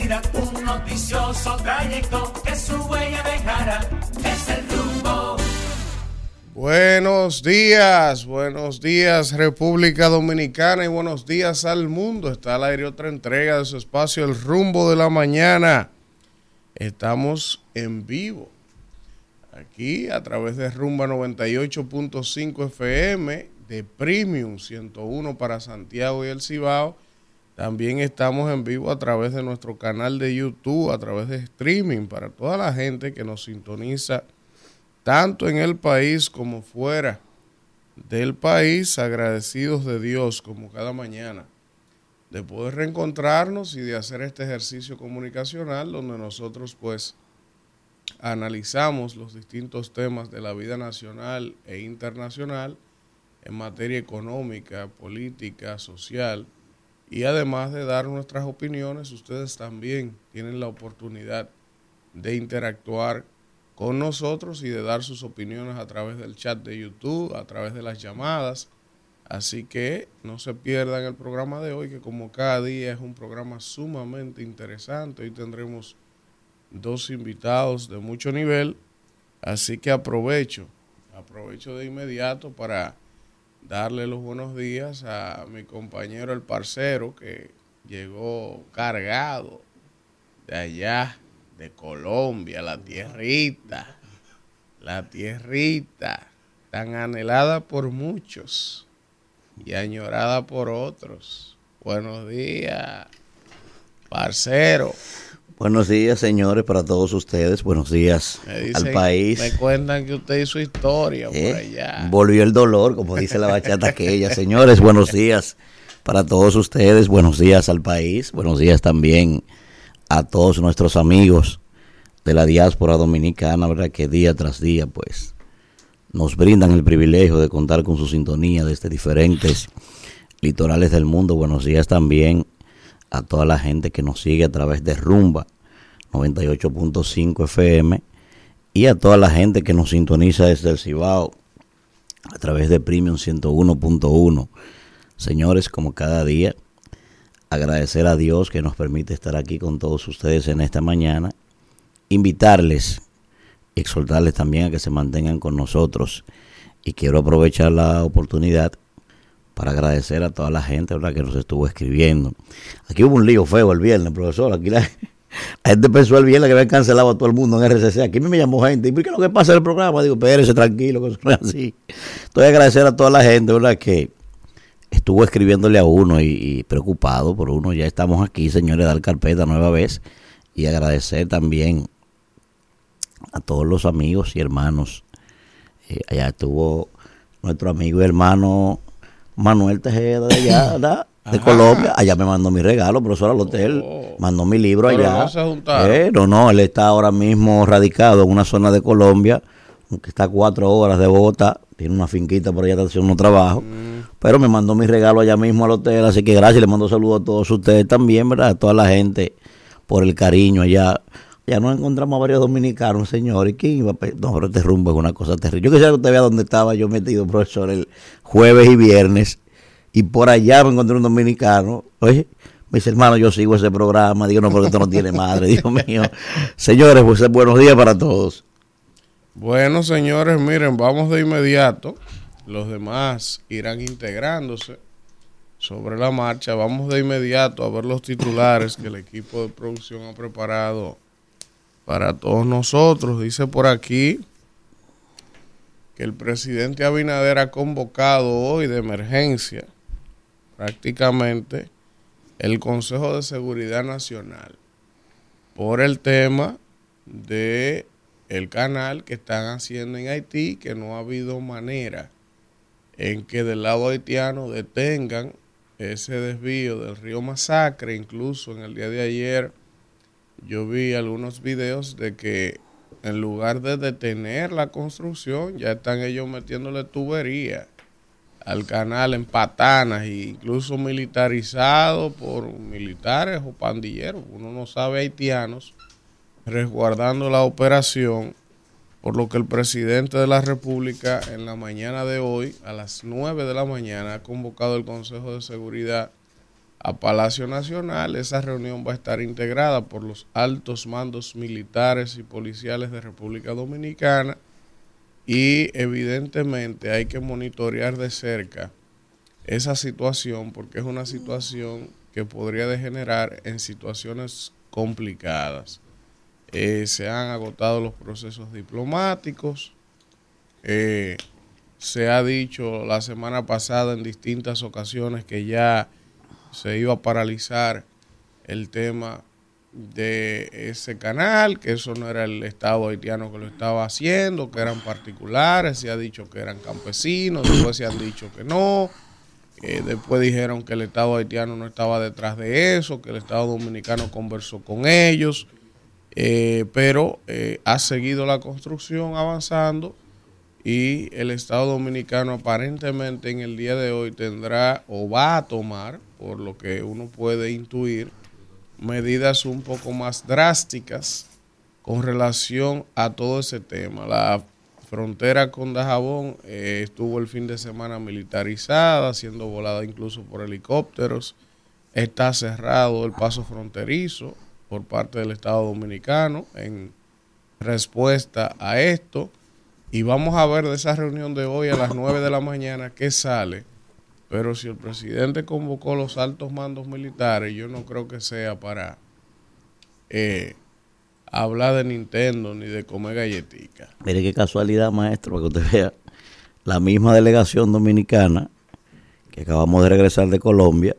un noticioso trayecto que su huella dejará. Es el rumbo. Buenos días, buenos días República Dominicana y buenos días al mundo. Está al aire otra entrega de su espacio El Rumbo de la Mañana. Estamos en vivo aquí a través de Rumba 98.5 FM, de Premium 101 para Santiago y el Cibao. También estamos en vivo a través de nuestro canal de YouTube, a través de streaming para toda la gente que nos sintoniza tanto en el país como fuera del país, agradecidos de Dios como cada mañana de poder reencontrarnos y de hacer este ejercicio comunicacional donde nosotros pues analizamos los distintos temas de la vida nacional e internacional en materia económica, política, social y además de dar nuestras opiniones, ustedes también tienen la oportunidad de interactuar con nosotros y de dar sus opiniones a través del chat de YouTube, a través de las llamadas. Así que no se pierdan el programa de hoy, que como cada día es un programa sumamente interesante. Hoy tendremos dos invitados de mucho nivel, así que aprovecho, aprovecho de inmediato para darle los buenos días a mi compañero el parcero que llegó cargado de allá, de Colombia, la tierrita, la tierrita, tan anhelada por muchos y añorada por otros. Buenos días, parcero. Buenos días, señores, para todos ustedes. Buenos días al país. Me cuentan que usted hizo historia por ¿Eh? allá. Volvió el dolor, como dice la bachata aquella. Señores, buenos días para todos ustedes. Buenos días al país. Buenos días también a todos nuestros amigos de la diáspora dominicana, ¿verdad? Que día tras día, pues, nos brindan el privilegio de contar con su sintonía desde diferentes litorales del mundo. Buenos días también a toda la gente que nos sigue a través de Rumba 98.5 FM y a toda la gente que nos sintoniza desde el Cibao a través de Premium 101.1. Señores, como cada día, agradecer a Dios que nos permite estar aquí con todos ustedes en esta mañana, invitarles exhortarles también a que se mantengan con nosotros. Y quiero aprovechar la oportunidad para agradecer a toda la gente ¿verdad? que nos estuvo escribiendo. Aquí hubo un lío feo el viernes, profesor. Aquí la, gente pensó el viernes que había cancelado a todo el mundo en RCC. Aquí me llamó gente. ¿Y qué lo que pasa en el programa? Digo, espérese tranquilo, que es así. Entonces agradecer a toda la gente ¿verdad? que estuvo escribiéndole a uno y, y preocupado por uno. Ya estamos aquí, señores, dar carpeta nueva vez. Y agradecer también a todos los amigos y hermanos. Eh, allá estuvo nuestro amigo y hermano Manuel Tejeda de allá, ¿verdad? de Ajá. Colombia. Allá me mandó mi regalo, profesor, al hotel. Oh. Mandó mi libro Pero allá. no. Eh, no, no, él está ahora mismo radicado en una zona de Colombia, que está a cuatro horas de Bogotá. Tiene una finquita por allá, está haciendo un trabajo. Mm. Pero me mandó mi regalo allá mismo al hotel. Así que gracias, le mando saludos a todos ustedes también, ¿verdad? A toda la gente por el cariño allá. Ya nos encontramos a varios dominicanos, señor. ¿Y quién iba a No, pero este rumbo es una cosa terrible. Yo quisiera que usted vea dónde estaba yo metido, profesor, el jueves y viernes. Y por allá me encontré un dominicano. Oye, me dice, hermano, yo sigo ese programa. Digo, no, porque esto no tiene madre, Dios mío. Señores, pues buenos días para todos. Bueno, señores, miren, vamos de inmediato. Los demás irán integrándose sobre la marcha. Vamos de inmediato a ver los titulares que el equipo de producción ha preparado para todos nosotros. Dice por aquí que el presidente Abinader ha convocado hoy de emergencia prácticamente el Consejo de Seguridad Nacional por el tema de el canal que están haciendo en Haití, que no ha habido manera en que del lado haitiano detengan ese desvío del río Masacre. Incluso en el día de ayer yo vi algunos videos de que en lugar de detener la construcción, ya están ellos metiéndole tubería al canal en patanas, e incluso militarizado por militares o pandilleros, uno no sabe haitianos, resguardando la operación, por lo que el presidente de la República en la mañana de hoy, a las 9 de la mañana, ha convocado el Consejo de Seguridad a Palacio Nacional. Esa reunión va a estar integrada por los altos mandos militares y policiales de República Dominicana y evidentemente hay que monitorear de cerca esa situación porque es una situación que podría degenerar en situaciones complicadas. Eh, se han agotado los procesos diplomáticos. Eh, se ha dicho la semana pasada en distintas ocasiones que ya se iba a paralizar el tema de ese canal, que eso no era el Estado haitiano que lo estaba haciendo, que eran particulares, se ha dicho que eran campesinos, después se han dicho que no, eh, después dijeron que el Estado haitiano no estaba detrás de eso, que el Estado dominicano conversó con ellos, eh, pero eh, ha seguido la construcción avanzando y el Estado dominicano aparentemente en el día de hoy tendrá o va a tomar, por lo que uno puede intuir, medidas un poco más drásticas con relación a todo ese tema. La frontera con Dajabón eh, estuvo el fin de semana militarizada, siendo volada incluso por helicópteros. Está cerrado el paso fronterizo por parte del Estado Dominicano en respuesta a esto. Y vamos a ver de esa reunión de hoy a las 9 de la mañana qué sale pero si el presidente convocó los altos mandos militares, yo no creo que sea para eh, hablar de Nintendo ni de comer galletica. Mire qué casualidad, maestro, para que usted vea. La misma delegación dominicana que acabamos de regresar de Colombia,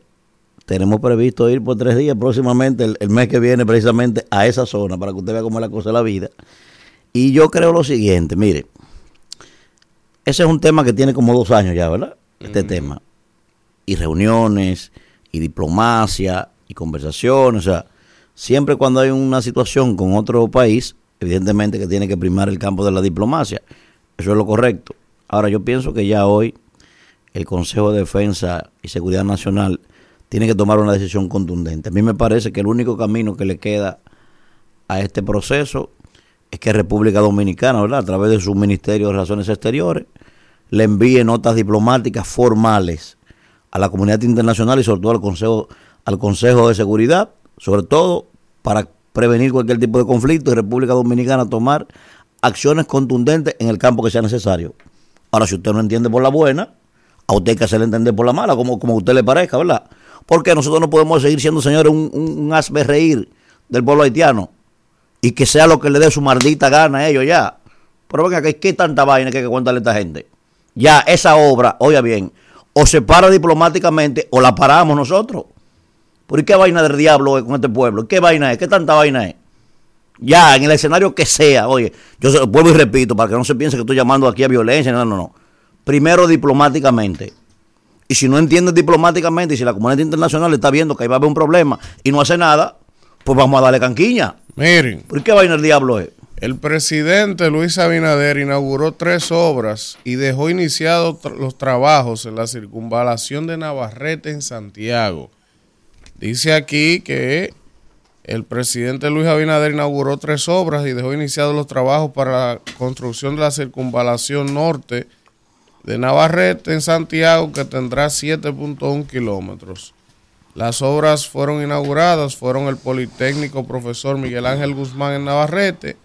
tenemos previsto ir por tres días próximamente, el, el, mes que viene, precisamente a esa zona, para que usted vea cómo es la cosa de la vida. Y yo creo lo siguiente, mire, ese es un tema que tiene como dos años ya, ¿verdad? Este mm. tema y reuniones y diplomacia y conversaciones. O sea, siempre cuando hay una situación con otro país, evidentemente que tiene que primar el campo de la diplomacia. Eso es lo correcto. Ahora, yo pienso que ya hoy el Consejo de Defensa y Seguridad Nacional tiene que tomar una decisión contundente. A mí me parece que el único camino que le queda a este proceso es que República Dominicana, ¿verdad? a través de su Ministerio de Relaciones Exteriores, le envíe notas diplomáticas formales a la comunidad internacional y sobre todo al Consejo, al Consejo de Seguridad, sobre todo para prevenir cualquier tipo de conflicto y República Dominicana tomar acciones contundentes en el campo que sea necesario. Ahora, si usted no entiende por la buena, a usted hay que hacerle entender por la mala, como, como usted le parezca, ¿verdad? Porque nosotros no podemos seguir siendo, señores, un, un, asbe reír del pueblo haitiano y que sea lo que le dé su maldita gana a ellos ya. Pero venga, ¿qué, qué tanta vaina que hay que contarle a esta gente? Ya, esa obra, oiga bien, o se para diplomáticamente o la paramos nosotros. ¿Por qué vaina del diablo es con este pueblo? ¿Qué vaina es? ¿Qué tanta vaina es? Ya, en el escenario que sea, oye, yo vuelvo y repito para que no se piense que estoy llamando aquí a violencia, no, no, no. Primero diplomáticamente. Y si no entiendes diplomáticamente y si la comunidad internacional está viendo que ahí va a haber un problema y no hace nada, pues vamos a darle canquiña. Miren. ¿Por qué vaina el diablo es? El presidente Luis Abinader inauguró tres obras y dejó iniciados los trabajos en la circunvalación de Navarrete en Santiago. Dice aquí que el presidente Luis Abinader inauguró tres obras y dejó iniciados los trabajos para la construcción de la circunvalación norte de Navarrete en Santiago que tendrá 7.1 kilómetros. Las obras fueron inauguradas, fueron el Politécnico Profesor Miguel Ángel Guzmán en Navarrete,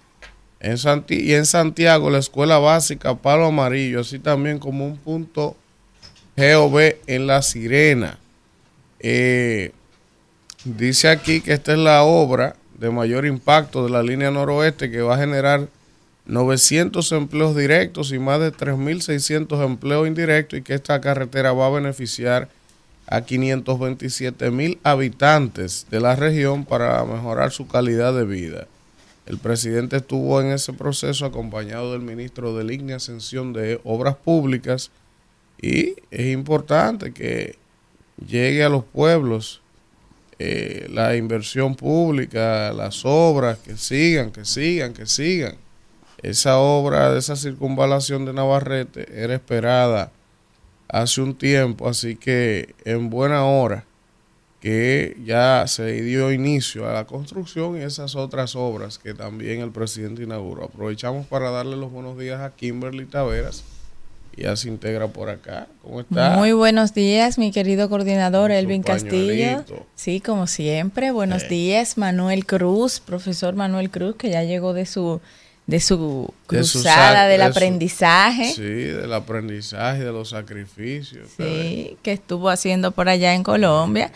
en y en Santiago, la escuela básica Palo Amarillo, así también como un punto GOV en La Sirena. Eh, dice aquí que esta es la obra de mayor impacto de la línea noroeste que va a generar 900 empleos directos y más de 3.600 empleos indirectos y que esta carretera va a beneficiar a 527 mil habitantes de la región para mejorar su calidad de vida. El presidente estuvo en ese proceso acompañado del ministro de Línea Ascensión de Obras Públicas y es importante que llegue a los pueblos eh, la inversión pública, las obras, que sigan, que sigan, que sigan. Esa obra de esa circunvalación de Navarrete era esperada hace un tiempo, así que en buena hora que ya se dio inicio a la construcción y esas otras obras que también el presidente inauguró. Aprovechamos para darle los buenos días a Kimberly Taveras ya se integra por acá. ¿Cómo está? Muy buenos días, mi querido coordinador Elvin Castillo. Sí, como siempre. Buenos Eh. días, Manuel Cruz, profesor Manuel Cruz, que ya llegó de su de su De su cruzada del de su- aprendizaje. Sí, del aprendizaje, de los sacrificios. Sí, que estuvo haciendo por allá en Colombia.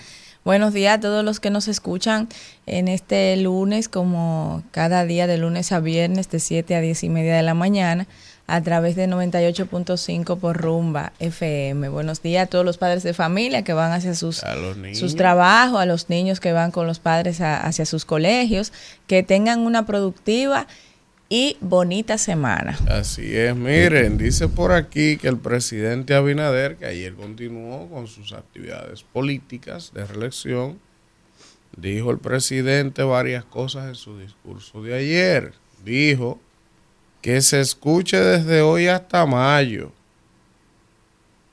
Buenos días a todos los que nos escuchan en este lunes, como cada día de lunes a viernes, de 7 a 10 y media de la mañana, a través de 98.5 por Rumba FM. Buenos días a todos los padres de familia que van hacia sus, sus trabajos, a los niños que van con los padres a- hacia sus colegios, que tengan una productiva y bonita semana. Así es, miren, dice por aquí que el presidente Abinader, que ayer continuó con sus actividades políticas de reelección, dijo el presidente varias cosas en su discurso de ayer. Dijo que se escuche desde hoy hasta mayo,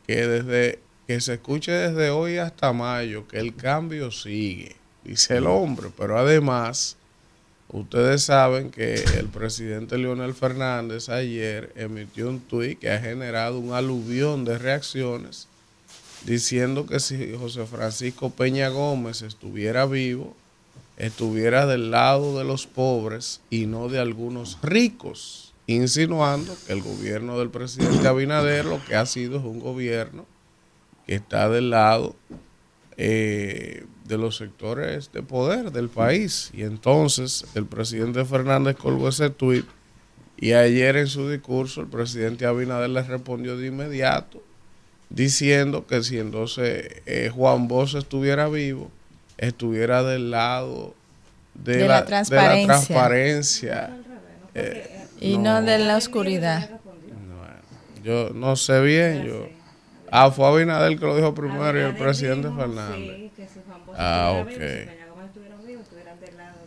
que desde que se escuche desde hoy hasta mayo, que el cambio sigue, dice el hombre, pero además Ustedes saben que el presidente Leonel Fernández ayer emitió un tuit que ha generado un aluvión de reacciones diciendo que si José Francisco Peña Gómez estuviera vivo, estuviera del lado de los pobres y no de algunos ricos, insinuando que el gobierno del presidente Abinader lo que ha sido es un gobierno que está del lado eh, de los sectores de poder del país. Y entonces el presidente Fernández colgó ese tuit y ayer en su discurso el presidente Abinader le respondió de inmediato diciendo que si entonces eh, Juan Bosch estuviera vivo, estuviera del lado de, De la la, de la transparencia. transparencia. Eh, Y no, de la oscuridad. no, yo no sé bien, yo... Ah, fue Abinader que lo dijo primero y el presidente Fernández. Sí, que Juan Bosch Ah, ok. si Peña Gómez estuvieran vivos, estuvieran del lado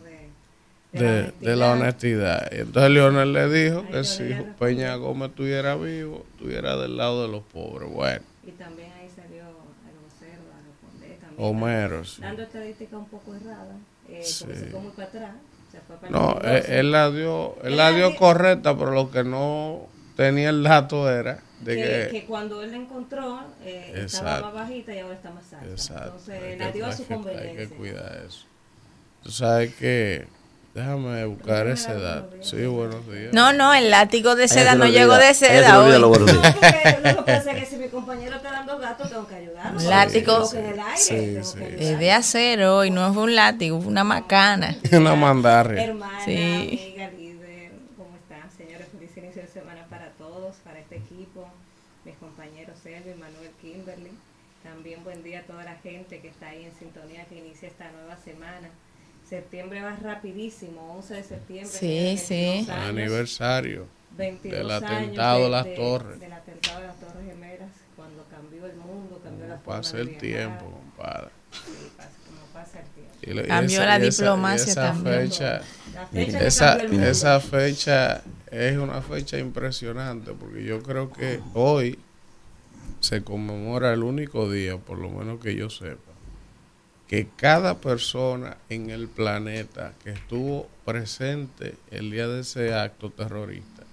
de, de, de la honestidad. Y entonces Leonel le dijo que si. Peña Gómez estuviera vivo, estuviera del lado de los pobres. Bueno, Y también ahí salió el vocero a responder también. Homero, sí. Dando estadística un poco errada, eh, Sí. porque se fue muy para atrás. Se fue para no, él, 2012. él la dio, él Él la dio di- correcta, pero lo que no tenía el dato era de que, que... que cuando él la encontró eh, estaba más bajita y ahora está más alta. Exacto. Entonces la dio a su que- conveniencia. Hay que cuidar eso. Tú sabes que... Déjame buscar dato. buenos días. Sí, buenos días. No, no, el látigo de seda se no le llegó de seda hoy. No, porque lo que pasa es que si mi compañero está dando gato, tengo que ayudarlo. Un látigo. Es de acero y no fue un látigo, fue una macana. Una mandarria. Hermana, Sí. amiga, líder, ¿cómo están? Señores, feliz inicio de semana para todos, para este equipo, mis compañeros Elvin, Manuel, Kimberly. También buen día a toda la gente que está ahí en sintonía, que inicia esta nueva semana. Septiembre va rapidísimo, 11 de septiembre. Sí, sí. 22 años, Aniversario. 22 del años atentado de las Torres. Del atentado de las Torres Gemelas, cuando cambió el mundo, cambió la Como forma pasa el tiempo, compadre. Sí, pasa- como pasa el tiempo. Y lo- y Cambió la y diplomacia y esa también. Fecha, La fecha que esa, esa fecha es una fecha impresionante porque yo creo que hoy se conmemora el único día, por lo menos que yo sepa, que cada persona en el planeta que estuvo presente el día de ese acto terrorista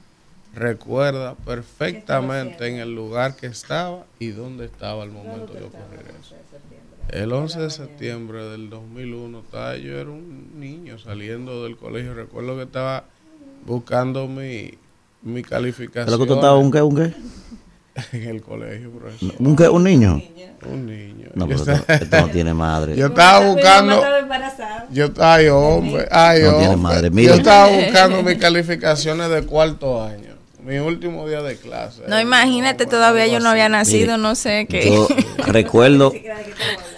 recuerda perfectamente en el lugar que estaba y dónde estaba al momento de ocurrir eso. El 11 de septiembre del 2001, estaba, yo era un niño saliendo del colegio. Recuerdo que estaba buscando mi, mi calificación ¿Pero que tú estabas un qué, un qué? en el colegio, profesor. ¿Un qué? ¿Un niño? Un niño. No, yo, pero esto, no tiene madre. yo estaba buscando... Yo, ay, hombre, ay, No tiene hombre. madre, Yo mire. estaba buscando mis calificaciones de cuarto año. Mi último día de clase. No, imagínate, todavía yo no había nacido, no sé qué. Yo recuerdo,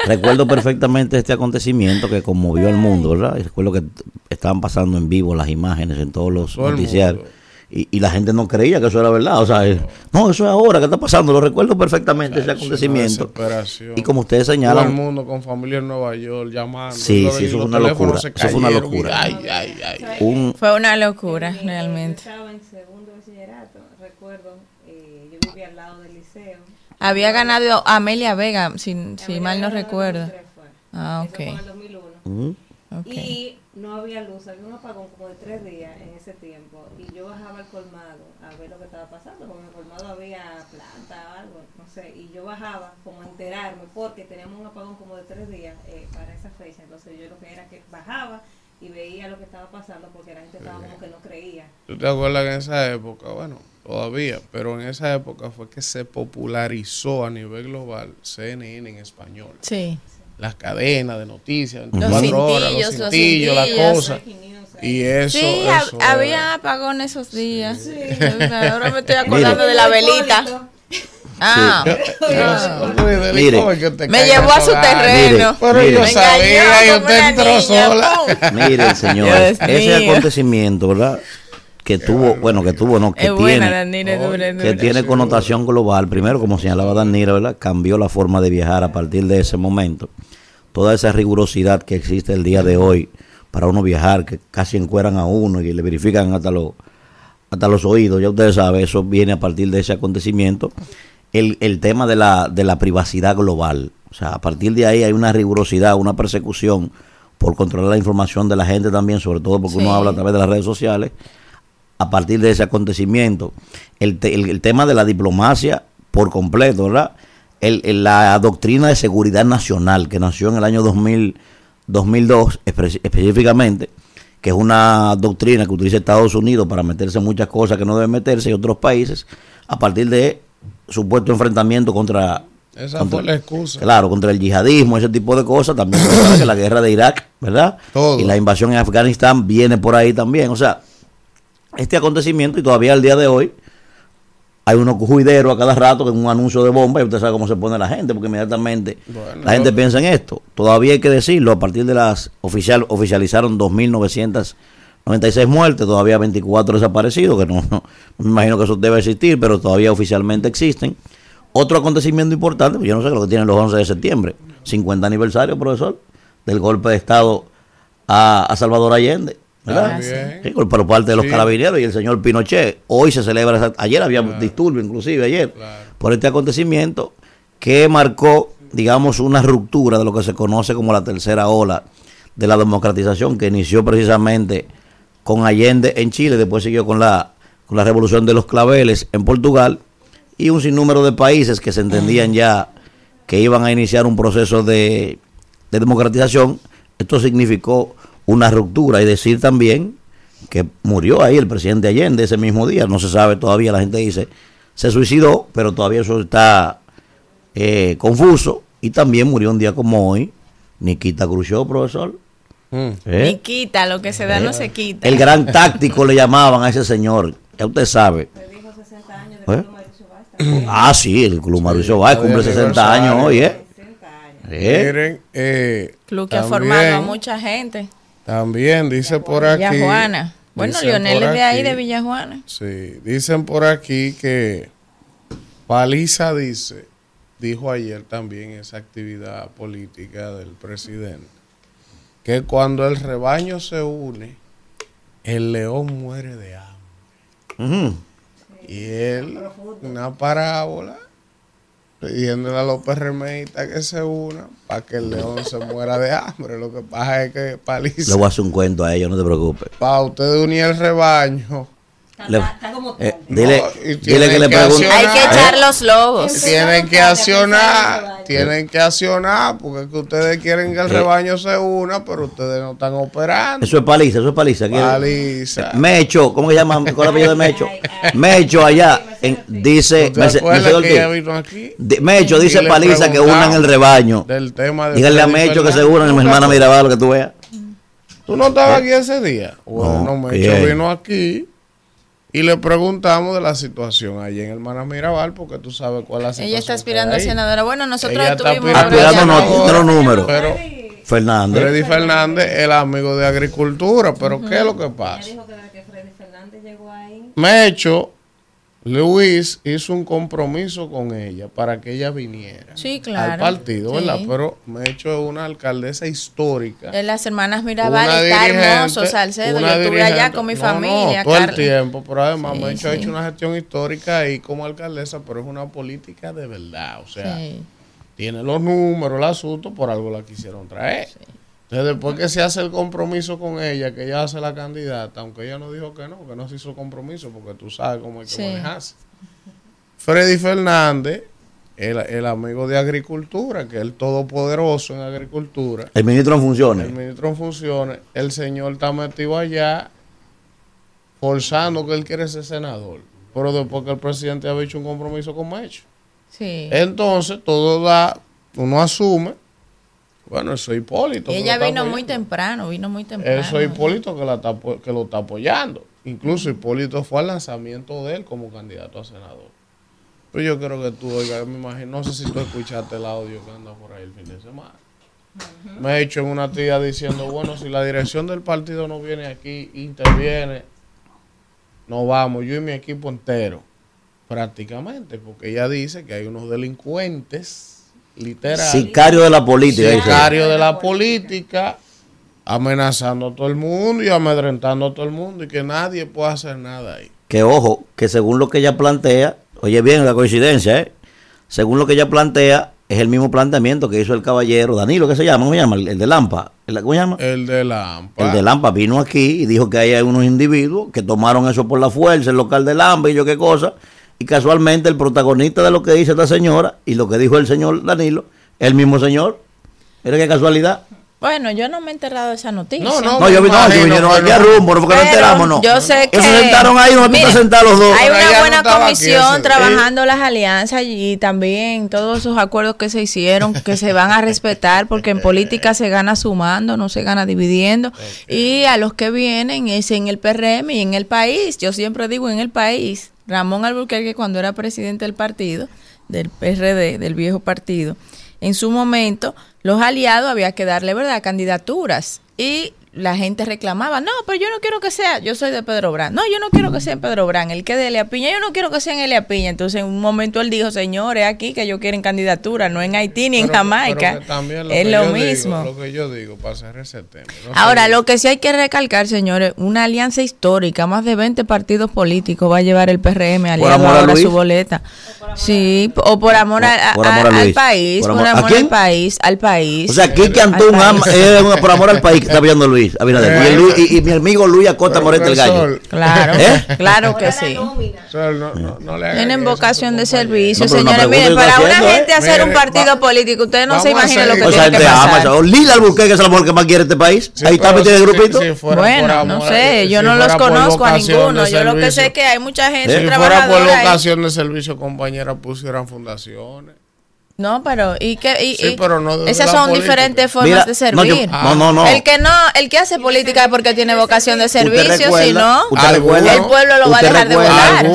recuerdo perfectamente este acontecimiento que conmovió al mundo, ¿verdad? Y recuerdo que estaban pasando en vivo las imágenes en todos los Todo noticiarios. Y, y la gente no creía que eso era verdad. O sea, eh, no, eso es ahora que está pasando. Lo recuerdo perfectamente ese es acontecimiento. desesperación. Y como ustedes Todo el señalan, mundo con familia en Nueva York llamando. Sí, sí, eso fue una locura, se eso fue una cayeron, locura. Ay, ay, ay. un, Fue una locura, realmente. Yo estaba en segundo bachillerato, recuerdo, eh, yo vivía al lado del liceo. Había ganado Amelia Vega, si, si mal no recuerdo. 2003 fue. Ah, Eso fue en ok. el 2001. un- Ok. Y no había luz, había un apagón como de tres días en ese tiempo. Y yo bajaba al colmado a ver lo que estaba pasando, porque en el colmado había planta o algo, no sé. Y yo bajaba como a enterarme, porque teníamos un apagón como de tres días eh, para esa fecha. Entonces yo lo que era que bajaba y veía lo que estaba pasando, porque la gente estaba como que no creía. ¿Tú te acuerdas que en esa época, bueno, todavía, pero en esa época fue que se popularizó a nivel global CNN en español? Sí. Las cadenas de noticias, Los 24 horas, los cintillos, los cintillos, la cintillos. cosa. Breaking news, eh. Y eso, sí, eso había apagón esos días. Sí. Ahora me estoy acordando de la velita. Ah, Ah, Luis, Mire. ¿cómo es que usted me llevó a su terreno. Pero Mire. yo Me sabía y usted entró niña, sola. señores, Dios ese acontecimiento, ¿verdad? Que tuvo, bueno, que tuvo, no, que Es tiene, Danira, Oh, dura, que tiene connotación global. Primero, como señalaba Danira, ¿verdad? Cambió la forma de viajar a partir de ese momento. Toda esa rigurosidad que existe el día de hoy para uno viajar, que casi encueran a uno y le verifican hasta los hasta los oídos, ya ustedes saben, eso viene a partir de ese acontecimiento. El, el tema de la, de la privacidad global. O sea, a partir de ahí hay una rigurosidad, una persecución por controlar la información de la gente también, sobre todo porque Sí. uno habla a través de las redes sociales a partir de ese acontecimiento. El, te- el- el tema de la diplomacia por completo, ¿verdad? El, el- la doctrina de seguridad nacional que nació en el año 2000, 2002 espe- específicamente, que es una doctrina que utiliza Estados Unidos para meterse en muchas cosas que no deben meterse y otros países, a partir de supuesto enfrentamiento contra... Esa contra- fue la excusa. Claro, contra el yihadismo, ese tipo de cosas. También que la guerra de Irak, ¿verdad? Todo. Y la invasión en Afganistán viene por ahí también. O sea, este acontecimiento y todavía al día de hoy hay unos juideros a cada rato con un anuncio de bomba y usted sabe cómo se pone la gente, porque inmediatamente Bueno, la gente piensa en esto. Todavía hay que decirlo, a partir de las oficial oficializaron 2.996 muertes, todavía 24 desaparecidos, que no, no- no me imagino que eso debe existir, pero todavía oficialmente existen. Otro acontecimiento importante, pues yo no sé lo que tienen los 11 de septiembre, 50 aniversario, profesor, del golpe de Estado a, a Salvador Allende. ¿Verdad? También. Sí, por, parte de los Sí. carabineros y el señor Pinochet. Hoy se celebra, ayer había disturbio inclusive, ayer, Claro. por este acontecimiento que marcó, digamos, una ruptura de lo que se conoce como la tercera ola de la democratización que inició precisamente con Allende en Chile, después siguió con la, con la revolución de los claveles en Portugal y un sinnúmero de países que se entendían ya que iban a iniciar un proceso de, de democratización. Esto significó una ruptura y decir también que murió ahí el presidente Allende ese mismo día, no se sabe todavía, la gente dice, se suicidó, pero todavía eso está eh, confuso y también murió un día como hoy Nikita Khrushchev, profesor. Mm. ¿eh? Ni quita, lo que se da no se quita. El gran táctico le llamaban a ese señor, ya usted sabe. Le dijo 60 años ¿Eh? de Club Mauricio. Ah, sí, el Club Mauricio Báez hoy cumple es 60 años hoy, ¿eh? 60 años. ¿Eh? Miren, eh, Club que ha formado a mucha gente. También dice por aquí. Villajuana. Bueno, Lionel es de ahí, de Villajuana. Sí, dicen por aquí que Paliza dice, dijo ayer también esa actividad política del presidente, que cuando el rebaño se une, el león muere de hambre. Y él, una parábola, pidiéndole a los PRMistas que se unan para que el león se muera de hambre. Lo que pasa es que Le Paliza, voy a hacer un cuento a ellos, no te preocupes. para usted unir el rebaño, Le- está- está como eh, dile, No, dile que le que pregunte. Hay que echar los lobos. tienen que accionar, tienen que accionar, porque es que ustedes quieren que el Eh. rebaño se una, pero ustedes no están operando. Eso es paliza, eso es paliza. Paliza. Mecho, ¿cómo se llama? ¿Cuál es el apellido de Mecho? Mecho allá, en- dice, ¿Tú te Merce- acuerdas Mercedes que? Di- Mecho dice paliza que unan el rebaño. Del tema de Dígale a Mecho que se unan, mi hermana Mirabal, que tú veas. ¿Tú no estabas aquí ese día? Bueno, No, Mecho bien. vino aquí y le preguntamos de la situación allí en Hermana Mirabal, porque tú sabes cuál es la situación. Ella está aspirando a senadora. Bueno, nosotros Ella estuvimos aspirando los números. Pero Fernández. Freddy Fernández, el amigo de agricultura, pero ¿qué es lo que pasa? dijo que desde que Freddy Fernández llegó ahí, Mecho, Luis hizo un compromiso con ella para que ella viniera Sí, claro. al partido, ¿verdad? Sí. Pero Mecho es una alcaldesa histórica. De las hermanas Mirabal está hermoso, Salcedo. Yo estuve allá con mi No, familia. No, todo el tiempo, pero además Sí, Mecho ha sí. hecho una gestión histórica ahí como alcaldesa, pero es una política de verdad, o sea, tiene los números, el asunto, por algo la quisieron traer. Después que se hace el compromiso con ella, que ella hace la candidata, aunque ella no dijo que no, que no se hizo compromiso, porque tú sabes cómo hay que Sí. manejarse. Freddy Fernández, el, el amigo de Agricultura, que es el todopoderoso en Agricultura, El ministro en funciones. el ministro en funciones, el señor está metido allá forzando que él quiere ser senador. Pero después que el presidente había hecho un compromiso con Mecho. Sí. Entonces, todo da, uno asume, bueno, eso es Hipólito. Y ella vino muy temprano, vino muy temprano. Eso es Hipólito que, la está que lo está apoyando. Incluso Hipólito fue al lanzamiento de él como candidato a senador. Pero yo creo que tú, oiga, me imagino, no sé si tú escuchaste el audio que anda por ahí el fin de semana. Me he hecho en una tía diciendo, bueno, si la dirección del partido no viene aquí, interviene, no vamos, yo y mi equipo entero, prácticamente, porque ella dice que hay unos delincuentes, literal, Sicario de la política. sicario de la política, amenazando a todo el mundo y amedrentando a todo el mundo y que nadie puede hacer nada ahí. Que ojo, que según lo que ella plantea, oye bien la coincidencia, ¿eh? Según lo que ella plantea, es el mismo planteamiento que hizo el caballero Danilo, ¿qué se llama? ¿Cómo se llama? El, de Lampa. ¿El, ¿Cómo se llama? El de Lampa. El de Lampa vino aquí y dijo que hay unos individuos que tomaron eso por la fuerza, el local de Lampa y yo qué cosa. Y casualmente el protagonista de lo que dice esta señora y lo que dijo el señor Danilo, el mismo señor. Mira qué casualidad. Bueno, yo no me he enterado de esa noticia. No, no, No, yo vi, no, yo vinieron pero- aquí a rumbo, no fue que nos Pero enteramos, no. Yo sé que. Ellos se sentaron ahí sentados los dos. Hay una no buena aquí comisión ese- trabajando las alianzas allí también todos esos acuerdos que se hicieron que se van a respetar porque en política se gana sumando, no se gana dividiendo. Y a los que vienen es en el PRM y en el país. Yo siempre digo en el país. Ramón Alburquerque cuando era presidente del partido, del PRD, del viejo partido, en su momento los aliados había que darle, ¿verdad?, candidaturas. Y la gente reclamaba, no, pero yo no quiero que sea, yo soy de Pedro Brán, no, yo no quiero que sea en Pedro Brán, el que de Elia Piña, yo no quiero que sea en Elia Piña. Entonces en un momento él dijo, señores, aquí que yo quieren candidatura, no en Haití ni en Pero- Jamaica. pero es que lo yo digo, mismo. lo que yo digo, para cerrar ese tema. no Ahora, lo que sí hay que recalcar, señores, una alianza histórica, más de 20 partidos políticos va a llevar el PRM aliado amor a ahora a Luis? su boleta. Sí, o por amor, a- a- Por amor a al país, Por amor- al país, al país. O sea, Kiki Antún es por amor al país que está apoyando Luis Abinader. Y, el Luis- y- y mi amigo Luis Acosta Morete el gallo. Claro, ¿Eh? claro que sí. profesor, no, no, no le hagan Tienen vocación de servicio, señores. Miren, para una haciendo, ¿eh? gente hacer un partido va- político, ustedes no se imaginan lo que seguir. O sea, tiene que pasar. Lila Albuquerque que es la mujer que más quiere este país. Sí, Ahí está pero metida el grupito. si fuera por Bueno, amor- no sé, yo si no los conozco a ninguno. Yo lo que sé es que hay mucha gente Si fuera por trabajadora vocación de servicio, compañera, pusieran fundaciones. No, pero y que y, Sí, y- pero no esas son política. diferentes formas Mira, de no, yo- servir. no, no, no. El que no, el que hace política es porque tiene vocación de servicio, si no, usted recuerda- el pueblo lo va a usted dejar de votar.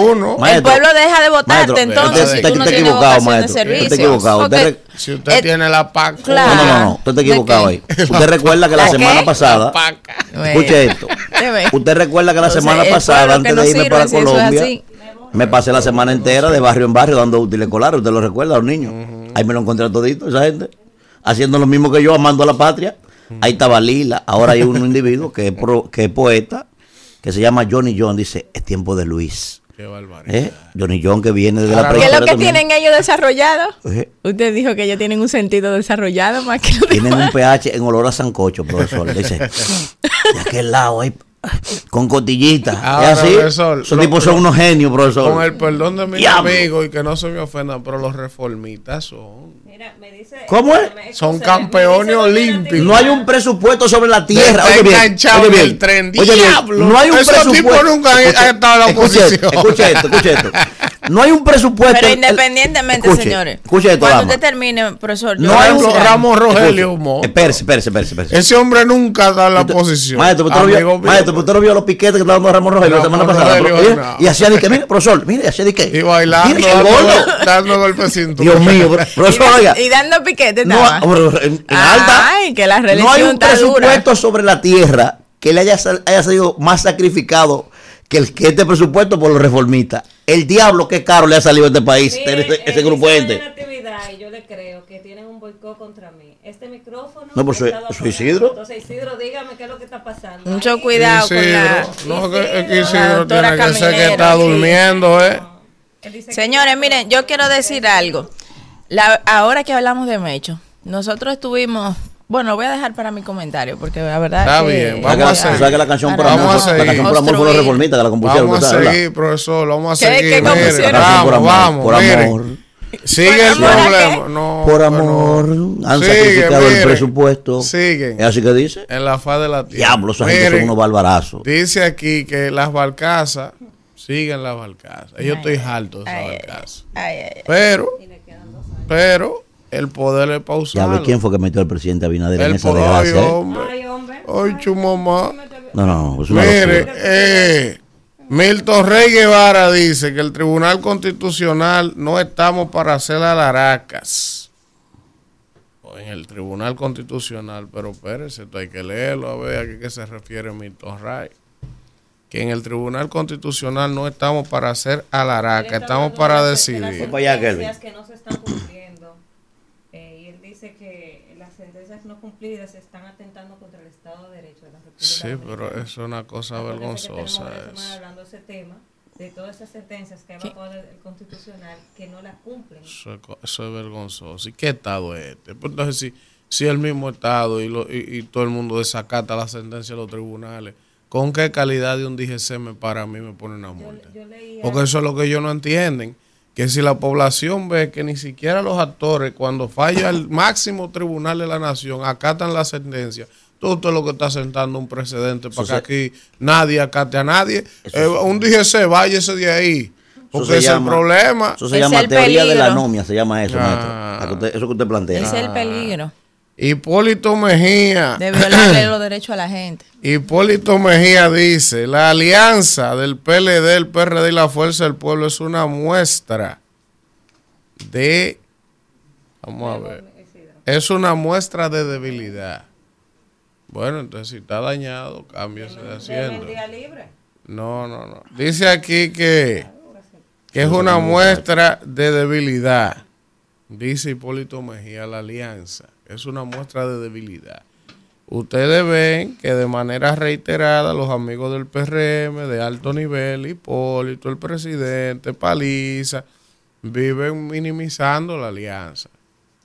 El pueblo deja de votarte maestro, entonces usted- si usted tú no está tienes equivocado, vocación de maestro. Usted servicio. está equivocado. Usted Si usted Eh, tiene la PAC, claro. No, no, no, no, usted está ¿De equivocado ahí. Usted recuerda que la ¿La semana qué? pasada, la escuche esto. Usted recuerda que la Entonces, semana pasada, antes de irme sirve, para si eso es Colombia, me pasé la semana entera de barrio en barrio dando útiles escolares. ¿Usted lo recuerda a los niños? Ahí me lo encontré todito, esa gente. Haciendo lo mismo que yo, amando a la patria. Ahí estaba Lila. Ahora hay un individuo que es, pro- que es poeta, que se llama Johnny John. Dice, es tiempo de Luis. Qué barbaridad. ¿Eh? Johnny John que viene de la ¿Qué es lo que también. tienen ellos desarrollado? Eh, Usted dijo que ellos tienen un sentido desarrollado más que lo Tienen un pH en olor a sancocho, profesor. Dice, de aquel lado ahí, con cotillita. Ahora, es así. profesor, Esos lo- tipos son lo- unos genios, profesor. Con el perdón de mis Diablo. amigos y que no se me ofendan, pero los reformistas son. Mira, me dice. ¿Cómo es? me- Son campeones olímpicos. No hay un presupuesto sobre la tierra. Oye bien, oye en bien, el tren. oye bien, ¡Diablo! No hay un Esos presupuesto. tipos nunca han- han estado en la oposición. Escuche esto, escuche esto. No hay un presupuesto. Pero independientemente, escuche, señores. Escuche esto, Cuando dama. usted termine, profesor, No hay un. Ramos Rogelio Mo. Espérese, espérese, espérese. espérese. Ese hombre nunca da la posición. Maestro, usted no vio, Amigo maestro, usted no vio los piquetes que estaba dando Ramón Rogelio la Ramón semana pasada. Rogelio, Mire, no. Y hacía de que, mire, profesor, mire, hacía de que. Y bailando, Mire, el dando, gordo. dando golpes sin Dios mío, pro- profesor, oiga. Y, dando piquete No, pero en, en alta. Ay, que la No hay un presupuesto sobre la tierra que le haya, sal- haya salido más sacrificado que, el, que este presupuesto por los reformistas. El diablo, qué caro le ha salido a este país, Mire, ese, ese grupo de gente. y yo le creo que tienen un boicot contra mí. Este micrófono. No, pues, soy- soy. Isidro. Entonces, Isidro, dígame qué es lo que está pasando. Mucho Ahí. cuidado con la... Isidro, no, que, es que Isidro. Isidro La doctora tiene que ser que está sí. durmiendo, ¿eh? Dice que- Señores, miren, yo quiero decir algo. La, ahora que hablamos de Mecho, nosotros estuvimos Bueno, voy a dejar para mi comentario, porque la verdad Está que- bien, vamos a la- seguir. sea, que la canción por Para amor, Vamos a la canción por amor fue los reformistas que la compusieron. Vamos a ¿verdad? seguir, profesor, vamos a ¿Qué- seguir. qué mire, compusieron? La canción por vamos, amor, vamos, por amor. Sigue ¿Por el problema. No, Por bueno. amor, han Sigue, sacrificado el presupuesto. Siguen. ¿Es así que dice? En la faz de la tierra. Diablo, esa gente son unos barbarazos. Dice aquí que las barcazas siguen las barcazas. Yo estoy harto de esas Ay, ay, barcazas. ay, ay, ay. Pero, pero, el poder es Ya pausado. ve quién fue que metió al presidente Abinader en esa ay, desgracia. ¿eh? hombre. Ay, hombre. Ay, chumamá. No, no, es una Mire, locura. eh, Milton Rey Guevara dice que el Tribunal Constitucional no estamos para hacer alaracas. O en el Tribunal Constitucional, pero espérese, esto hay que leerlo a ver a qué, qué se refiere Milton Rey. Que en el Tribunal Constitucional no estamos para hacer alaracas, estamos para decidir. para allá, Kelvin. que no se están cumpliendo. Eh, y él dice que las sentencias no cumplidas están atentando contra el Estado de Derecho de la República Sí, pero Dominicana. eso es una cosa Acuérdense vergonzosa. tenemos varias semanas es. hablando de ese tema, de todas esas sentencias que ha evacuado el el Constitucional que no las cumplen. Eso eso es vergonzoso. ¿Y qué Estado es este? Pues entonces, si, si el mismo Estado y, lo- y, y todo el mundo desacata la sentencia de los tribunales, ¿con qué calidad de un DGC me para a mí me pone una multa? Yo leía, Porque eso es lo que ellos no entienden. Que si la población ve que ni siquiera los actores, cuando falla el máximo tribunal de la nación, acatan la sentencia, todo esto es lo que está sentando un precedente para Eso que aquí nadie acate a nadie. Eh, un DGC, váyese de ahí. Porque es el problema. Eso se Es llama teoría de la anomia, se llama eso, Ah. maestro. Eso que usted plantea. Ese es el peligro Hipólito Mejía. de violarle los derechos a la gente. Hipólito Mejía dice, la alianza del PLD, el PRD y la Fuerza del Pueblo es una muestra de, vamos a ver, es una muestra de debilidad. Bueno, entonces si está dañado, cámbiese de deben asiento. día libre. No, no, no. Dice aquí que, que es una muestra de debilidad. Dice Hipólito Mejía, la alianza. Es una muestra de debilidad. Ustedes ven que de manera reiterada los amigos del PRM de alto nivel, Hipólito, el presidente, Paliza, viven minimizando la alianza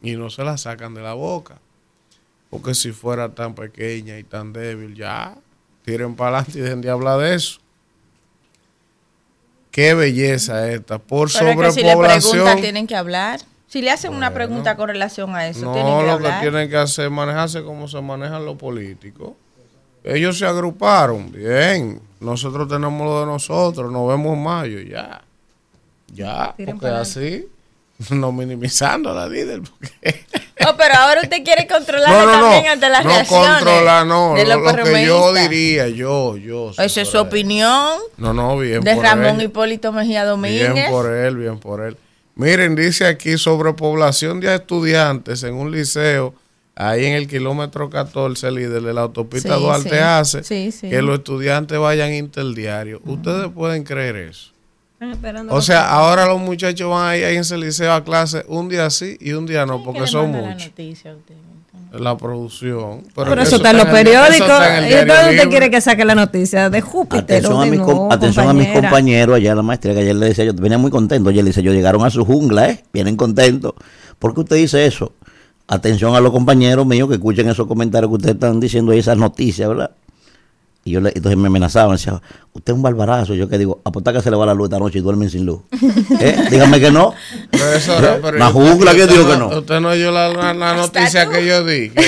y no se la sacan de la boca. Porque si fuera tan pequeña y tan débil, ya tiren para adelante y dejen de hablar de eso. Qué belleza esta. Por Pero es que si le preguntan, sobrepoblación. tienen que hablar. Si le hacen una pregunta con relación a eso, tienen no, que lo hablar. que tienen que hacer es manejarse como se manejan los políticos. Ellos se agruparon, bien. Nosotros tenemos lo de nosotros, nos vemos en mayo, ya. Ya, Tiren porque así, no minimizando a la líder. Porque... Oh, pero ahora usted quiere controlar No, no, no. también ante las no reacciones controlar, no. de Lo, lo que yo diría, yo, yo. Esa es su él. opinión No, no, bien de por Ramón él. Hipólito Mejía Bien Domínguez. por él, bien por él. Miren, dice aquí sobre población de estudiantes en un liceo, ahí en el kilómetro 14, líder de la autopista Sí, Duarte sí. hace, Sí, sí. que los estudiantes vayan interdiario. ¿Ustedes pueden creer eso? O sea, ahora los muchachos van ahí, ahí en ese liceo a clase un día sí y un día no, porque ¿Quién le son muchos. La producción. Por eso está en los periódicos. ¿Y entonces usted quiere que saque la noticia de Júpiter? Atención, a mis, no, com- atención a mis compañera? compañeros allá en la maestría, que ayer le decía yo, venía muy contento. Ayer le dice, yo llegaron a su jungla, ¿eh? Vienen contentos. ¿Por qué usted dice eso? Atención a los compañeros míos que escuchen esos comentarios que ustedes están diciendo y esas noticias, ¿verdad? Y yo le, entonces me amenazaban, decía, usted es un barbarazo. Yo que digo, apostar que se le va la luz esta noche y duermen sin luz. ¿Eh? Dígame que no. Pero eso no, pero La usted- jungla, ¿quién usted dijo que no? Usted no oyó la, la- la noticia que yo di. que-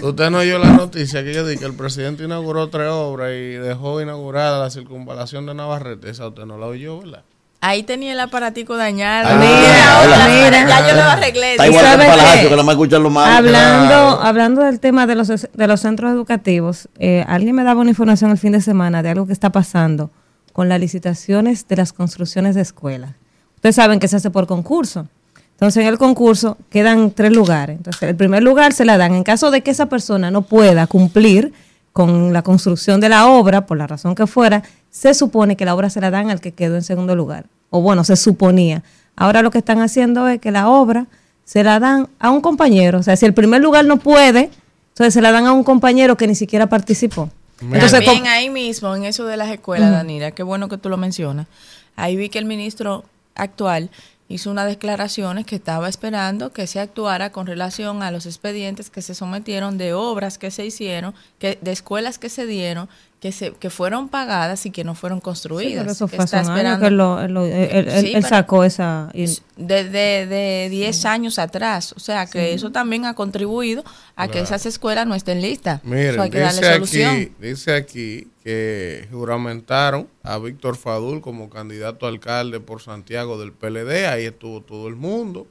usted no oyó la noticia que yo di que el presidente inauguró tres obras y dejó inaugurada la circunvalación de Navarrete. Esa usted no la oyó, ¿verdad? Ahí tenía el aparatico dañado. Ah, Mira, Ahora, mira. Ya yo lo arreglé. Está ¿Y igual que el palacio, que nada más escuchan lo malo. Hablando, Claro. hablando del tema de los, de los centros educativos, eh, alguien me daba una información el fin de semana de algo que está pasando con las licitaciones de las construcciones de escuelas. Ustedes saben que se hace por concurso. Entonces, en el concurso quedan tres lugares. Entonces, el primer lugar se la dan. En caso de que esa persona no pueda cumplir con la construcción de la obra, por la razón que fuera, se supone que la obra se la dan al que quedó en segundo lugar. O bueno, se suponía. Ahora lo que están haciendo es que la obra se la dan a un compañero. O sea, si el primer lugar no puede, entonces se la dan a un compañero que ni siquiera participó. Entonces, También ahí mismo, en eso de las escuelas, Danira, qué bueno que tú lo mencionas. Ahí vi que el ministro actual hizo unas declaraciones que estaba esperando que se actuara con relación a los expedientes que se sometieron de obras que se hicieron, que de escuelas que se dieron, que se que fueron pagadas y que no fueron construidas. pero eso que fue está esperando- que él, lo- él lo- él- él- Sí, él pero- sacó esa... y- de, de, de 10 años atrás. O sea, que eso también ha contribuido a que esas escuelas no estén listas. Miren, hay que darle dice solución. aquí, dice aquí que juramentaron a Víctor Fadul como candidato a alcalde por Santiago del PLD. Ahí estuvo todo el mundo.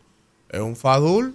Es un Fadul.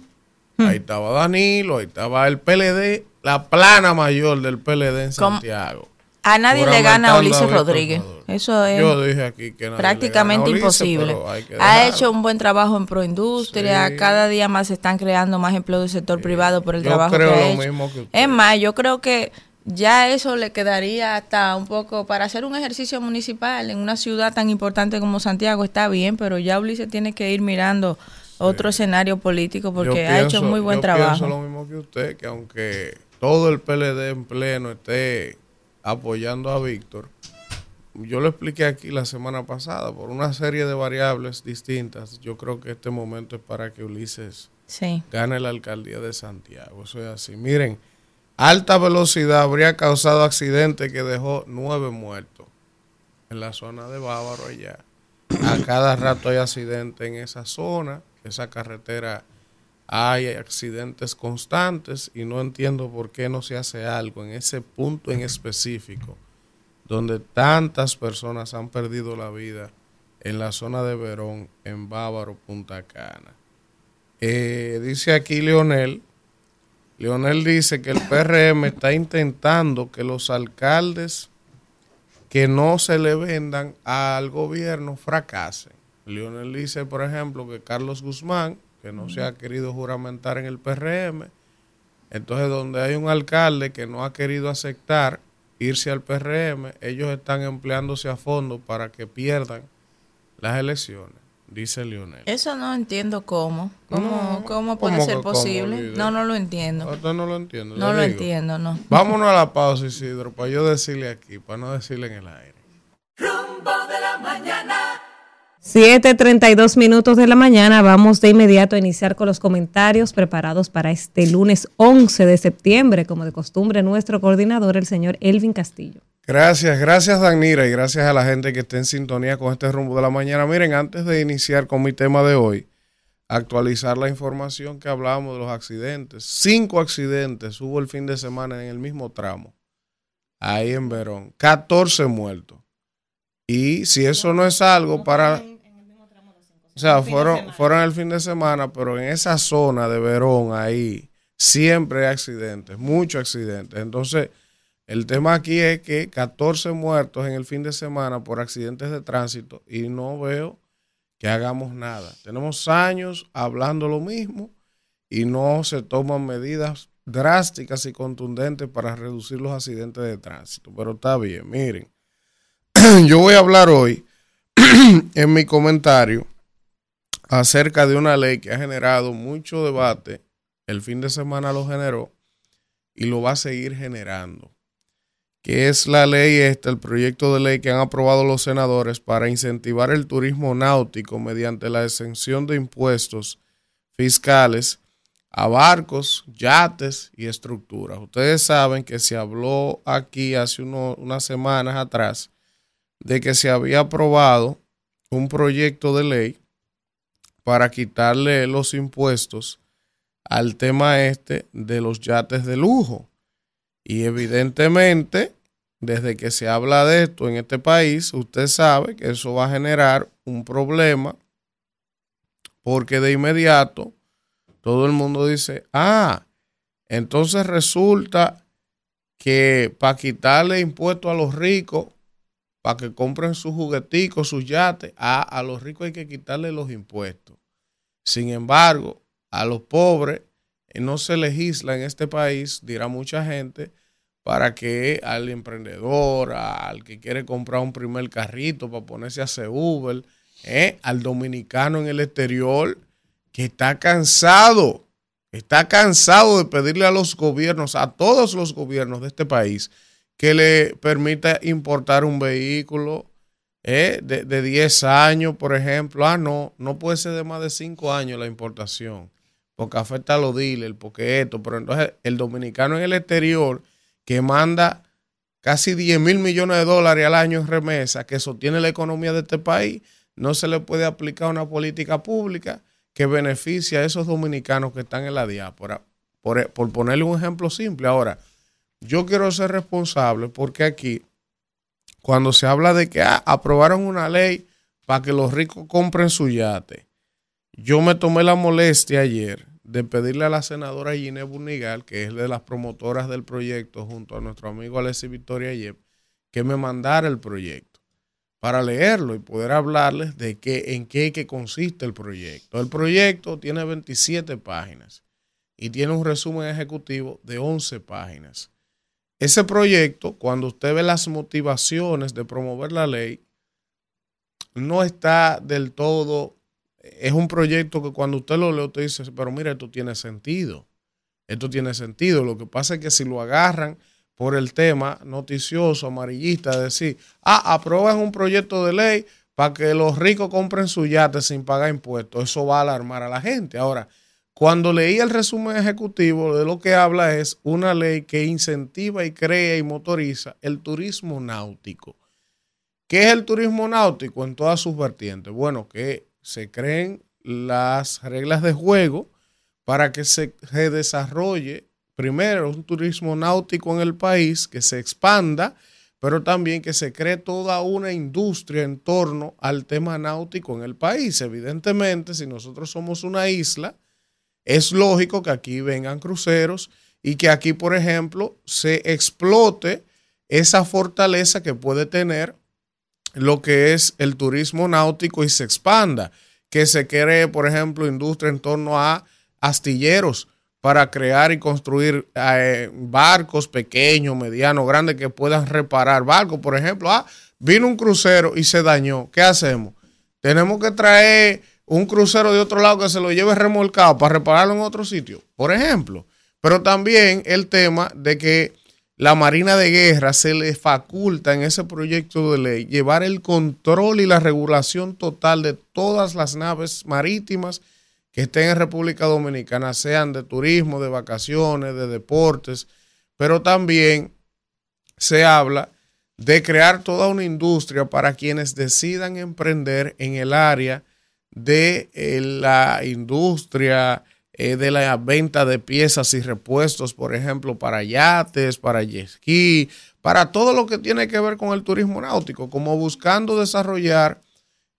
Hmm. Ahí estaba Danilo, ahí estaba el PLD, la plana mayor del PLD en. Santiago. A nadie le gana a Ulises Rodríguez. Eso es Yo dije aquí que nadie le prácticamente Ulises, imposible. Ha hecho un buen trabajo en proindustria. Sí. Cada día más se están creando más empleos del sector privado por el Yo trabajo creo que ha hecho. mismo que usted. Es más, yo creo que ya eso le quedaría hasta un poco para hacer un ejercicio municipal en una ciudad tan importante como Santiago está bien, pero ya Ulises tiene que ir mirando otro escenario político porque Yo ha hecho pienso- muy buen yo trabajo. pienso lo mismo que usted, que aunque todo el PLD en pleno esté apoyando a Víctor, yo lo expliqué aquí la semana pasada, por una serie de variables distintas, yo creo que este momento es para que Ulises Sí. gane la alcaldía de Santiago. Eso es así. Miren, alta velocidad habría causado accidente que dejó nueve muertos en la zona de Bávaro allá. A cada rato hay accidentes en esa zona, esa carretera hay accidentes constantes y no entiendo por qué no se hace algo en ese punto en específico donde tantas personas han perdido la vida en la zona de Verón, en Bávaro, Punta Cana. Eh, dice aquí Leonel, Leonel dice que el PRM está intentando que los alcaldes que no se le vendan al gobierno fracasen. Leonel dice, por ejemplo, que Carlos Guzmán, que no se ha querido juramentar en el PRM, entonces donde hay un alcalde que no ha querido aceptar irse al PRM, ellos están empleándose a fondo para que pierdan las elecciones, dice Leonel. Eso no entiendo cómo. ¿Cómo, No, cómo puede ¿cómo ser que posible? No, no lo entiendo. Usted no lo entiende. No lo digo. entiendo, no. Vámonos a la pausa, Isidro, para yo decirle aquí, para no decirle en el aire. Rumbo de la mañana. 7:32 minutos de la mañana. Vamos de inmediato a iniciar con los comentarios preparados para este lunes 11 de septiembre, como de costumbre, nuestro coordinador, el señor Elvin Castillo. Gracias, gracias Danira y gracias a la gente que está en sintonía con este rumbo de la mañana. Miren, antes de iniciar con mi tema de hoy, actualizar la información que hablábamos de los accidentes. Cinco accidentes hubo el fin de semana en el mismo tramo, ahí en Verón. 14 muertos. Y si eso no es algo para... O sea, fueron, fueron el fin de semana, pero en esa zona de Verón, ahí, siempre hay accidentes, muchos accidentes. Entonces, el tema aquí es que 14 muertos en el fin de semana por accidentes de tránsito y no veo que hagamos nada. Tenemos años hablando lo mismo y no se toman medidas drásticas y contundentes para reducir los accidentes de tránsito. Pero está bien, miren. Yo voy a hablar hoy en mi comentario acerca de una ley que ha generado mucho debate. El fin de semana lo generó y lo va a seguir generando que es la ley esta, el proyecto de ley que han aprobado los senadores para incentivar el turismo náutico mediante la exención de impuestos fiscales a barcos, yates y estructuras. Ustedes saben que se habló aquí hace uno- unas semanas atrás de que se había aprobado un proyecto de ley para quitarle los impuestos al tema este de los yates de lujo. Y evidentemente, desde que se habla de esto en este país, usted sabe que eso va a generar un problema porque de inmediato todo el mundo dice, ah, entonces resulta que para quitarle impuestos a los ricos, para que compren sus jugueticos, sus yates, ah, a los ricos hay que quitarle los impuestos. Sin embargo, a los pobres eh, no se legisla en este país, dirá mucha gente, para que al emprendedor, al que quiere comprar un primer carrito para ponerse a hacer Uber, eh, al dominicano en el exterior que está cansado, está cansado de pedirle a los gobiernos, a todos los gobiernos de este país, que le permita importar un vehículo eh, de, de 10 años, por ejemplo. Ah, no, no puede ser de más de 5 años la importación, porque afecta a los dealers, porque esto, pero entonces el dominicano en el exterior que manda casi 10 mil millones de dólares al año en remesa, que sostiene la economía de este país, no se le puede aplicar una política pública que beneficie a esos dominicanos que están en la diáspora. Por, por ponerle un ejemplo simple. Ahora, yo quiero ser responsable porque aquí, cuando se habla de que ah, aprobaron una ley para que los ricos compren su yate, yo me tomé la molestia ayer de pedirle a la senadora Gine Bunigal, que es de las promotoras del proyecto, junto a nuestro amigo Alessi Victoria Yep, que me mandara el proyecto para leerlo y poder hablarles de qué, en qué, qué consiste el proyecto. El proyecto tiene 27 páginas y tiene un resumen ejecutivo de 11 páginas. Ese proyecto, cuando usted ve las motivaciones de promover la ley, no está del todo es un proyecto que cuando usted lo lee, usted dice, pero mira, esto tiene sentido. Esto tiene sentido. Lo que pasa es que si lo agarran por el tema noticioso, amarillista, de decir, ah, aprueban un proyecto de ley para que los ricos compren su yate sin pagar impuestos, eso va a alarmar a la gente. Ahora, cuando leí el resumen ejecutivo, de lo que habla es una ley que incentiva y crea y motoriza el turismo náutico. ¿Qué es el turismo náutico en todas sus vertientes? Bueno, que se creen las reglas de juego para que se, desarrolle primero un turismo náutico en el país, que se expanda, pero también que se cree toda una industria en torno al tema náutico en el país. Evidentemente, si nosotros somos una isla, es lógico que aquí vengan cruceros y que aquí, por ejemplo, se explote esa fortaleza que puede tener lo que es el turismo náutico y se expanda, que se cree, por ejemplo, industria en torno a astilleros para crear y construir eh, barcos pequeños, medianos, grandes que puedan reparar barcos. Por ejemplo, ah, vino un crucero y se dañó. ¿Qué hacemos? Tenemos que traer un crucero de otro lado que se lo lleve remolcado para repararlo en otro sitio, por ejemplo. Pero también el tema de que la Marina de Guerra se le faculta en ese proyecto de ley llevar el control y la regulación total de todas las naves marítimas que estén en República Dominicana, sean de turismo, de vacaciones, de deportes, pero también se habla de crear toda una industria para quienes decidan emprender en el área de eh, la industria eh, de la venta de piezas y repuestos, por ejemplo, para yates, para jet ski, para todo lo que tiene que ver con el turismo náutico, como buscando desarrollar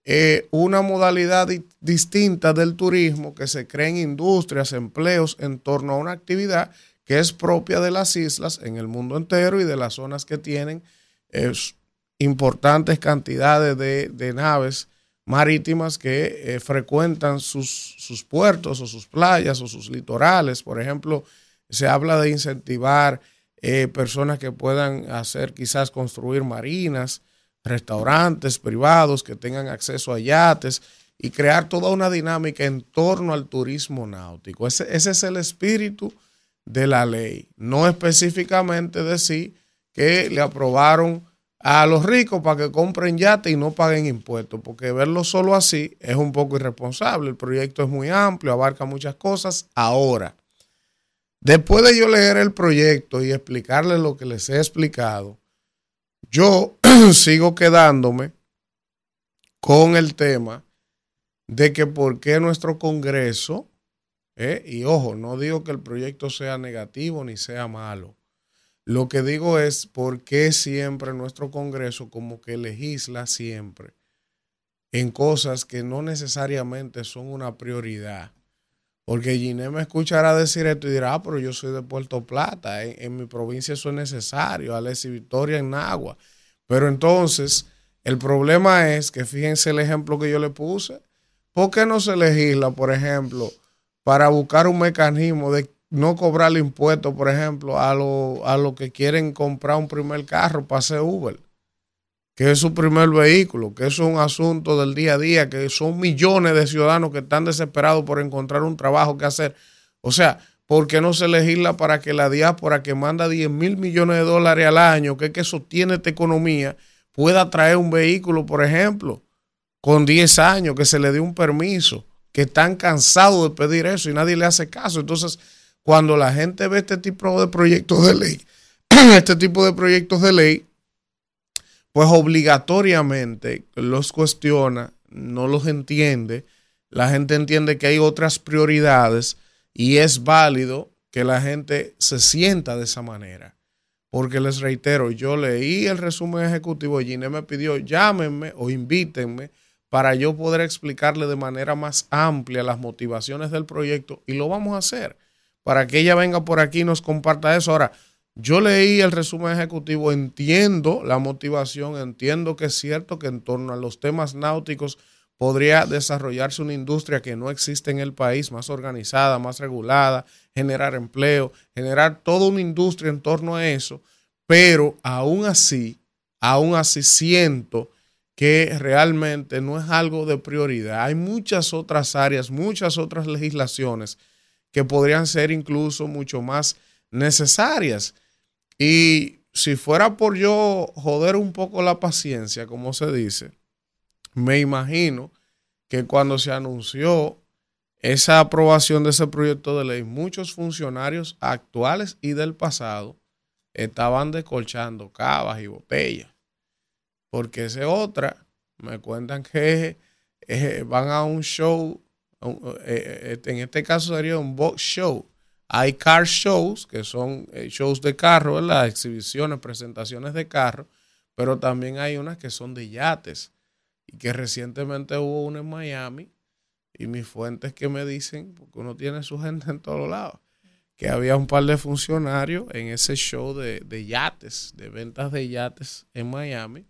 eh, una modalidad distinta del turismo que se creen industrias, empleos en torno a una actividad que es propia de las islas en el mundo entero y de las zonas que tienen importantes cantidades de, de naves marítimas que eh, frecuentan sus, sus, puertos o sus playas o sus litorales. Por ejemplo, se habla de incentivar eh, personas que puedan hacer, quizás construir marinas, restaurantes privados que tengan acceso a yates y crear toda una dinámica en torno al turismo náutico. Ese, ese es el espíritu de la ley. No específicamente decir que le aprobaron a los ricos para que compren yate y no paguen impuestos, porque verlo solo así es un poco irresponsable. El proyecto es muy amplio, abarca muchas cosas. Ahora, después de yo leer el proyecto y explicarles lo que les he explicado, yo sigo quedándome con el tema de que por qué nuestro Congreso, eh, y ojo, no digo que el proyecto sea negativo ni sea malo, lo que digo es por qué siempre nuestro Congreso como que legisla siempre en cosas que no necesariamente son una prioridad. Porque Giné me escuchará decir esto y dirá, ah, pero yo soy de Puerto Plata, en, mi provincia eso es necesario, Alessi Victoria en Nagua. Pero entonces, el problema es que fíjense el ejemplo que yo le puse. ¿Por qué no se legisla, por ejemplo, para buscar un mecanismo de no cobrarle impuestos, por ejemplo, a los a lo que quieren comprar un primer carro para hacer Uber, que es su primer vehículo, que es un asunto del día a día, que son millones de ciudadanos que están desesperados por encontrar un trabajo que hacer. O sea, ¿por qué no se legisla para que la diáspora que manda 10 mil millones de dólares al año, que es que sostiene esta economía, pueda traer un vehículo, por ejemplo, con 10 años, que se le dé un permiso, que están cansados de pedir eso y nadie le hace caso. Entonces, cuando la gente ve este tipo de proyectos de ley, este tipo de proyectos de ley, pues obligatoriamente los cuestiona, no los entiende, la gente entiende que hay otras prioridades y es válido que la gente se sienta de esa manera. Porque les reitero, yo leí el resumen ejecutivo y Gine me pidió llámenme o invítenme para yo poder explicarle de manera más amplia las motivaciones del proyecto y lo vamos a hacer para que ella venga por aquí y nos comparta eso. Ahora, yo leí el resumen ejecutivo, entiendo la motivación, entiendo que es cierto que en torno a los temas náuticos podría desarrollarse una industria que no existe en el país, más organizada, más regulada, generar empleo, generar toda una industria en torno a eso, pero aún así, aún así siento que realmente no es algo de prioridad. Hay muchas otras áreas, muchas otras legislaciones que podrían ser incluso mucho más necesarias. Y si fuera por yo joder un poco la paciencia, como se dice, me imagino que cuando se anunció esa aprobación de ese proyecto de ley, muchos funcionarios actuales y del pasado estaban descolchando cavas y botellas. Porque esa otra, me cuentan que eh, van a un show, en este caso sería un box show, hay car shows, que son eh, shows de carro, las exhibiciones, presentaciones de carro, pero también hay unas que son de yates. Y que recientemente hubo una en Miami, y mis fuentes que me dicen, porque uno tiene su gente en todos lados, que había un par de funcionarios en ese show de, yates, de ventas de yates en Miami,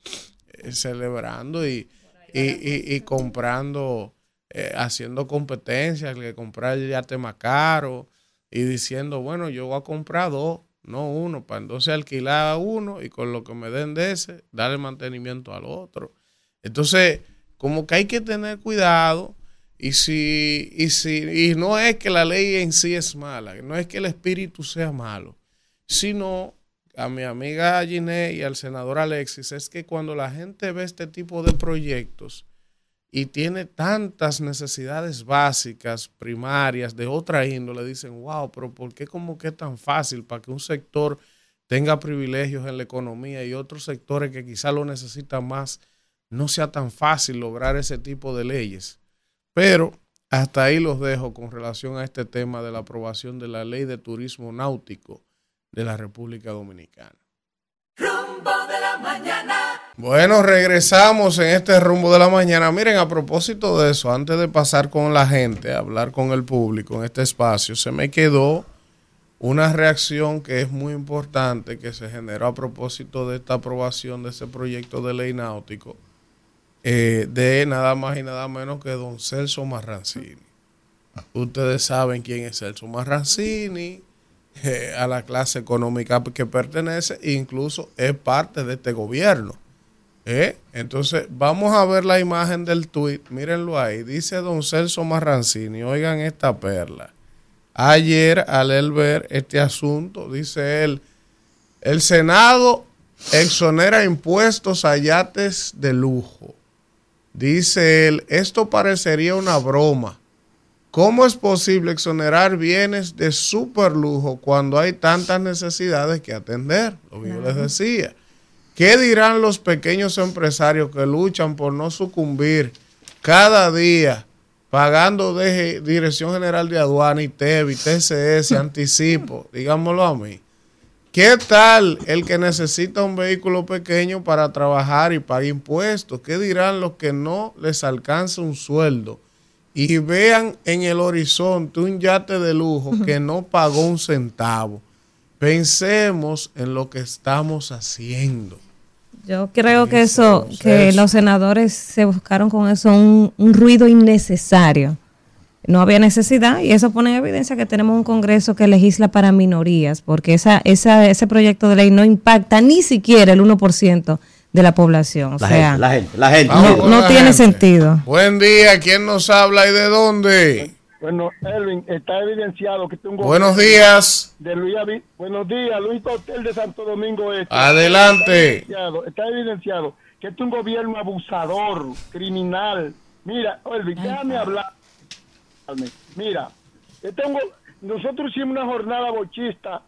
eh, celebrando y, y, comprando, eh, haciendo competencias, que comprar el yate más caro y diciendo, bueno, yo voy a comprar dos, no uno, para entonces alquilar a uno y con lo que me den de ese, darle mantenimiento al otro. Entonces, como que hay que tener cuidado y si, y si, y no es que la ley en sí es mala, no es que el espíritu sea malo, sino a mi amiga Giné y al senador Alexis, es que cuando la gente ve este tipo de proyectos, y tiene tantas necesidades básicas, primarias, de otra índole, dicen, wow, pero ¿por qué como que es tan fácil para que un sector tenga privilegios en la economía y otros sectores que quizá lo necesitan más, no sea tan fácil lograr ese tipo de leyes? Pero hasta ahí los dejo con relación a este tema de la aprobación de la ley de turismo náutico de la República Dominicana. Rumbo de la mañana. Bueno, regresamos en este rumbo de la mañana. Miren, a propósito de eso, antes de pasar con la gente, hablar con el público en este espacio, se me quedó una reacción que es muy importante que se generó a propósito de esta aprobación de ese proyecto de ley náutico eh, de nada más y nada menos que don Celso Marrancini. Ustedes saben quién es Celso Marrancini, eh, a la clase económica que pertenece, incluso es parte de este gobierno. ¿Eh? Entonces, vamos a ver la imagen del tuit. Mírenlo ahí. Dice don Celso Marrancini. Oigan esta perla. Ayer, al él ver este asunto, dice él, el Senado exonera impuestos a yates de lujo. Dice él, esto parecería una broma. ¿Cómo es posible exonerar bienes de super lujo cuando hay tantas necesidades que atender? Lo que yo les decía. ¿Qué dirán los pequeños empresarios que luchan por no sucumbir cada día pagando de Dirección General de Aduana, ITEVI, TCS, anticipo? Digámoslo a mí. ¿Qué tal el que necesita un vehículo pequeño para trabajar y pagar impuestos? ¿Qué dirán los que no les alcanza un sueldo y vean en el horizonte un yate de lujo que no pagó un centavo? Pensemos en lo que estamos haciendo. Yo creo que eso, que los senadores se buscaron con eso un, ruido innecesario. No había necesidad y eso pone en evidencia que tenemos un Congreso que legisla para minorías, porque esa, esa, ese proyecto de ley no impacta ni siquiera el 1% de la población. O la, sea, gente, la gente, la gente. No, tiene sentido. Buen día, ¿quién nos habla y de dónde? Bueno, Elvin, está evidenciado que tengo... Buenos días. De Luis Buenos días, Luis Hotel de Santo Domingo Este. Adelante. Está evidenciado, que este es un gobierno abusador, criminal. Mira, Elvin, déjame hablar. Mira, este es un go- nosotros hicimos una jornada bochista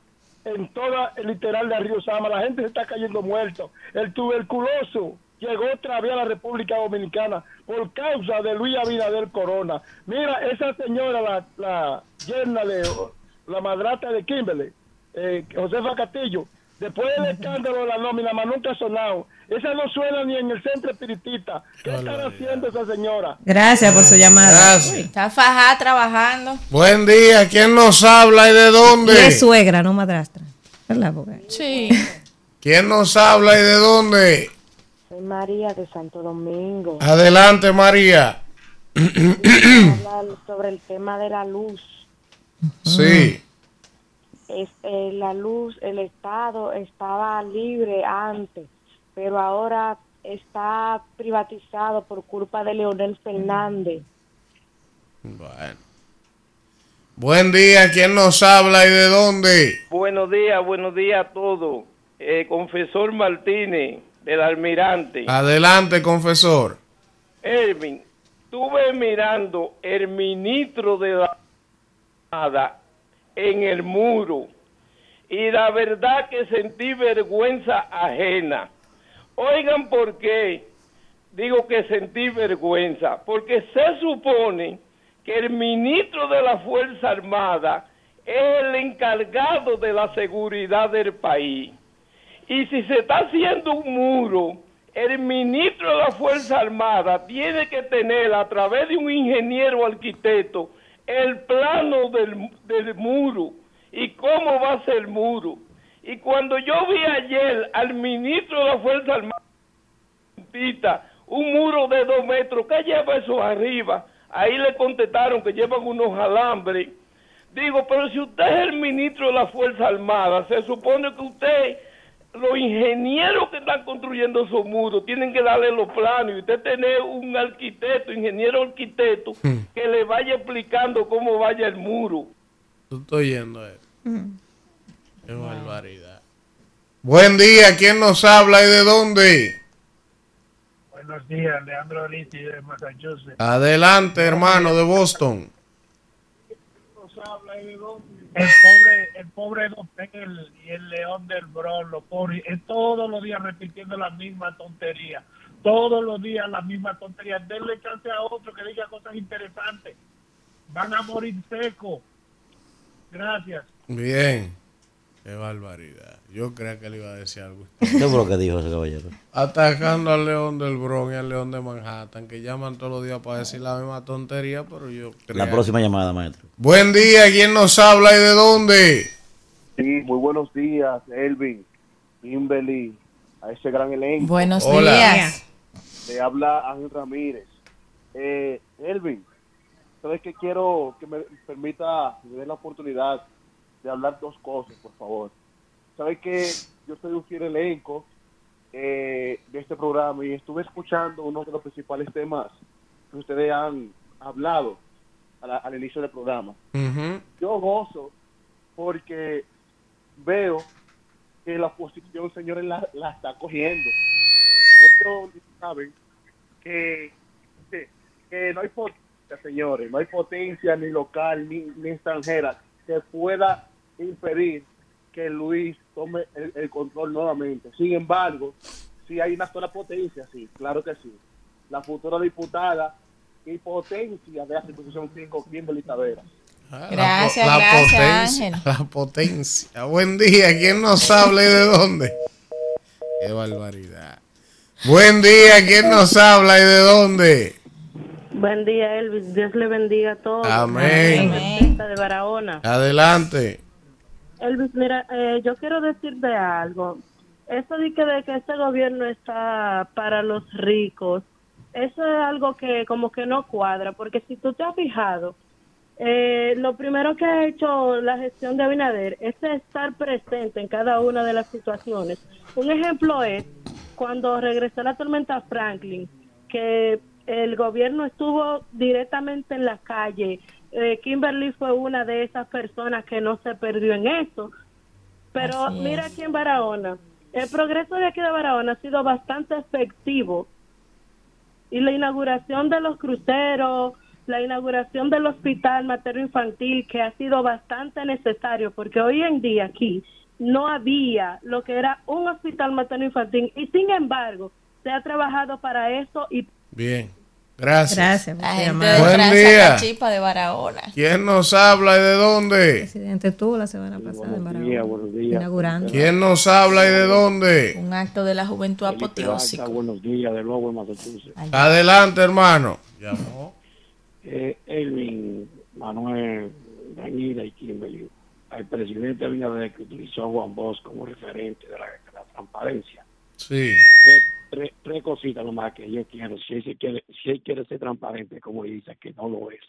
en toda el literal de Río Sama. La gente se está cayendo muerto. El tuberculoso llegó otra vez a la República Dominicana por causa de Luis Abinader Corona. Mira, esa señora, la, la yerna de la madrata de Kimberley, eh, Josefa Castillo, después del escándalo de la nómina, más nunca ha sonado. Esa no suena ni en el centro espiritista. ¿Qué estará haciendo esa señora? Gracias por su llamada. Gracias. Está fajada trabajando. Buen día, ¿quién nos habla y de dónde? es suegra, no madrastra. ¿Verdad? Porque- Sí. ¿Quién nos habla y de dónde? María de Santo Domingo. Adelante, María. Hablar sobre el tema de la luz. Sí. Es, eh, la luz, el Estado estaba libre antes, pero ahora está privatizado por culpa de Leonel Fernández. Bueno. Buen día, ¿quién nos habla y de dónde? Buenos días, buenos días a todos. Eh, confesor Martínez, del Almirante. Adelante, confesor. Ervin, estuve mirando el ministro de la Armada en el muro y la verdad que sentí vergüenza ajena. Oigan por qué digo que sentí vergüenza, porque se supone que el ministro de la Fuerza Armada es el encargado de la seguridad del país. Y si se está haciendo un muro, el ministro de la Fuerza Armada tiene que tener a través de un ingeniero arquitecto el plano del, del muro y cómo va a ser el muro. Y cuando yo vi ayer al ministro de la Fuerza Armada, un muro de dos metros, ¿qué lleva eso arriba? Ahí le contestaron que llevan unos alambres. Digo, pero si usted es el ministro de la Fuerza Armada, se supone que usted, los ingenieros que están construyendo esos muros, tienen que darle los planos y usted tener un arquitecto, ingeniero arquitecto, que le vaya explicando cómo vaya el muro. Tú estoy yendo eso. Qué barbaridad. Buen día, ¿quién nos habla y de dónde? Buenos días, Leandro Liti de Massachusetts. Adelante, hermano de Boston. El pobre, el pobre Dopel y el León del Bronx, los pobres, es todos los días repitiendo la misma tontería. Todos los días la misma tontería. Denle chance a otro que diga cosas interesantes. Van a morir secos. Gracias. Bien. Qué barbaridad. Yo creo que le iba a decir algo. ¿Qué fue lo que dijo ese caballero? Atacando al león del Bronx y al león de Manhattan, que llaman todos los días para decir la misma tontería, pero yo creo. La próxima llamada, maestro. Buen día, ¿quién nos habla y de dónde? Sí, muy buenos días, Elvin, Kimberly, a ese gran elenco. Buenos Hola. días. Le habla Ángel Ramírez. Eh, Elvin, ¿sabes que quiero que me permita, me dé la oportunidad de hablar dos cosas, por favor? ¿Sabes que yo soy un fiel elenco eh, de este programa y estuve escuchando uno de los principales temas que ustedes han hablado la- al inicio del programa? Yo gozo porque veo que la oposición, señores, la, la está cogiendo. Ellos saben que, que, que no hay potencia, señores, no hay potencia ni local ni, ni extranjera que pueda impedir que Luis tome el, el control nuevamente. Sin embargo, si hay una sola potencia, sí, claro que sí. La futura diputada y potencia de la circunscripción 5, Kimberly Taveras. Ah, Gracias, la, la gracias, potencia, Ángel. La potencia. Buen día, ¿quién nos habla y de dónde? Qué barbaridad. Buen día, ¿quién nos habla y de dónde? Buen día, Elvis. Dios le bendiga a todos. Amén. Amén. de Barahona. Adelante. Elvis, mira, eh, yo quiero decirte algo. Eso de que, de que este gobierno está para los ricos, eso es algo que como que no cuadra, porque si tú te has fijado, eh, lo primero que ha hecho la gestión de Abinader es estar presente en cada una de las situaciones. Un ejemplo es cuando regresó la tormenta Franklin, que el gobierno estuvo directamente en la calle. Eh, Kimberly fue una de esas personas que no se perdió en eso. Pero Así mira es. aquí en Barahona, el progreso de aquí de Barahona ha sido bastante efectivo y la inauguración de los cruceros, la inauguración del hospital materno infantil que ha sido bastante necesario porque hoy en día aquí no había lo que era un hospital materno infantil y sin embargo se ha trabajado para eso y Bien. Gracias. Gracias. La gente de Buen día. Cachipa de Barahona. ¿Quién nos habla y de dónde? Presidente, tú la semana pasada en Barahona. buenos días. Inaugurando. ¿Quién nos habla y de dónde? Un acto de la juventud. Alta, buenos días, de nuevo en Massachusetts. Adelante, hermano. Llamó. Eh, Elvin, Manuel, Daniela y Kimberly, al presidente Abinader que utilizó a Juan Bosch como referente de la, de la transparencia. Sí. Tres, tres, tres cositas nomás que yo quiero, si él, quiere, si él quiere ser transparente, como dice, que no lo es,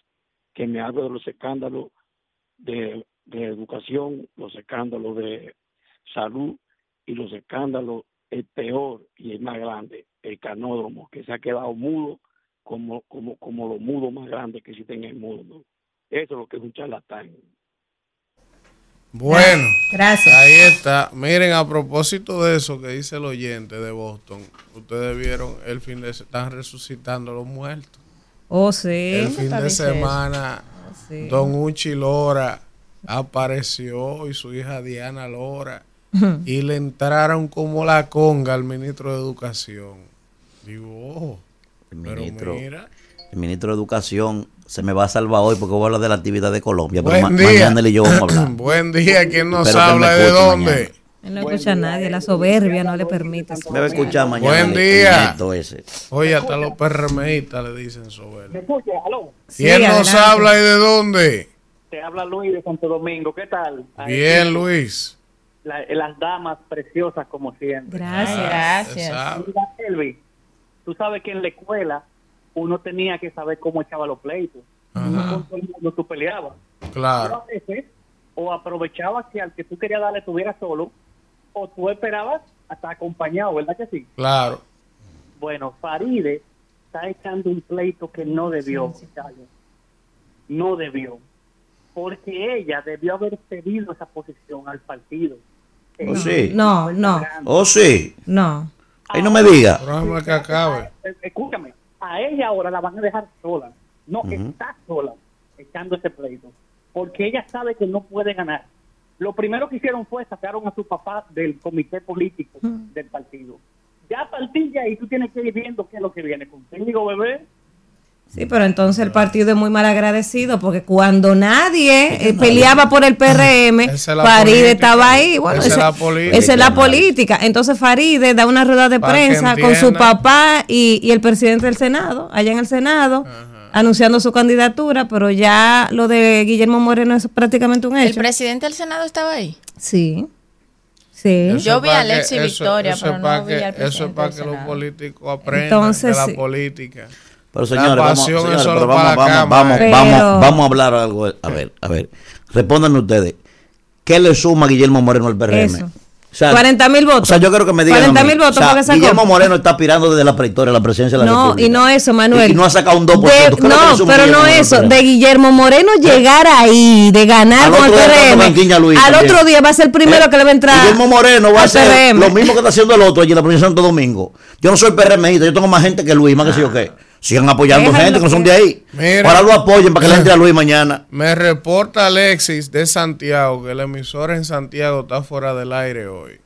que me hable de los escándalos de, de educación, los escándalos de salud y los escándalos, el peor y el más grande, el canódromo, que se ha quedado mudo como, como, como los mudos más grandes que existen en el mundo. Eso es lo que es un charlatán. Bueno. Gracias. Ahí está. Miren, a propósito de eso que dice el oyente de Boston, ustedes vieron el fin de se están resucitando los muertos. Oh, sí. el fin de semana, Sí. Don Uchi Lora apareció y su hija Diana Lora y le entraron como la conga al ministro de Educación. Digo, oh, El pero mira. el ministro de Educación se me va a salvar hoy porque voy a hablar de la actividad de Colombia. Pero Buen ma- día. mañana él y yo vamos a hablar. Buen día, ¿quién nos Espero habla y de dónde? mañana. Él no escucha a nadie, la soberbia no le permite. Me va a escuchar mañana. Buen día. ese. Oye, hasta los PRMistas le dicen sobre ¿Me escucha? ¿Aló? Sí, ¿Quién nos adelante. habla y de dónde? Te habla Luis de Santo Domingo. ¿Qué tal? Bien, Luis. la- las damas preciosas como siempre. Gracias. Gracias. Sabe. Mira, Elvi, tú sabes que en la escuela uno tenía que saber cómo echaba los pleitos. No con todo el mundo tú peleabas. Claro. a veces o aprovechabas que al que tú querías darle estuviera solo o tú esperabas hasta acompañado, ¿verdad que sí? Claro. Bueno, Faride está echando un pleito que no debió. No debió. Porque ella debió haber pedido esa posición al partido. Oh, sí. No, no, Oh, sí. no. Ahí no me diga. Escúchame, a ella ahora la van a dejar sola. No, está sola echando ese pleito. Porque ella sabe que no puede ganar. Lo primero que hicieron fue sacaron a su papá del comité político del partido. Ya a partir de ahí tú tienes que ir viendo qué es lo que viene contigo, bebé. Sí, pero entonces el partido es muy mal agradecido porque cuando nadie eh, peleaba por el PRM, es Faride política. estaba ahí. Bueno, Esa es la política. esa es la política. Entonces Faride da una rueda de Para prensa con su papá y, y el presidente del Senado, allá en el Senado, anunciando su candidatura, pero ya lo de Guillermo Moreno es prácticamente un El hecho. presidente del Senado estaba ahí. Sí. Sí. Eso Yo vi a Alexis que- eso- Victoria, eso pero no vi al Eso es presidente para que los políticos aprendan Entonces, de la sí. política. Pero señores, vamos, señores, pero vamos, vamos, vamos, Pero- vamos, vamos a hablar algo. A ver, a ver. Respóndanme ustedes. ¿Qué le suma Guillermo Moreno al PRM? Eso. O sea, 40 mil votos. O sea, yo creo que me digan. 40 a mí. mil votos O sea, porque sacó. Guillermo Moreno está aspirando desde la prehistoria a la presidencia de la No, República. y no eso, Manuel. Y, y no ha sacado un 2%. De- ¿Qué es lo que le no, pero Guillermo no eso, de Guillermo Moreno llegar ahí, de ganar Al con el otro día cuando PRM. Luis Al también. otro día va a ser el primero Eh, que le va a entrar. Guillermo Moreno va a PRM. lo mismo que está haciendo el otro allí en la provincia de Santo Domingo. Yo no soy PRMista, yo tengo más gente que Luis, más que sé yo qué. Sigan apoyando Déjalo gente que no son de ahí. Mira. Ahora lo apoyen para que le entre a Luis mañana. Me reporta Alexis de Santiago que la emisora en Santiago está fuera del aire hoy.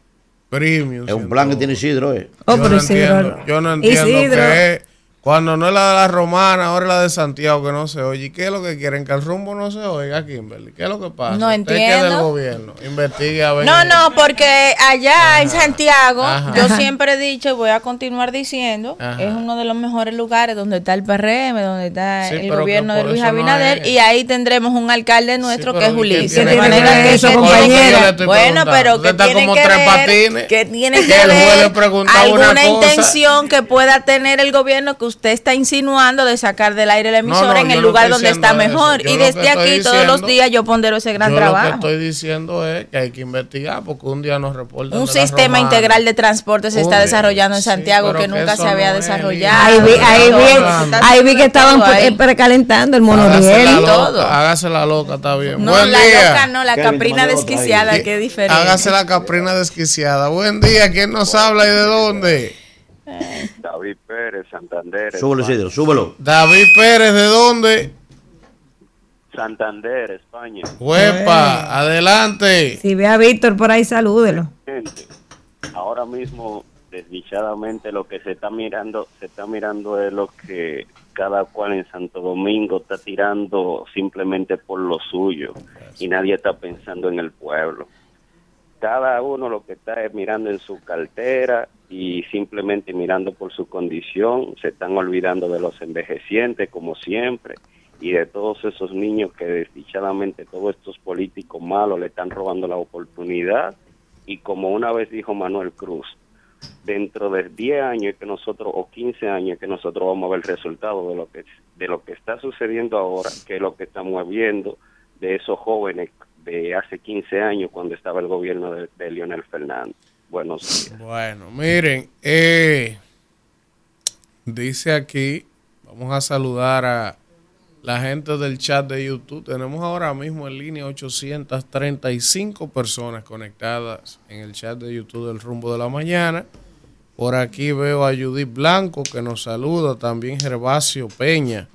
Premium. Es un plan que tiene Isidro. Eh. Oh, yo, pero no Isidro- entiendo, yo no entiendo Isidro. qué es. Cuando no es la de la romana, ahora es la de Santiago que no se oye. ¿Y qué es lo que quieren? Que el rumbo no se oiga, Kimberly. ¿Qué es lo que pasa? No Usted que es del entiendo. gobierno. Investigue a ver. No, no, porque allá en Santiago, Ajá. yo siempre he dicho y voy a continuar diciendo, Ajá. es uno de los mejores lugares donde está el PRM, donde está Sí, el gobierno de Luis no Abinader, y ahí tendremos un alcalde nuestro Sí, que es pero ¿y qué Ulises. De que manera ver que eso, ¿qué que Bueno, pero que está tiene como que tres ver, patines. que tiene Que que ver alguna intención que pueda tener el gobierno que usted está insinuando de sacar del aire la emisora no, en el lugar donde está mejor. Yo Y desde aquí todos los días yo pondero ese gran Yo lo que trabajo. estoy diciendo es que hay que investigar porque un día nos reportan. Un sistema romana. integral de transporte se está desarrollando en Sí, Santiago que que nunca se había no desarrollado. Ahí vi, ahí vi, ahí vi que estaban ahí. precalentando el monorriel. la todo. hágase la loca, está bien. No, Buen la día. loca no, la caprina desquiciada, es diferente. Hágase la caprina desquiciada. Buen día, ¿quién nos habla y de dónde? David Pérez, Santander. Súbelo. Isidro, súbelo. David Pérez, ¿de dónde? Santander, España. Huepa, adelante. Si ve a Víctor por ahí, salúdelo. Gente, ahora mismo, desdichadamente, lo que se está mirando, se está mirando es lo que cada cual en Santo Domingo está tirando simplemente por lo suyo y nadie está pensando en el pueblo. Cada uno lo que está es mirando en su cartera y simplemente mirando por su condición, se están olvidando de los envejecientes como siempre y de todos esos niños que desdichadamente todos estos políticos malos le están robando la oportunidad. Y como una vez dijo Manuel Cruz, dentro de 10 años que nosotros o 15 años que nosotros vamos a ver el resultado de lo que de lo que está sucediendo ahora, que es lo que estamos viendo de esos jóvenes de hace 15 años cuando estaba el gobierno de, de Leonel Fernández. Buenos días. Bueno, miren, eh, dice aquí, vamos a saludar a la gente del chat de YouTube. Tenemos ahora mismo en línea 835 personas conectadas en el chat de YouTube del Rumbo de la Mañana. Por aquí veo a Judith Blanco que nos saluda, también Gervasio Peña.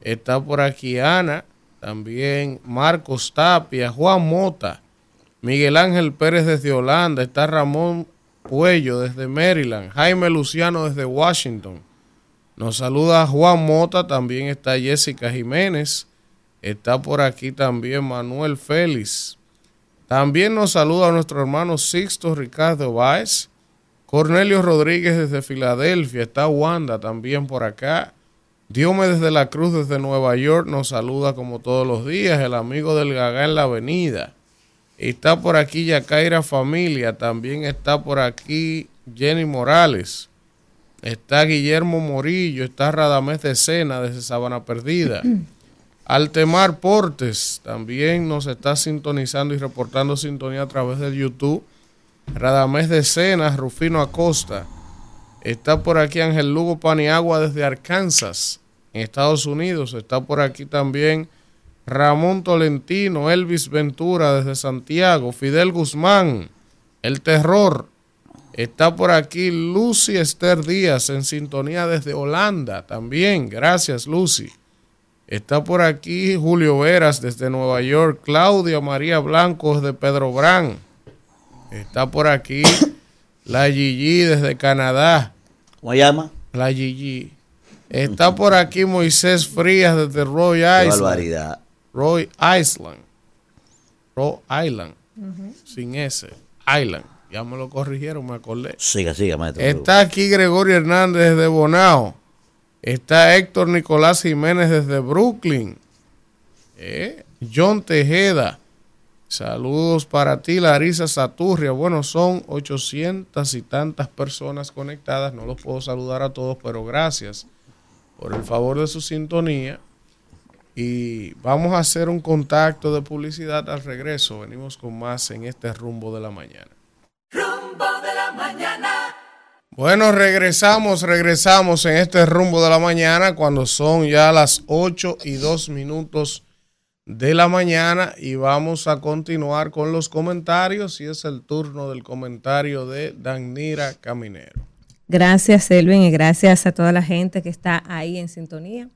Está por aquí Ana, también Marcos Tapia, Juan Mota, Miguel Ángel Pérez desde Holanda, está Ramón Puello desde Maryland, Jaime Luciano desde Washington. Nos saluda Juan Mota, también está Jessica Jiménez, está por aquí también Manuel Félix. También nos saluda nuestro hermano Sixto Ricardo Báez, Cornelio Rodríguez desde Filadelfia, está Wanda también por acá. Diome desde la Cruz, desde Nueva York, nos saluda como todos los días, el amigo del Gagá en la avenida. Está por aquí Yacaira Familia, también está por aquí Jenny Morales, está Guillermo Morillo, está Radamés de Sena desde Sabana Perdida. Altemar Portes también nos está sintonizando y reportando sintonía a través del YouTube. Radamés de Sena, Rufino Acosta. Está por aquí Ángel Lugo Paniagua desde Arkansas, en Estados Unidos. Está por aquí también Ramón Tolentino, Elvis Ventura desde Santiago, Fidel Guzmán, El Terror. Está por aquí Lucy Esther Díaz en sintonía desde Holanda también. Gracias, Lucy. Está por aquí Julio Veras desde Nueva York, Claudia María Blanco desde Pedro Brán. Está por aquí la Gigi desde Canadá. ¿Cómo se llama? La Gigi. Está por aquí Moisés Frías desde Roy Qué Island. barbaridad. Roy Island. Roy Island. Sin S. Island. Ya me lo corrigieron, me acordé. Siga, siga, maestro. Está aquí Gregorio Hernández desde Bonao. Está Héctor Nicolás Jiménez desde Brooklyn. Eh, John Tejeda. Saludos para ti, Larisa Saturria. Bueno, son 800 y tantas personas conectadas. No los puedo saludar a todos, pero gracias por el favor de su sintonía. Y vamos a hacer un contacto de publicidad al regreso. Venimos con más en este rumbo de la mañana. Rumbo de la mañana. Bueno, regresamos, regresamos en este rumbo de la mañana cuando son ya las 8 y 2 minutos de la mañana y vamos a continuar con los comentarios y es el turno del comentario de Danira Caminero. Gracias, Elvin, y gracias a toda la gente que está ahí en sintonía.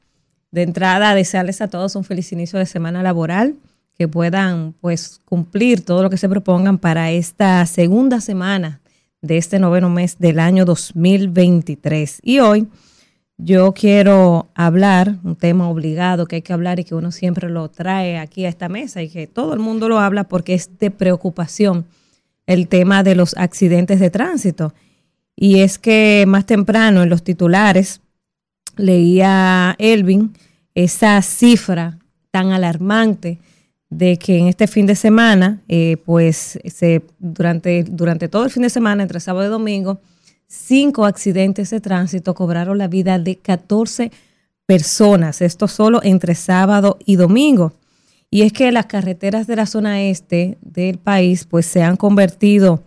De entrada, desearles a todos un feliz inicio de semana laboral, que puedan pues cumplir todo lo que se propongan para esta segunda semana de este noveno mes del año 2023. Y hoy yo quiero hablar, un tema obligado que hay que hablar y que uno siempre lo trae aquí a esta mesa y que todo el mundo lo habla porque es de preocupación el tema de los accidentes de tránsito. Y es que más temprano en los titulares leía Elvin esa cifra tan alarmante de que en este fin de semana, eh, pues se, durante, durante todo el fin de semana, entre sábado y domingo, cinco accidentes de tránsito cobraron la vida de 14 personas, esto solo entre sábado y domingo. Y es que las carreteras de la zona este del país pues se han convertido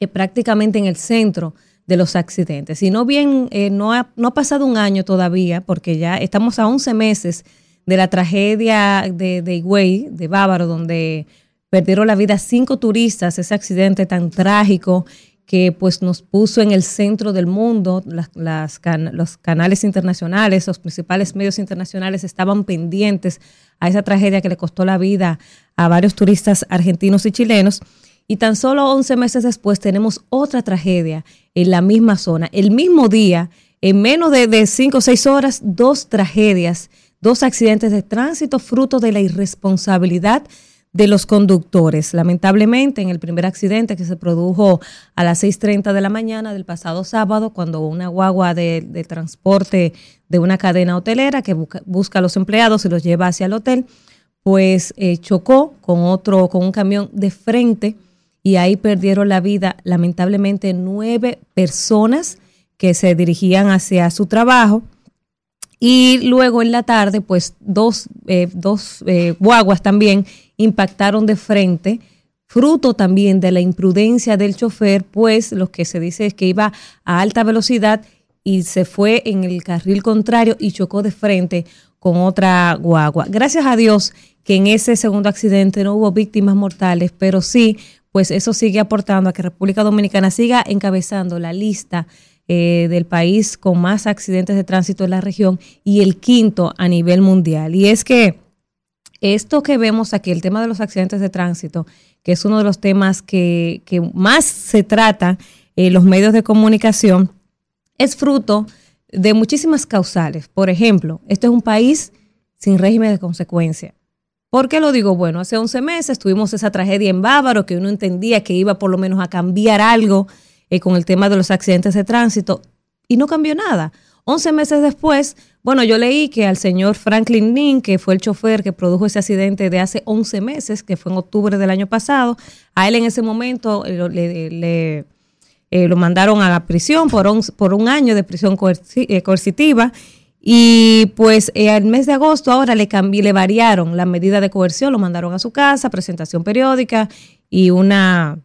eh, prácticamente en el centro de los accidentes. Y no bien, eh, no, ha, pasado un año todavía, porque ya estamos a 11 meses de la tragedia de, de Higüey, de Bávaro, donde perdieron la vida cinco turistas, ese accidente tan trágico que pues nos puso en el centro del mundo, las, los canales internacionales, los principales medios internacionales estaban pendientes a esa tragedia que le costó la vida a varios turistas argentinos y chilenos. Y tan solo 11 meses después tenemos otra tragedia en la misma zona. El mismo día, en menos de, de 5 o 6 horas, dos tragedias, dos accidentes de tránsito fruto de la irresponsabilidad de los conductores. Lamentablemente, en el primer accidente que se produjo a las 6.30 de la mañana del pasado sábado, cuando una guagua de, transporte de una cadena hotelera que busca, busca a los empleados y los lleva hacia el hotel, pues eh, chocó con otro, con un camión de frente y ahí perdieron la vida lamentablemente nueve personas que se dirigían hacia su trabajo. Y luego en la tarde, pues dos, eh, dos eh, guaguas también impactaron de frente, fruto también de la imprudencia del chofer, pues lo que se dice es que iba a alta velocidad y se fue en el carril contrario y chocó de frente con otra guagua. Gracias a Dios que en ese segundo accidente no hubo víctimas mortales, pero sí, pues eso sigue aportando a que República Dominicana siga encabezando la lista eh, del país con más accidentes de tránsito en la región y el quinto a nivel mundial. Y es que esto que vemos aquí, el tema de los accidentes de tránsito, que es uno de los temas que, que más se trata en los medios de comunicación, es fruto de muchísimas causales. Por ejemplo, este es un país sin régimen de consecuencia. ¿Por qué lo digo? Bueno, hace 11 meses tuvimos esa tragedia en Bávaro que uno entendía que iba por lo menos a cambiar algo eh, con el tema de los accidentes de tránsito y no cambió nada. 11 meses después, bueno, yo leí que al señor Franklin Nin, que fue el chofer que produjo ese accidente de hace 11 meses, que fue en octubre del año pasado, a él en ese momento eh, le, eh, lo mandaron a la prisión por un, por un año de prisión eh, coercitiva. Y pues eh, al mes de agosto ahora le cambié, le variaron la medida de coerción, lo mandaron a su casa, presentación periódica y una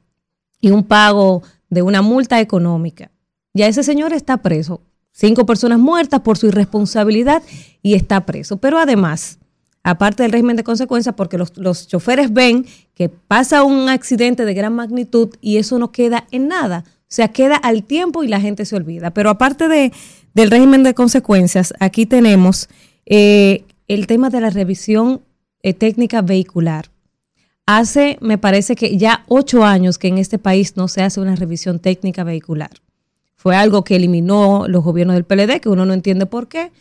y un pago de una multa económica. Ya ese señor está preso. Cinco personas muertas por su irresponsabilidad y está preso. Pero además, aparte del régimen de consecuencias, porque los, los choferes ven que pasa un accidente de gran magnitud y eso no queda en nada. O sea, queda al tiempo y la gente se olvida. Pero aparte de, del régimen de consecuencias, aquí tenemos eh, el tema de la revisión eh, técnica vehicular. Hace, me parece que ya ocho años que en este país no se hace una revisión técnica vehicular. Fue algo que eliminó los gobiernos del PLD, que uno no entiende por qué.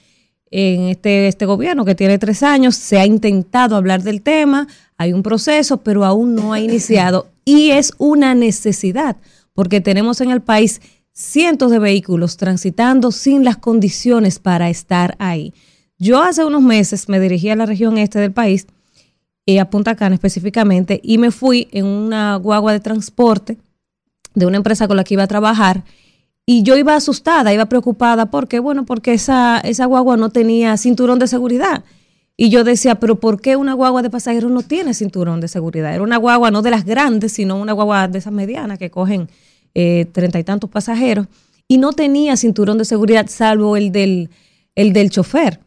En este, este gobierno que tiene tres años se ha intentado hablar del tema, hay un proceso, pero aún no ha iniciado y es una necesidad, porque tenemos en el país cientos de vehículos transitando sin las condiciones para estar ahí. Yo hace unos meses me dirigí a la región este del país eh, a Punta Cana específicamente, y me fui en una guagua de transporte de una empresa con la que iba a trabajar, y yo iba asustada, iba preocupada, porque bueno, porque esa, esa guagua no tenía cinturón de seguridad. Y yo decía, pero ¿por qué una guagua de pasajeros no tiene cinturón de seguridad? Era una guagua no de las grandes, sino una guagua de esas medianas que cogen eh, treinta y tantos pasajeros, y no tenía cinturón de seguridad salvo el del, el del chofer.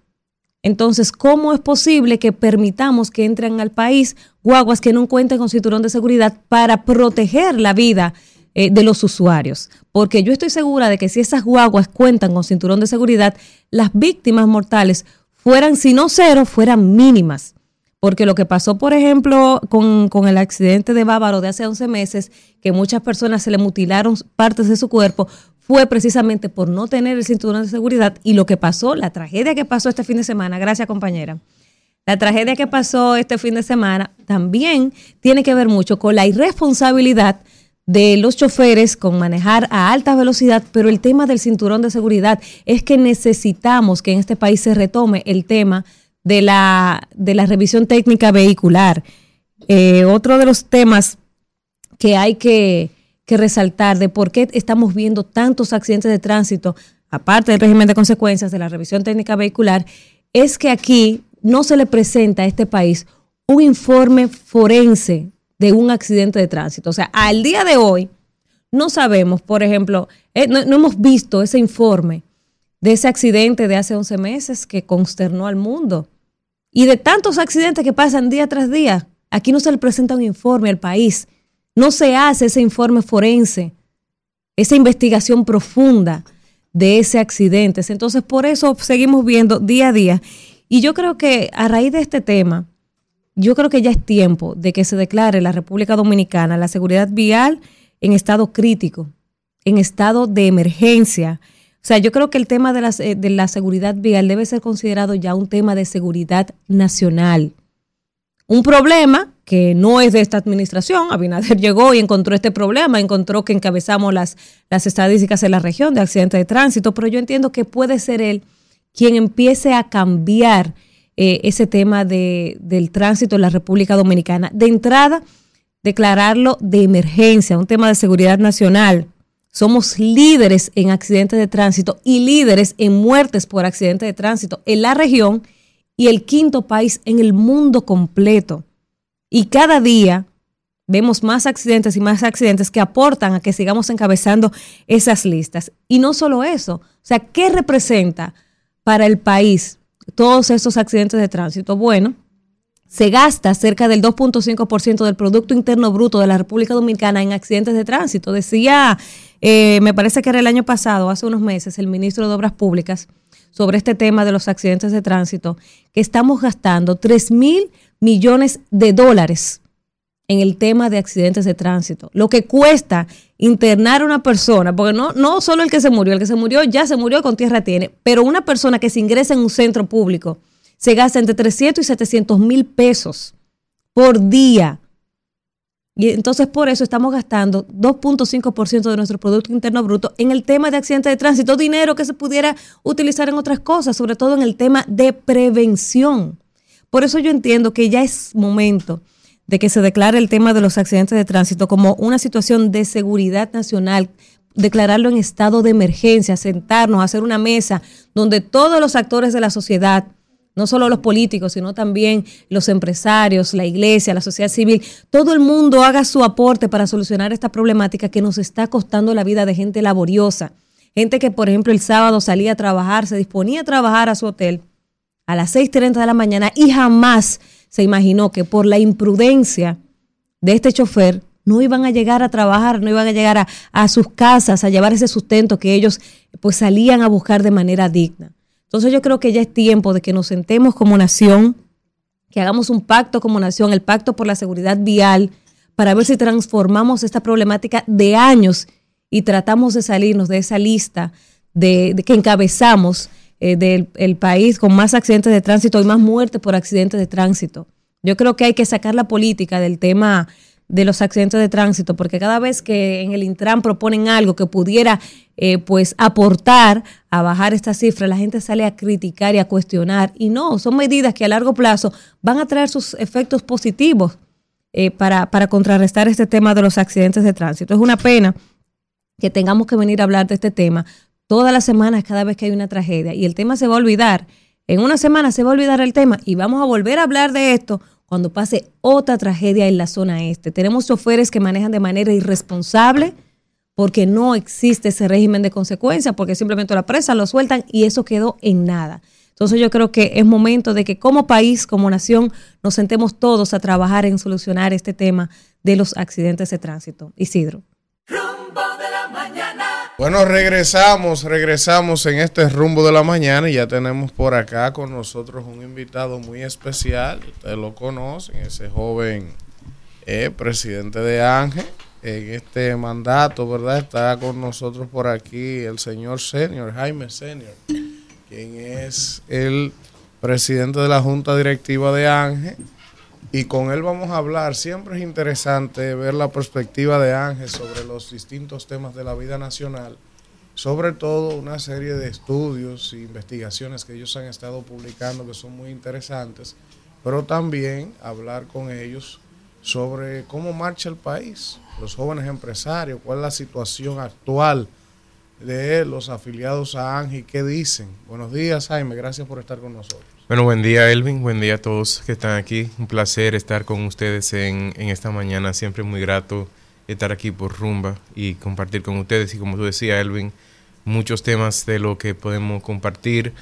Entonces, ¿cómo es posible que permitamos que entren al país guaguas que no cuenten con cinturón de seguridad para proteger la vida eh, de los usuarios? Porque yo estoy segura de que si esas guaguas cuentan con cinturón de seguridad, las víctimas mortales fueran, si no cero, fueran mínimas. Porque lo que pasó, por ejemplo, con, con el accidente de Bávaro de hace 11 meses, que muchas personas se le mutilaron partes de su cuerpo, fue precisamente por no tener el cinturón de seguridad y lo que pasó, la tragedia que pasó este fin de semana, gracias compañera, la tragedia que pasó este fin de semana también tiene que ver mucho con la irresponsabilidad de los choferes con manejar a alta velocidad, pero el tema del cinturón de seguridad es que necesitamos que en este país se retome el tema de la, de la revisión técnica vehicular. Eh, otro de los temas que hay que, que resaltar de por qué estamos viendo tantos accidentes de tránsito, aparte del régimen de consecuencias de la revisión técnica vehicular, es que aquí no se le presenta a este país un informe forense de un accidente de tránsito. O sea, al día de hoy no sabemos, por ejemplo, eh, no, hemos visto ese informe de ese accidente de hace 11 meses que consternó al mundo. Y de tantos accidentes que pasan día tras día, aquí no se le presenta un informe al país. No se hace ese informe forense, esa investigación profunda de ese accidente. Entonces, por eso seguimos viendo día a día. Y yo creo que a raíz de este tema, yo creo que ya es tiempo de que se declare la República Dominicana la seguridad vial en estado crítico, en estado de emergencia. O sea, yo creo que el tema de la, de la seguridad vial debe ser considerado ya un tema de seguridad nacional. Un problema que no es de esta administración. Abinader llegó y encontró este problema, encontró que encabezamos las, las estadísticas en la región de accidentes de tránsito, pero yo entiendo que puede ser él quien empiece a cambiar eh, ese tema de, del tránsito en la República Dominicana. De entrada, declararlo de emergencia, un tema de seguridad nacional. Somos líderes en accidentes de tránsito y líderes en muertes por accidentes de tránsito en la región y el quinto país en el mundo completo. Y cada día vemos más accidentes y más accidentes que aportan a que sigamos encabezando esas listas. Y no solo eso, o sea, ¿qué representa para el país todos esos accidentes de tránsito? Bueno, se gasta cerca del 2.5% del Producto Interno Bruto de la República Dominicana en accidentes de tránsito. Decía, eh, me parece que era el año pasado, hace unos meses, el ministro de Obras Públicas sobre este tema de los accidentes de tránsito, que estamos gastando 3 mil millones de dólares en el tema de accidentes de tránsito. Lo que cuesta internar a una persona, porque no, no solo el que se murió, el que se murió ya se murió con tierra tiene, pero una persona que se ingresa en un centro público se gasta entre 300 y 700 mil pesos por día. Y entonces por eso estamos gastando 2.5% de nuestro Producto Interno Bruto en el tema de accidentes de tránsito, dinero que se pudiera utilizar en otras cosas, sobre todo en el tema de prevención. Por eso yo entiendo que ya es momento de que se declare el tema de los accidentes de tránsito como una situación de seguridad nacional, declararlo en estado de emergencia, sentarnos, hacer una mesa donde todos los actores de la sociedad, no solo los políticos, sino también los empresarios, la iglesia, la sociedad civil, todo el mundo haga su aporte para solucionar esta problemática que nos está costando la vida de gente laboriosa. Gente que, por ejemplo, el sábado salía a trabajar, se disponía a trabajar a su hotel a las 6.30 de la mañana y jamás se imaginó que por la imprudencia de este chofer no iban a llegar a trabajar, no iban a llegar a, a, sus casas a llevar ese sustento que ellos pues salían a buscar de manera digna. Entonces yo creo que ya es tiempo de que nos sentemos como nación, que hagamos un pacto como nación, el pacto por la seguridad vial, para ver si transformamos esta problemática de años y tratamos de salirnos de esa lista de, que encabezamos eh, del el país con más accidentes de tránsito y más muertes por accidentes de tránsito. Yo creo que hay que sacar la política del tema de los accidentes de tránsito, porque cada vez que en el Intran proponen algo que pudiera eh, pues aportar a bajar esta cifra, la gente sale a criticar y a cuestionar. Y no, son medidas que a largo plazo van a traer sus efectos positivos eh, para, para contrarrestar este tema de los accidentes de tránsito. Es una pena que tengamos que venir a hablar de este tema todas las semanas cada vez que hay una tragedia y el tema se va a olvidar. En una semana se va a olvidar el tema y vamos a volver a hablar de esto cuando pase otra tragedia en la zona este. Tenemos choferes que manejan de manera irresponsable porque no existe ese régimen de consecuencia, porque simplemente la presa lo sueltan y eso quedó en nada. Entonces yo creo que es momento de que como país, como nación, nos sentemos todos a trabajar en solucionar este tema de los accidentes de tránsito. Isidro. Bueno, regresamos, regresamos en este rumbo de la mañana y ya tenemos por acá con nosotros un invitado muy especial. Ustedes lo conocen, ese joven eh, presidente de Ángel. En este mandato, ¿verdad? Está con nosotros por aquí el señor Senior, Jaime Senior, quien es el presidente de la Junta Directiva de Ángel y con él vamos a hablar. Siempre es interesante ver la perspectiva de Ángel sobre los distintos temas de la vida nacional, sobre todo una serie de estudios e investigaciones que ellos han estado publicando que son muy interesantes, pero también hablar con ellos sobre cómo marcha el país, los jóvenes empresarios, cuál es la situación actual de los afiliados a ANGI, qué dicen. Buenos días, Jaime, gracias por estar con nosotros. Bueno, buen día Elvin, buen día a todos que están aquí. Un placer estar con ustedes en, en esta mañana, siempre muy grato estar aquí por Rumba y compartir con ustedes. Y como tú decías, Elvin, muchos temas de lo que podemos compartir,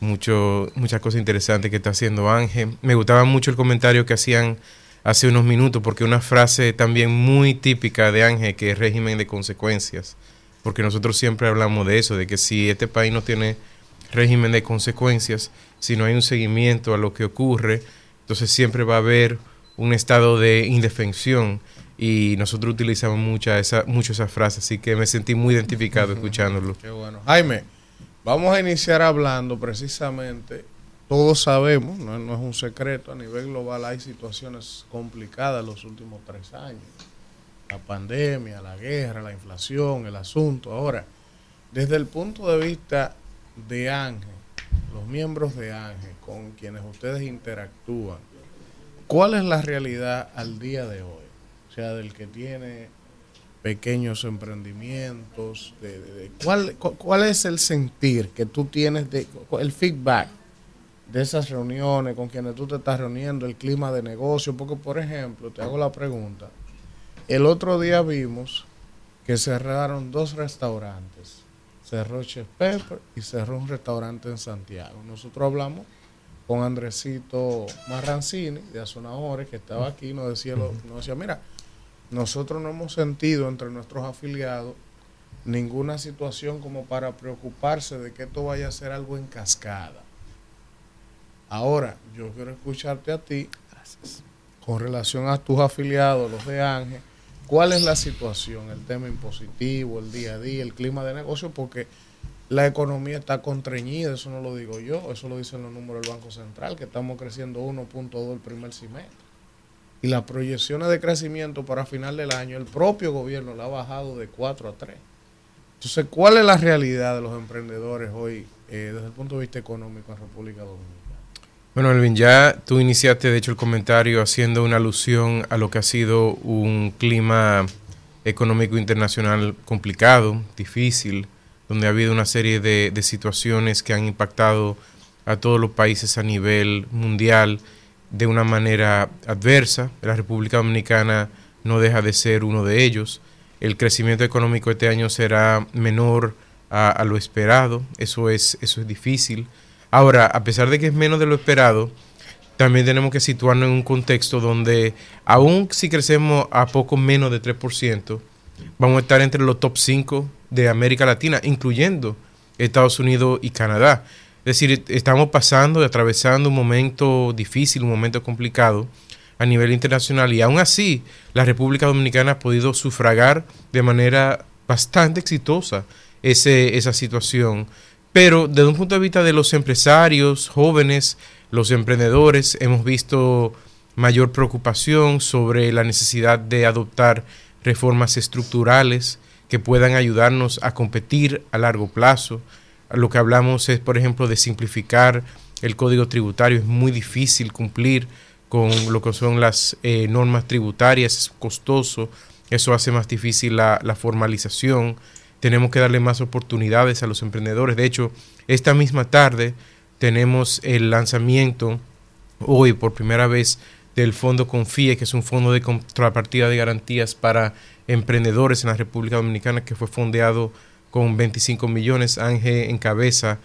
mucho, muchas cosas interesantes que está haciendo Ángel. Me gustaba mucho el comentario que hacían hace unos minutos, porque una frase también muy típica de Ángel, que es régimen de consecuencias, porque nosotros siempre hablamos de eso, de que si este país no tiene régimen de consecuencias, si no hay un seguimiento a lo que ocurre, entonces siempre va a haber un estado de indefensión y nosotros utilizamos mucha esa, mucho esa frase, así que me sentí muy identificado escuchándolo. Qué bueno. Jaime, vamos a iniciar hablando precisamente, todos sabemos, no, no es un secreto, a nivel global hay situaciones complicadas los últimos tres años. La pandemia, la guerra, la inflación, el asunto. Ahora, desde el punto de vista de Ángel, los miembros de Ángel con quienes ustedes interactúan, ¿cuál es la realidad al día de hoy? O sea, del que tiene pequeños emprendimientos, de, de- de- ¿cuál, cu- ¿cuál es el sentir que tú tienes, de, el feedback de esas reuniones con quienes tú te estás reuniendo, el clima de negocio? Porque, por ejemplo, te hago la pregunta, el otro día vimos que cerraron dos restaurantes. Cerró Chef Pepper y cerró un restaurante en Santiago. Nosotros hablamos con Andresito Marrancini de Azonadores, que estaba aquí, nos decía, lo- nos decía, mira, nosotros no hemos sentido entre nuestros afiliados ninguna situación como para preocuparse de que esto vaya a ser algo en cascada. Ahora, yo quiero escucharte a ti con relación a tus afiliados, los de Ángel, ¿cuál es la situación, el tema impositivo, el día a día, el clima de negocio? Porque la economía está contrañida, eso no lo digo yo, eso lo dicen los números del Banco Central, que estamos creciendo 1.2 el primer semestre. Y las proyecciones de crecimiento para final del año, el propio gobierno la ha bajado de 4 a 3. Entonces, ¿cuál es la realidad de los emprendedores hoy eh, desde el punto de vista económico en República Dominicana? Bueno, Elvin, ya tú iniciaste de hecho el comentario haciendo una alusión a lo que ha sido un clima económico internacional complicado, difícil, donde ha habido una serie de, situaciones que han impactado a todos los países a nivel mundial de una manera adversa. La República Dominicana no deja de ser uno de ellos. El crecimiento económico este año será menor a, a lo esperado. Eso es, eso es difícil. Ahora, a pesar de que es menos de lo esperado, también tenemos que situarnos en un contexto donde, aun si crecemos a poco menos de 3%, vamos a estar entre los top 5 de América Latina, incluyendo Estados Unidos y Canadá. Es decir, estamos pasando y atravesando un momento difícil, un momento complicado a nivel internacional y aún así la República Dominicana ha podido sufragar de manera bastante exitosa ese, esa situación. Pero desde un punto de vista de los empresarios, jóvenes, los emprendedores, hemos visto mayor preocupación sobre la necesidad de adoptar reformas estructurales que puedan ayudarnos a competir a largo plazo. Lo que hablamos es, por ejemplo, de simplificar el código tributario. Es muy difícil cumplir con lo que son las eh, normas tributarias, es costoso, eso hace más difícil la, la formalización tenemos que darle más oportunidades a los emprendedores. De hecho, esta misma tarde tenemos el lanzamiento, hoy por primera vez, del Fondo Confíe, que es un fondo de contrapartida de garantías para emprendedores en la República Dominicana, que fue fondeado con 25 millones. Ángel encabeza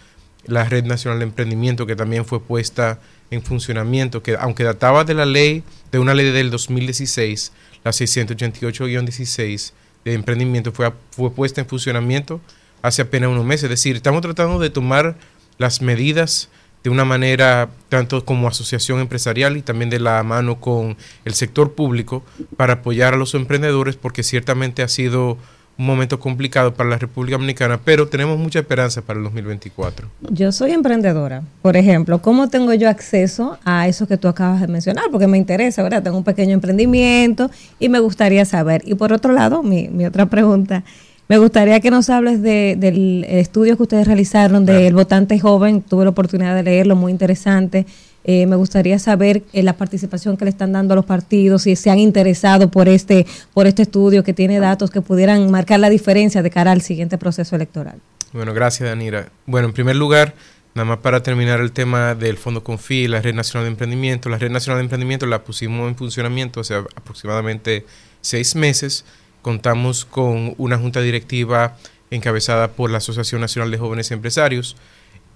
la Red Nacional de Emprendimiento, que también fue puesta en funcionamiento, que aunque databa de la ley, de una ley del 2016, la 688-16, de emprendimiento fue, fue puesta en funcionamiento hace apenas unos meses. Es decir, estamos tratando de tomar las medidas de una manera tanto como asociación empresarial y también de la mano con el sector público para apoyar a los emprendedores porque ciertamente ha sido un momento complicado para la República Dominicana, pero tenemos mucha esperanza para el 2024. Yo soy emprendedora, por ejemplo, ¿cómo tengo yo acceso a eso que tú acabas de mencionar? Porque me interesa, ¿verdad? Tengo un pequeño emprendimiento y me gustaría saber. Y por otro lado, mi, mi otra pregunta, me gustaría que nos hables de, del estudio que ustedes realizaron del votante joven, tuve la oportunidad de leerlo, muy interesante. Eh, me gustaría saber eh, la participación que le están dando a los partidos, si se han interesado por este, por este estudio que tiene datos que pudieran marcar la diferencia de cara al siguiente proceso electoral. Bueno, gracias, Danira. Bueno, en primer lugar, nada más para terminar el tema del Fondo Confi la Red Nacional de Emprendimiento. La Red Nacional de Emprendimiento la pusimos en funcionamiento hace aproximadamente seis meses. Contamos con una junta directiva encabezada por la Asociación Nacional de Jóvenes Empresarios.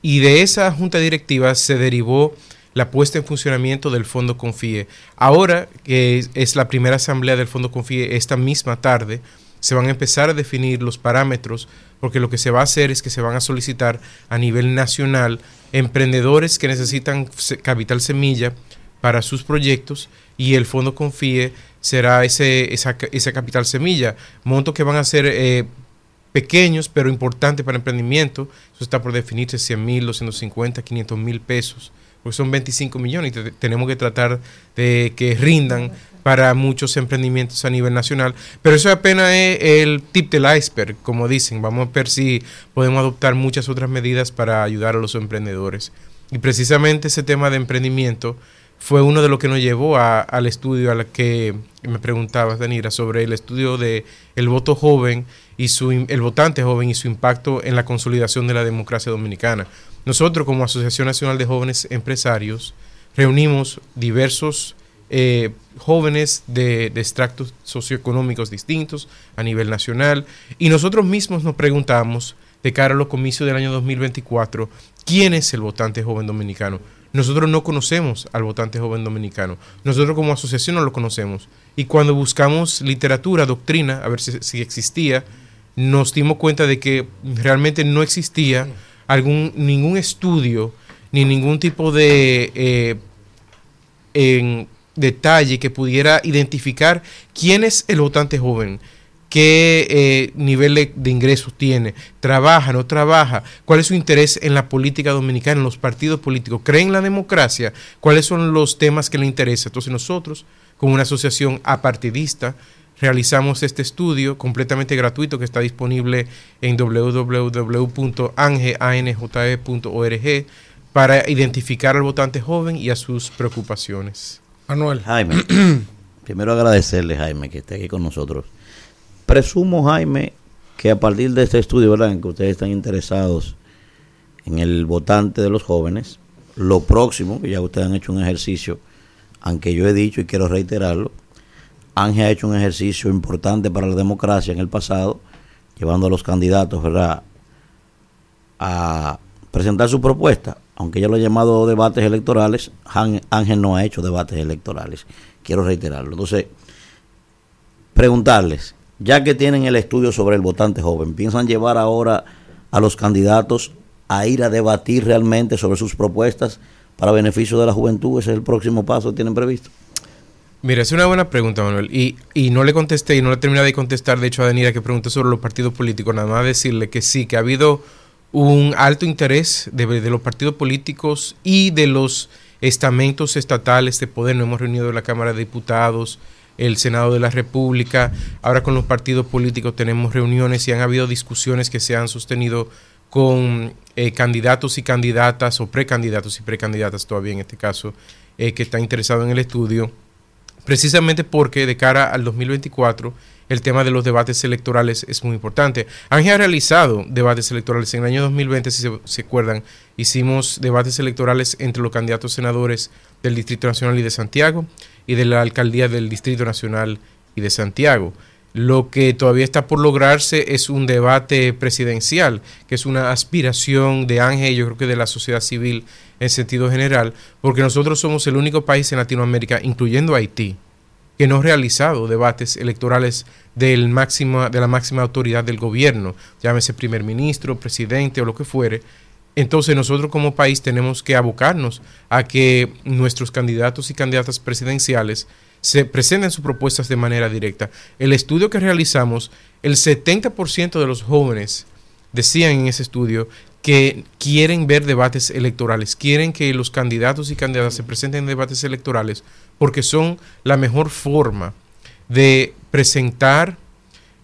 Y de esa junta directiva se derivó la puesta en funcionamiento del Fondo Confíe. Ahora, que es la primera asamblea del Fondo Confíe esta misma tarde, se van a empezar a definir los parámetros, porque lo que se va a hacer es que se van a solicitar a nivel nacional emprendedores que necesitan capital semilla para sus proyectos y el Fondo Confíe será ese, esa, capital semilla, montos que van a ser eh, pequeños pero importantes para emprendimiento, eso está por definirse 100 mil, 250, 500 mil pesos porque son 25 millones y tenemos que tratar de que rindan para muchos emprendimientos a nivel nacional. Pero eso apenas es el tip del iceberg, como dicen. Vamos a ver si podemos adoptar muchas otras medidas para ayudar a los emprendedores. Y precisamente ese tema de emprendimiento fue uno de los que nos llevó al estudio al que me preguntabas, Danira, sobre el estudio de el voto joven y su el votante joven y su impacto en la consolidación de la democracia dominicana. Nosotros como Asociación Nacional de Jóvenes Empresarios reunimos diversos eh, jóvenes de, extractos socioeconómicos distintos a nivel nacional y nosotros mismos nos preguntamos de cara a los comicios del año 2024, ¿quién es el votante joven dominicano? Nosotros no conocemos al votante joven dominicano. Nosotros como asociación no lo conocemos. Y cuando buscamos literatura, doctrina, a ver si existía, nos dimos cuenta de que realmente no existía algún, ningún estudio ni ningún tipo de eh, en detalle que pudiera identificar quién es el votante joven, qué eh, nivel de, ingresos tiene, trabaja, no trabaja, cuál es su interés en la política dominicana, en los partidos políticos, cree en la democracia, cuáles son los temas que le interesan. Entonces nosotros, como una asociación apartidista, realizamos este estudio completamente gratuito que está disponible en www.ange.org para identificar al votante joven y a sus preocupaciones. Manuel. Jaime, primero agradecerle, Jaime, que esté aquí con nosotros. Presumo, Jaime, que a partir de este estudio, ¿verdad?, en que ustedes están interesados en el votante de los jóvenes, lo próximo, que ya ustedes han hecho un ejercicio, aunque yo he dicho y quiero reiterarlo, Ángel ha hecho un ejercicio importante para la democracia en el pasado, llevando a los candidatos ¿verdad? a presentar su propuesta. Aunque ya lo ha llamado debates electorales, Ángel no ha hecho debates electorales. Quiero reiterarlo. Entonces, preguntarles, ya que tienen el estudio sobre el votante joven, ¿piensan llevar ahora a los candidatos a ir a debatir realmente sobre sus propuestas para beneficio de la juventud? ¿Ese es el próximo paso que tienen previsto? Mira, es una buena pregunta, Manuel. Y, y no le contesté y no le terminé de contestar, de hecho, a Danira que preguntó sobre los partidos políticos. Nada más decirle que sí, que ha habido un alto interés de, de los partidos políticos y de los estamentos estatales de poder. Nos hemos reunido en la Cámara de Diputados, el Senado de la República. Ahora con los partidos políticos tenemos reuniones y han habido discusiones que se han sostenido con eh, candidatos y candidatas o precandidatos y precandidatas todavía en este caso eh, que están interesados en el estudio precisamente porque de cara al 2024 el tema de los debates electorales es muy importante. Ángel ha realizado debates electorales. En el año 2020, si se, acuerdan, hicimos debates electorales entre los candidatos senadores del Distrito Nacional y de Santiago y de la alcaldía del Distrito Nacional y de Santiago. Lo que todavía está por lograrse es un debate presidencial, que es una aspiración de Ángel, yo creo que de la sociedad civil en sentido general, porque nosotros somos el único país en Latinoamérica, incluyendo Haití, que no ha realizado debates electorales del máximo, de la máxima autoridad del gobierno, llámese primer ministro, presidente o lo que fuere. Entonces nosotros como país tenemos que abocarnos a que nuestros candidatos y candidatas presidenciales se presenten sus propuestas de manera directa. El estudio que realizamos, el 70% de los jóvenes decían en ese estudio que quieren ver debates electorales, quieren que los candidatos y candidatas se presenten en debates electorales porque son la mejor forma de presentar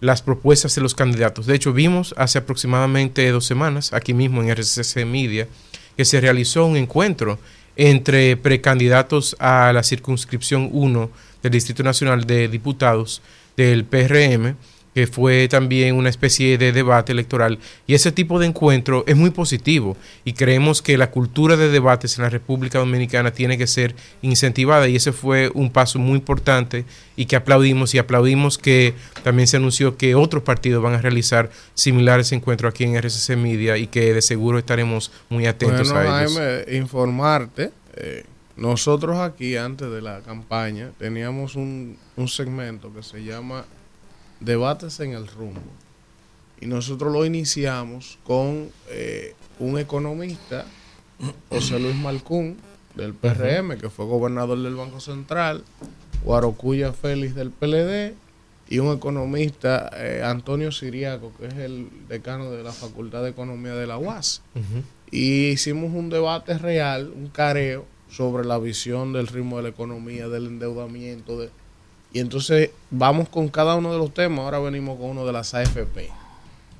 las propuestas de los candidatos. De hecho, vimos hace aproximadamente dos semanas, aquí mismo en RCC Media, que se realizó un encuentro entre precandidatos a la circunscripción 1 del Distrito Nacional de Diputados del PRM que fue también una especie de debate electoral. Y ese tipo de encuentro es muy positivo y creemos que la cultura de debates en la República Dominicana tiene que ser incentivada y ese fue un paso muy importante y que aplaudimos y aplaudimos que también se anunció que otros partidos van a realizar similares encuentros aquí en RCC Media y que de seguro estaremos muy atentos Bueno, a ellos. Jaime, informarte, eh, nosotros aquí antes de la campaña teníamos un, un segmento que se llama Debates en el rumbo. Y nosotros lo iniciamos con eh, un economista, José Luis Malcún, del PRM, que fue gobernador del Banco Central, Guarocuya Félix del PLD, y un economista, eh, Antonio Siriaco, que es el decano de la Facultad de Economía de la UAS. Y hicimos un debate real, un careo, sobre la visión del ritmo de la economía, del endeudamiento. De, y entonces vamos con cada uno de los temas. Ahora venimos con uno de las AFP.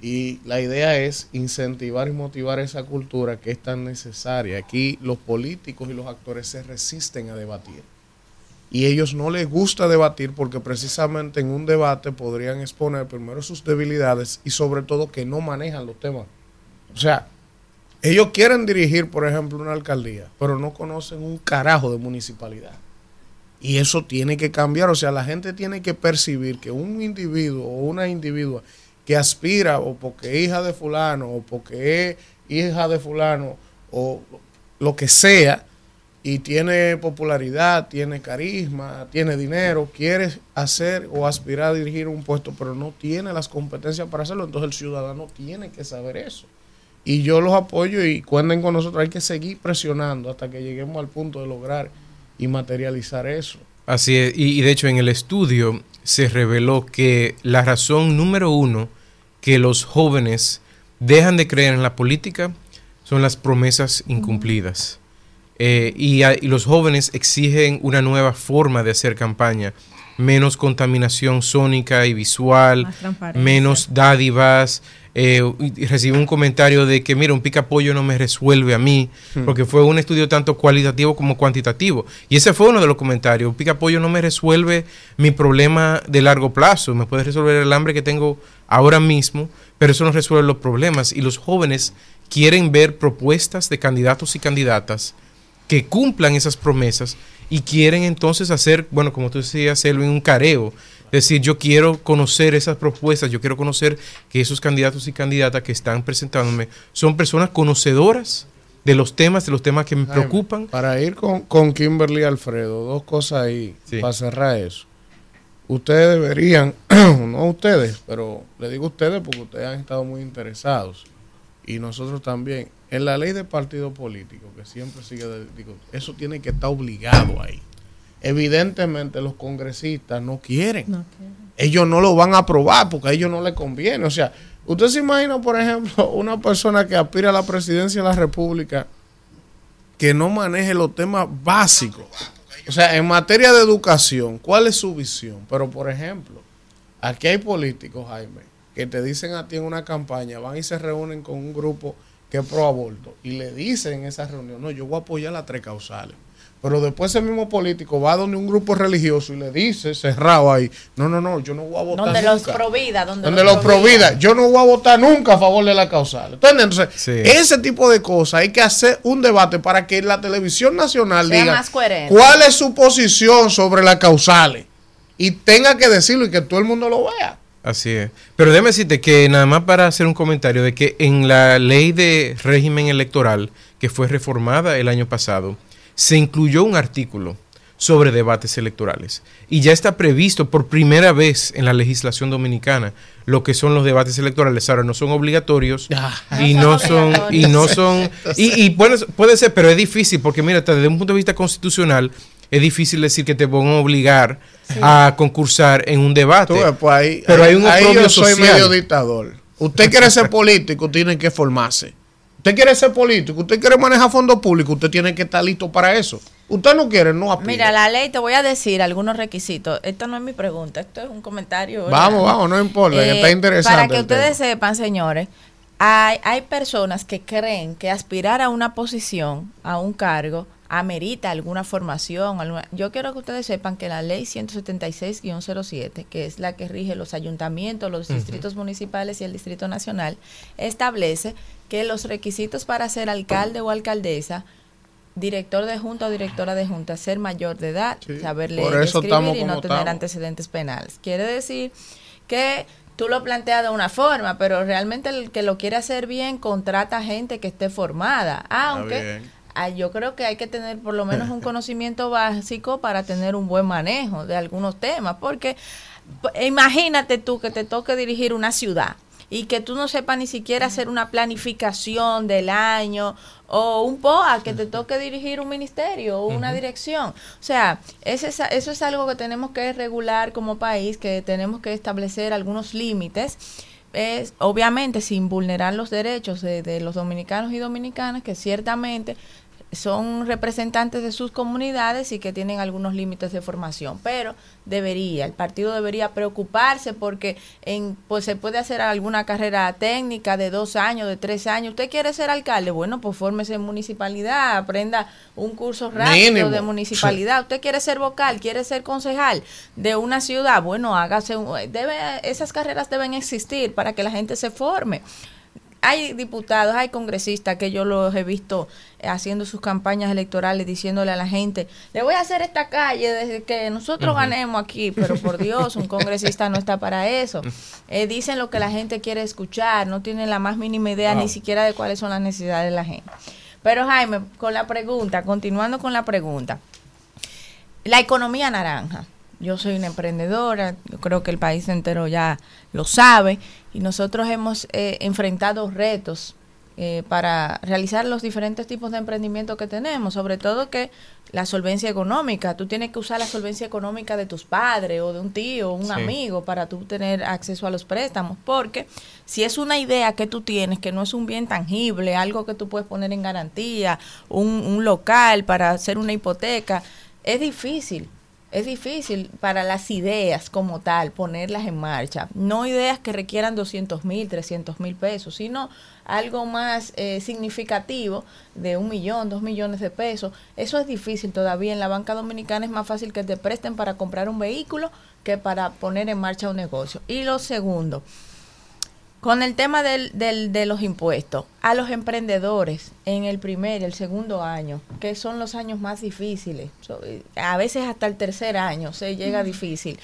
Y la idea es incentivar y motivar esa cultura que es tan necesaria. Aquí los políticos y los actores se resisten a debatir. Y ellos no les gusta debatir porque precisamente en un debate podrían exponer primero sus debilidades y sobre todo que no manejan los temas. O sea, ellos quieren dirigir, por ejemplo, una alcaldía, pero no conocen un carajo de municipalidad. Y eso tiene que cambiar. O sea, la gente tiene que percibir que un individuo o una individua que aspira o porque es hija de fulano o porque es hija de fulano o lo que sea y tiene popularidad, tiene carisma, tiene dinero, quiere hacer o aspirar a dirigir un puesto, pero no tiene las competencias para hacerlo, entonces el ciudadano tiene que saber eso. Y yo los apoyo y cuenten con nosotros, hay que seguir presionando hasta que lleguemos al punto de lograr y materializar eso. Así es, y, y de hecho en el estudio se reveló que la razón número uno que los jóvenes dejan de creer en la política son las promesas incumplidas. Eh, y, a- y los jóvenes exigen una nueva forma de hacer campaña, menos contaminación sónica y visual, menos dádivas. Eh, recibí un comentario de que, mira, un picapollo no me resuelve a mí, Hmm. porque fue un estudio tanto cualitativo como cuantitativo. Y ese fue uno de los comentarios. Un picapollo no me resuelve mi problema de largo plazo, me puede resolver el hambre que tengo ahora mismo, pero eso no resuelve los problemas. Y los jóvenes quieren ver propuestas de candidatos y candidatas que cumplan esas promesas y quieren entonces hacer, bueno, como tú decías, Elvin, un careo. Es decir, yo quiero conocer esas propuestas, yo quiero conocer que esos candidatos y candidatas que están presentándome son personas conocedoras de los temas, de los temas que me Jaime, preocupan. Para ir con, con Kimberly Alfredo, dos cosas ahí para cerrar eso. Ustedes deberían, no ustedes, pero le digo ustedes porque ustedes han estado muy interesados y nosotros también. En la ley de partido político, que siempre sigue, digo, eso tiene que estar obligado ahí. Evidentemente los congresistas no quieren. Ellos no lo van a aprobar porque a ellos no les conviene. O sea, usted se imagina, por ejemplo, una persona que aspira a la presidencia de la República que no maneje los temas básicos. O sea, en materia de educación, ¿cuál es su visión? Pero, por ejemplo, aquí hay políticos, Jaime, que te dicen a ti en una campaña, van y se reúnen con un grupo que es pro aborto y le dicen en esa reunión, no, yo voy a apoyar las tres causales. Pero después ese mismo político va donde un grupo religioso y le dice, cerrado ahí, no, no, no, yo no voy a votar Donde los provida, donde, Donde los provida, yo no voy a votar nunca a favor de la causal. ¿Entiendes? Entonces, Sí. ese tipo de cosas hay que hacer un debate para que la televisión nacional Sea diga más coherente. cuál es su posición sobre las causales y tenga que decirlo y que todo el mundo lo vea. Así es. Pero déjame decirte que nada más para hacer un comentario de que en la ley de régimen electoral que fue reformada el año pasado, se incluyó un artículo sobre debates electorales. Y ya está previsto por primera vez en la legislación dominicana lo que son los debates electorales. Ahora no son obligatorios y no son y no son y, y puede, puede ser, pero es difícil porque mira, desde un punto de vista constitucional es difícil decir que te van a obligar a concursar en un debate. Tú pues ahí, pero hay un ahí yo soy social. medio dictador. Usted quiere ser político, tiene que formarse. Usted quiere ser político, usted quiere manejar fondos públicos, usted tiene que estar listo para eso. Usted no quiere, no aspira. Mira, la ley, te voy a decir algunos requisitos. Esto no es mi pregunta, esto es un comentario. ¿verdad? Vamos, vamos, no importa, Eh, está interesante. Para que ustedes sepan, señores, hay, hay personas que creen que aspirar a una posición, a un cargo, amerita alguna formación. alguna- Yo quiero que ustedes sepan que la ley 176-07, que es la que rige los ayuntamientos, los distritos municipales y el Distrito Nacional, establece que los requisitos para ser alcalde o alcaldesa, director de junta o directora de junta, ser mayor de edad, Sí, saber leer y escribir y no tener estamos. antecedentes penales. Quiere decir que tú lo planteas de una forma, pero realmente el que lo quiere hacer bien contrata gente que esté formada, aunque ah, yo creo que hay que tener por lo menos un conocimiento básico para tener un buen manejo de algunos temas, porque imagínate tú que te toque dirigir una ciudad y que tú no sepas ni siquiera hacer una planificación del año o un POA que te toque dirigir un ministerio o una dirección. O sea, eso es algo que tenemos que regular como país, que tenemos que establecer algunos límites. Es, obviamente sin vulnerar los derechos de, de los dominicanos y dominicanas que ciertamente son representantes de sus comunidades y que tienen algunos límites de formación, pero debería, el partido debería preocuparse porque en, pues se puede hacer alguna carrera técnica de dos años, de tres años. ¿Usted quiere ser alcalde? Bueno, pues fórmese en municipalidad, aprenda un curso rápido Mínimo. de municipalidad. ¿Usted quiere ser vocal? ¿Quiere ser concejal de una ciudad? Bueno, hágase, un- debe, esas carreras deben existir para que la gente se forme hay diputados, hay congresistas que yo los he visto haciendo sus campañas electorales diciéndole a la gente, le voy a hacer esta calle desde que nosotros ganemos aquí, pero por Dios, un congresista no está para eso. Eh, dicen lo que la gente quiere escuchar, no tienen la más mínima idea Wow. ni siquiera de cuáles son las necesidades de la gente. Pero Jaime, con la pregunta, continuando con la pregunta, la economía naranja. Yo soy una emprendedora, yo creo que el país entero ya lo sabe y nosotros hemos eh, enfrentado retos eh, para realizar los diferentes tipos de emprendimiento que tenemos, sobre todo que la solvencia económica, tú tienes que usar la solvencia económica de tus padres o de un tío o un Sí. amigo para tú tener acceso a los préstamos, porque si es una idea que tú tienes que no es un bien tangible, algo que tú puedes poner en garantía, un, un local para hacer una hipoteca, es difícil. Es difícil para las ideas como tal ponerlas en marcha. No ideas que requieran 200 mil, 300 mil pesos, sino algo más eh, significativo de un millón, dos millones de pesos. Eso es difícil todavía. En la banca dominicana es más fácil que te presten para comprar un vehículo que para poner en marcha un negocio. Y lo segundo, con el tema del, del- de los impuestos, a los emprendedores en el primer y el segundo año, que son los años más difíciles, eh, a veces hasta el tercer año se llega difícil.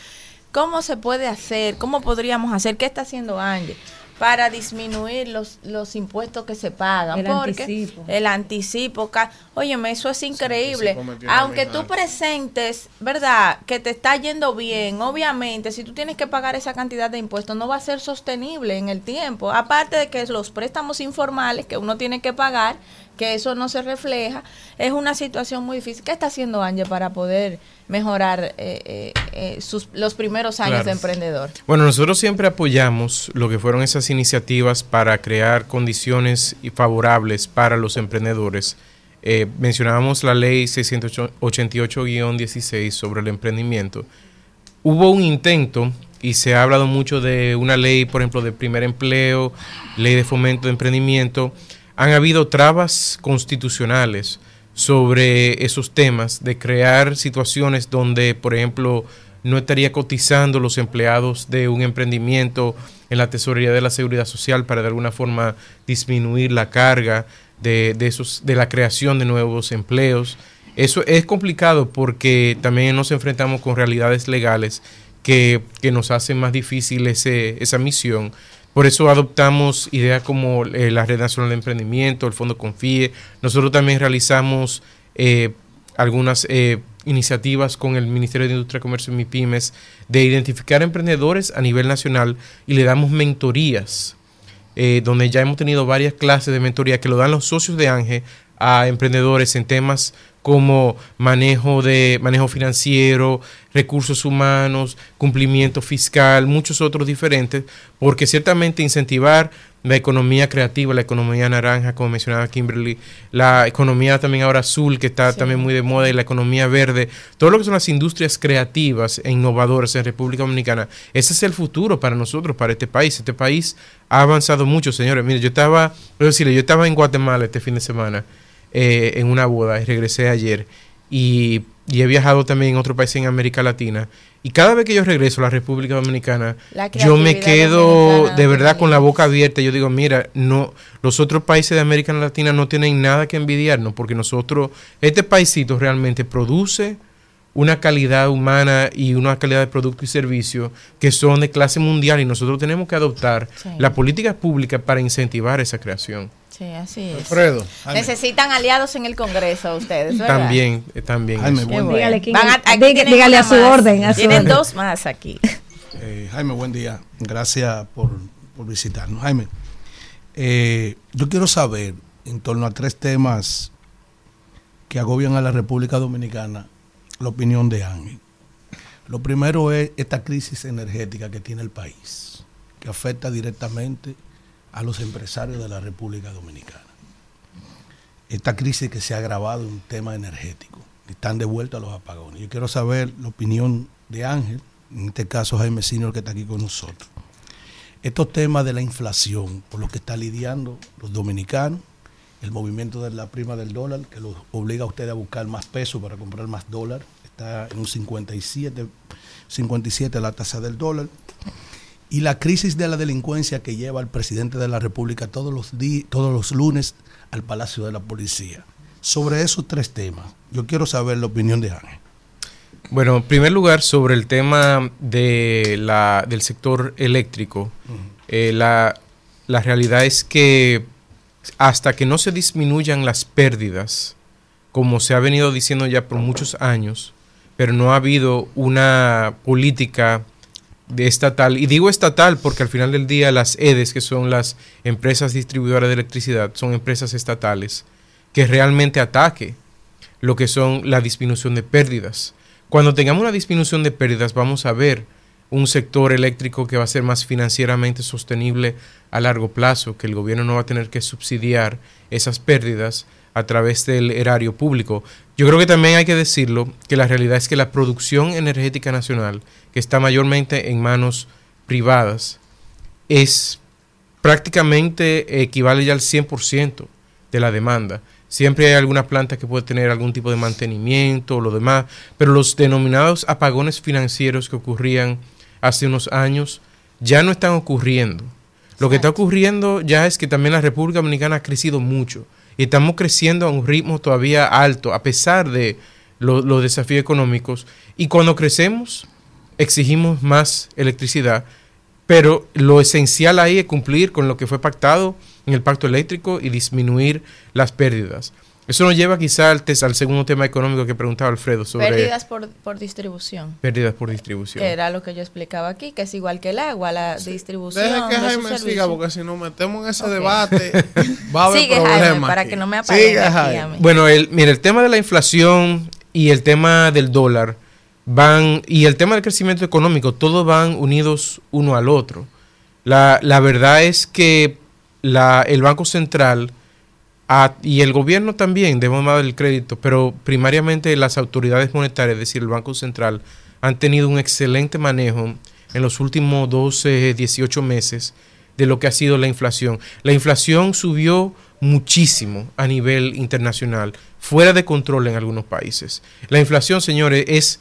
¿Cómo se puede hacer? ¿Cómo podríamos hacer? ¿Qué está haciendo Angie? Para disminuir los, los impuestos que se pagan. El porque anticipo. el anticipo. Óyeme, eso es increíble. Aunque tú presentes, ¿verdad? Que te está yendo bien, obviamente, si tú tienes que pagar esa cantidad de impuestos, no va a ser sostenible en el tiempo. Aparte de que los préstamos informales que uno tiene que pagar, que eso no se refleja, es una situación muy difícil. ¿Qué está haciendo Ángel para poder mejorar eh, eh, eh, sus, los primeros años Claro. de emprendedor? Bueno, nosotros siempre apoyamos lo que fueron esas iniciativas para crear condiciones y favorables para los emprendedores. Eh, mencionábamos la ley 688-16 sobre el emprendimiento. Hubo un intento y se ha hablado mucho de una ley, por ejemplo, de primer empleo, ley de fomento de emprendimiento. Han habido trabas constitucionales sobre esos temas, de crear situaciones donde, por ejemplo, no estaría cotizando los empleados de un emprendimiento en la tesorería de la seguridad social para de alguna forma disminuir la carga de, de esos, de la creación de nuevos empleos. Eso es complicado porque también nos enfrentamos con realidades legales que, que nos hacen más difícil ese, esa misión. Por eso adoptamos ideas como eh, la Red Nacional de Emprendimiento, el Fondo Confíe. Nosotros también realizamos eh, algunas eh, iniciativas con el Ministerio de Industria, Comercio y MIPIMES de identificar emprendedores a nivel nacional y le damos mentorías, donde ya hemos tenido varias clases de mentoría que lo dan los socios de ANGE a emprendedores en temas como manejo de manejo financiero, recursos humanos, cumplimiento fiscal, muchos otros diferentes, porque ciertamente incentivar la economía creativa, la economía naranja, como mencionaba Kimberly, la economía también ahora azul, que está también muy de moda, y la economía verde, todo lo que son las industrias creativas e innovadoras en República Dominicana, ese es el futuro para nosotros, para este país. Este país ha avanzado mucho, señores. Mire, yo estaba, decirle, yo estaba en Guatemala este fin de semana eh, en una boda y regresé ayer. Y, y he viajado también en otro país en América Latina. Y cada vez que yo regreso a la República Dominicana, yo me quedo de verdad con la boca abierta. Yo digo, mira, no, los otros países de América Latina no tienen nada que envidiarnos, porque nosotros, este paísito realmente produce una calidad humana y una calidad de producto y servicio que son de clase mundial y nosotros tenemos que adoptar la política pública para incentivar esa creación. Sí, así es. Alfredo. Necesitan aliados en el Congreso ustedes, ¿verdad? También, eh, también. Jaime, buen día. Van a- aquí Dígale- a su más. orden, a su Tienen orden. dos más aquí. Eh, Jaime, buen día. Gracias por, por visitarnos. Jaime, eh, yo quiero saber en torno a tres temas que agobian a la República Dominicana la opinión de Ángel. Lo primero es esta crisis energética que tiene el país, que afecta directamente a los empresarios de la República Dominicana. Esta crisis que se ha agravado en un tema energético, están de vuelta a los apagones. Yo quiero saber la opinión de Ángel, en este caso Jaime Senior que está aquí con nosotros. Estos temas de la inflación, por lo que están lidiando los dominicanos, el movimiento de la prima del dólar, que los obliga a ustedes a buscar más peso para comprar más dólar, está en un 57, 57 la tasa del dólar, y la crisis de la delincuencia que lleva al presidente de la República todos los, di- todos los lunes al Palacio de la Policía. Sobre esos tres temas, yo quiero saber la opinión de Ángel. Bueno, en primer lugar, sobre el tema de la, del sector eléctrico, eh, la, la realidad es que hasta que no se disminuyan las pérdidas, como se ha venido diciendo ya por muchos años, pero no ha habido una política de estatal, y digo estatal porque al final del día las EDES, que son las empresas distribuidoras de electricidad, son empresas estatales, que realmente ataque lo que son la disminución de pérdidas. Cuando tengamos una disminución de pérdidas, vamos a ver un sector eléctrico que va a ser más financieramente sostenible a largo plazo, que el gobierno no va a tener que subsidiar esas pérdidas a través del erario público. Yo creo que también hay que decirlo, que la realidad es que la producción energética nacional, que está mayormente en manos privadas, es prácticamente equivale ya al 100% de la demanda. Siempre hay alguna planta que puede tener algún tipo de mantenimiento o lo demás, pero los denominados apagones financieros que ocurrían hace unos años ya no están ocurriendo. Lo que está ocurriendo ya es que también la República Dominicana ha crecido mucho y estamos creciendo a un ritmo todavía alto a pesar de lo- los desafíos económicos y cuando crecemos exigimos más electricidad, pero lo esencial ahí es cumplir con lo que fue pactado en el pacto eléctrico y disminuir las pérdidas. Eso nos lleva quizá al, tes- al segundo tema económico que preguntaba Alfredo sobre Pérdidas por, por distribución. pérdidas por distribución. Que era lo que yo explicaba aquí, que es igual que el agua, la distribución. Deja que de Jaime siga, porque si nos metemos en ese debate, va a haber Sigue, Jaime, problemas. para aquí. que no me Siga, aquí a Jaime. mí. Bueno, el, mira, el tema de la inflación y el tema del dólar van, y el tema del crecimiento económico, todos van unidos uno al otro. La, la verdad es que la, el Banco Central y el gobierno también, debemos dar el crédito, pero primariamente las autoridades monetarias, es decir, el Banco Central, han tenido un excelente manejo en los últimos 12, 18 meses de lo que ha sido la inflación. La inflación subió muchísimo a nivel internacional, fuera de control en algunos países. La inflación, señores, es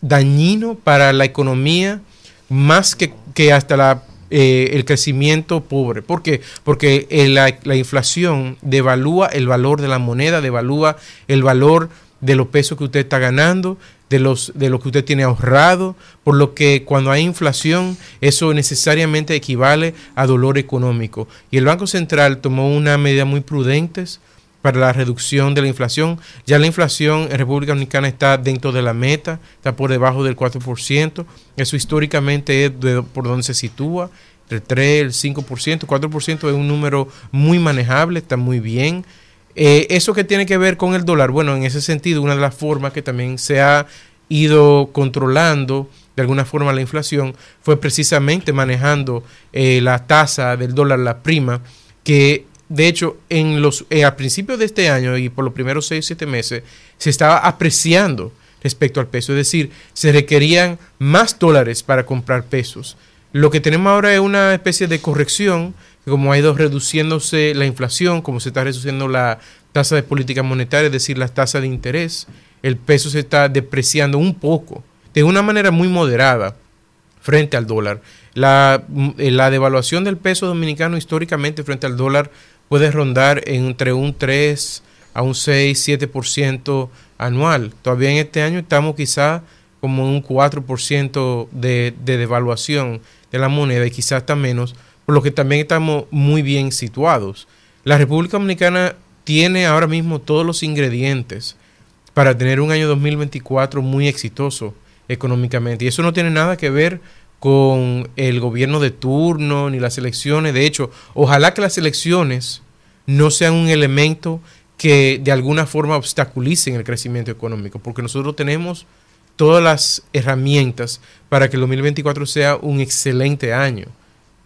dañino para la economía más que, que hasta la, eh, el crecimiento pobre. ¿Por qué? Porque eh, la, la inflación devalúa el valor de la moneda, devalúa el valor de los pesos que usted está ganando, de, los, de lo que usted tiene ahorrado, por lo que cuando hay inflación, eso necesariamente equivale a dolor económico. Y el Banco Central tomó una medida muy prudentes para la reducción de la inflación. Ya la inflación en República Dominicana está dentro de la meta, está por debajo del 4%. Eso históricamente es de- por donde se sitúa, el 3, el 5%, 4% es un número muy manejable, está muy bien. Eh, eso que tiene que ver con el dólar, bueno, en ese sentido, una de las formas que también se ha ido controlando de alguna forma la inflación fue precisamente manejando eh, la tasa del dólar, la prima, que de hecho en los, eh, a principios de este año y por los primeros seis o siete meses se estaba apreciando respecto al peso, es decir, se requerían más dólares para comprar pesos. Lo que tenemos ahora es una especie de corrección, como ha ido reduciéndose la inflación, como se está reduciendo la tasa de política monetaria, es decir, la tasa de interés, el peso se está depreciando un poco, de una manera muy moderada frente al dólar. La, eh, la devaluación del peso dominicano históricamente frente al dólar puede rondar entre un 3 a un 6, 7% anual. Todavía en este año estamos quizá como un 4% de, de devaluación de la moneda y quizás hasta menos, por lo que también estamos muy bien situados. La República Dominicana tiene ahora mismo todos los ingredientes para tener un año 2024 muy exitoso económicamente. Y eso no tiene nada que ver con el gobierno de turno ni las elecciones. De hecho, ojalá que las elecciones no sean un elemento que de alguna forma obstaculicen el crecimiento económico, porque nosotros tenemos todas las herramientas para que el 2024 sea un excelente año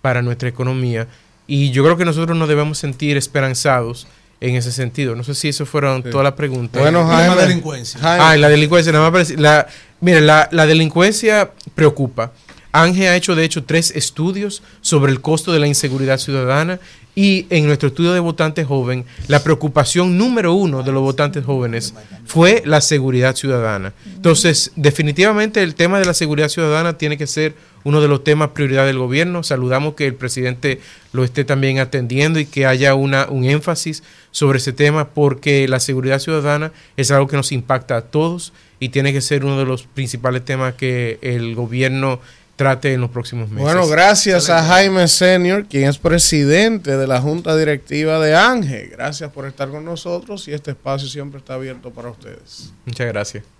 para nuestra economía. Y yo creo que nosotros nos debemos sentir esperanzados en ese sentido. No sé si eso fueron todas las preguntas. Bueno, Jaime. La delincuencia. Ah, la delincuencia, nada más parece- la, mire, la, la delincuencia preocupa. Ángel ha hecho, de hecho, tres estudios sobre el costo de la inseguridad ciudadana y en nuestro estudio de votantes joven, la preocupación número uno de los votantes jóvenes fue la seguridad ciudadana. Entonces, definitivamente el tema de la seguridad ciudadana tiene que ser uno de los temas prioridad del gobierno. Saludamos que el presidente lo esté también atendiendo y que haya una, un énfasis sobre ese tema porque la seguridad ciudadana es algo que nos impacta a todos y tiene que ser uno de los principales temas que el gobierno trate en los próximos meses. Bueno, gracias a Jaime Senior, quien es presidente de la Junta Directiva de Ángel. Gracias por estar con nosotros y este espacio siempre está abierto para ustedes. Muchas gracias.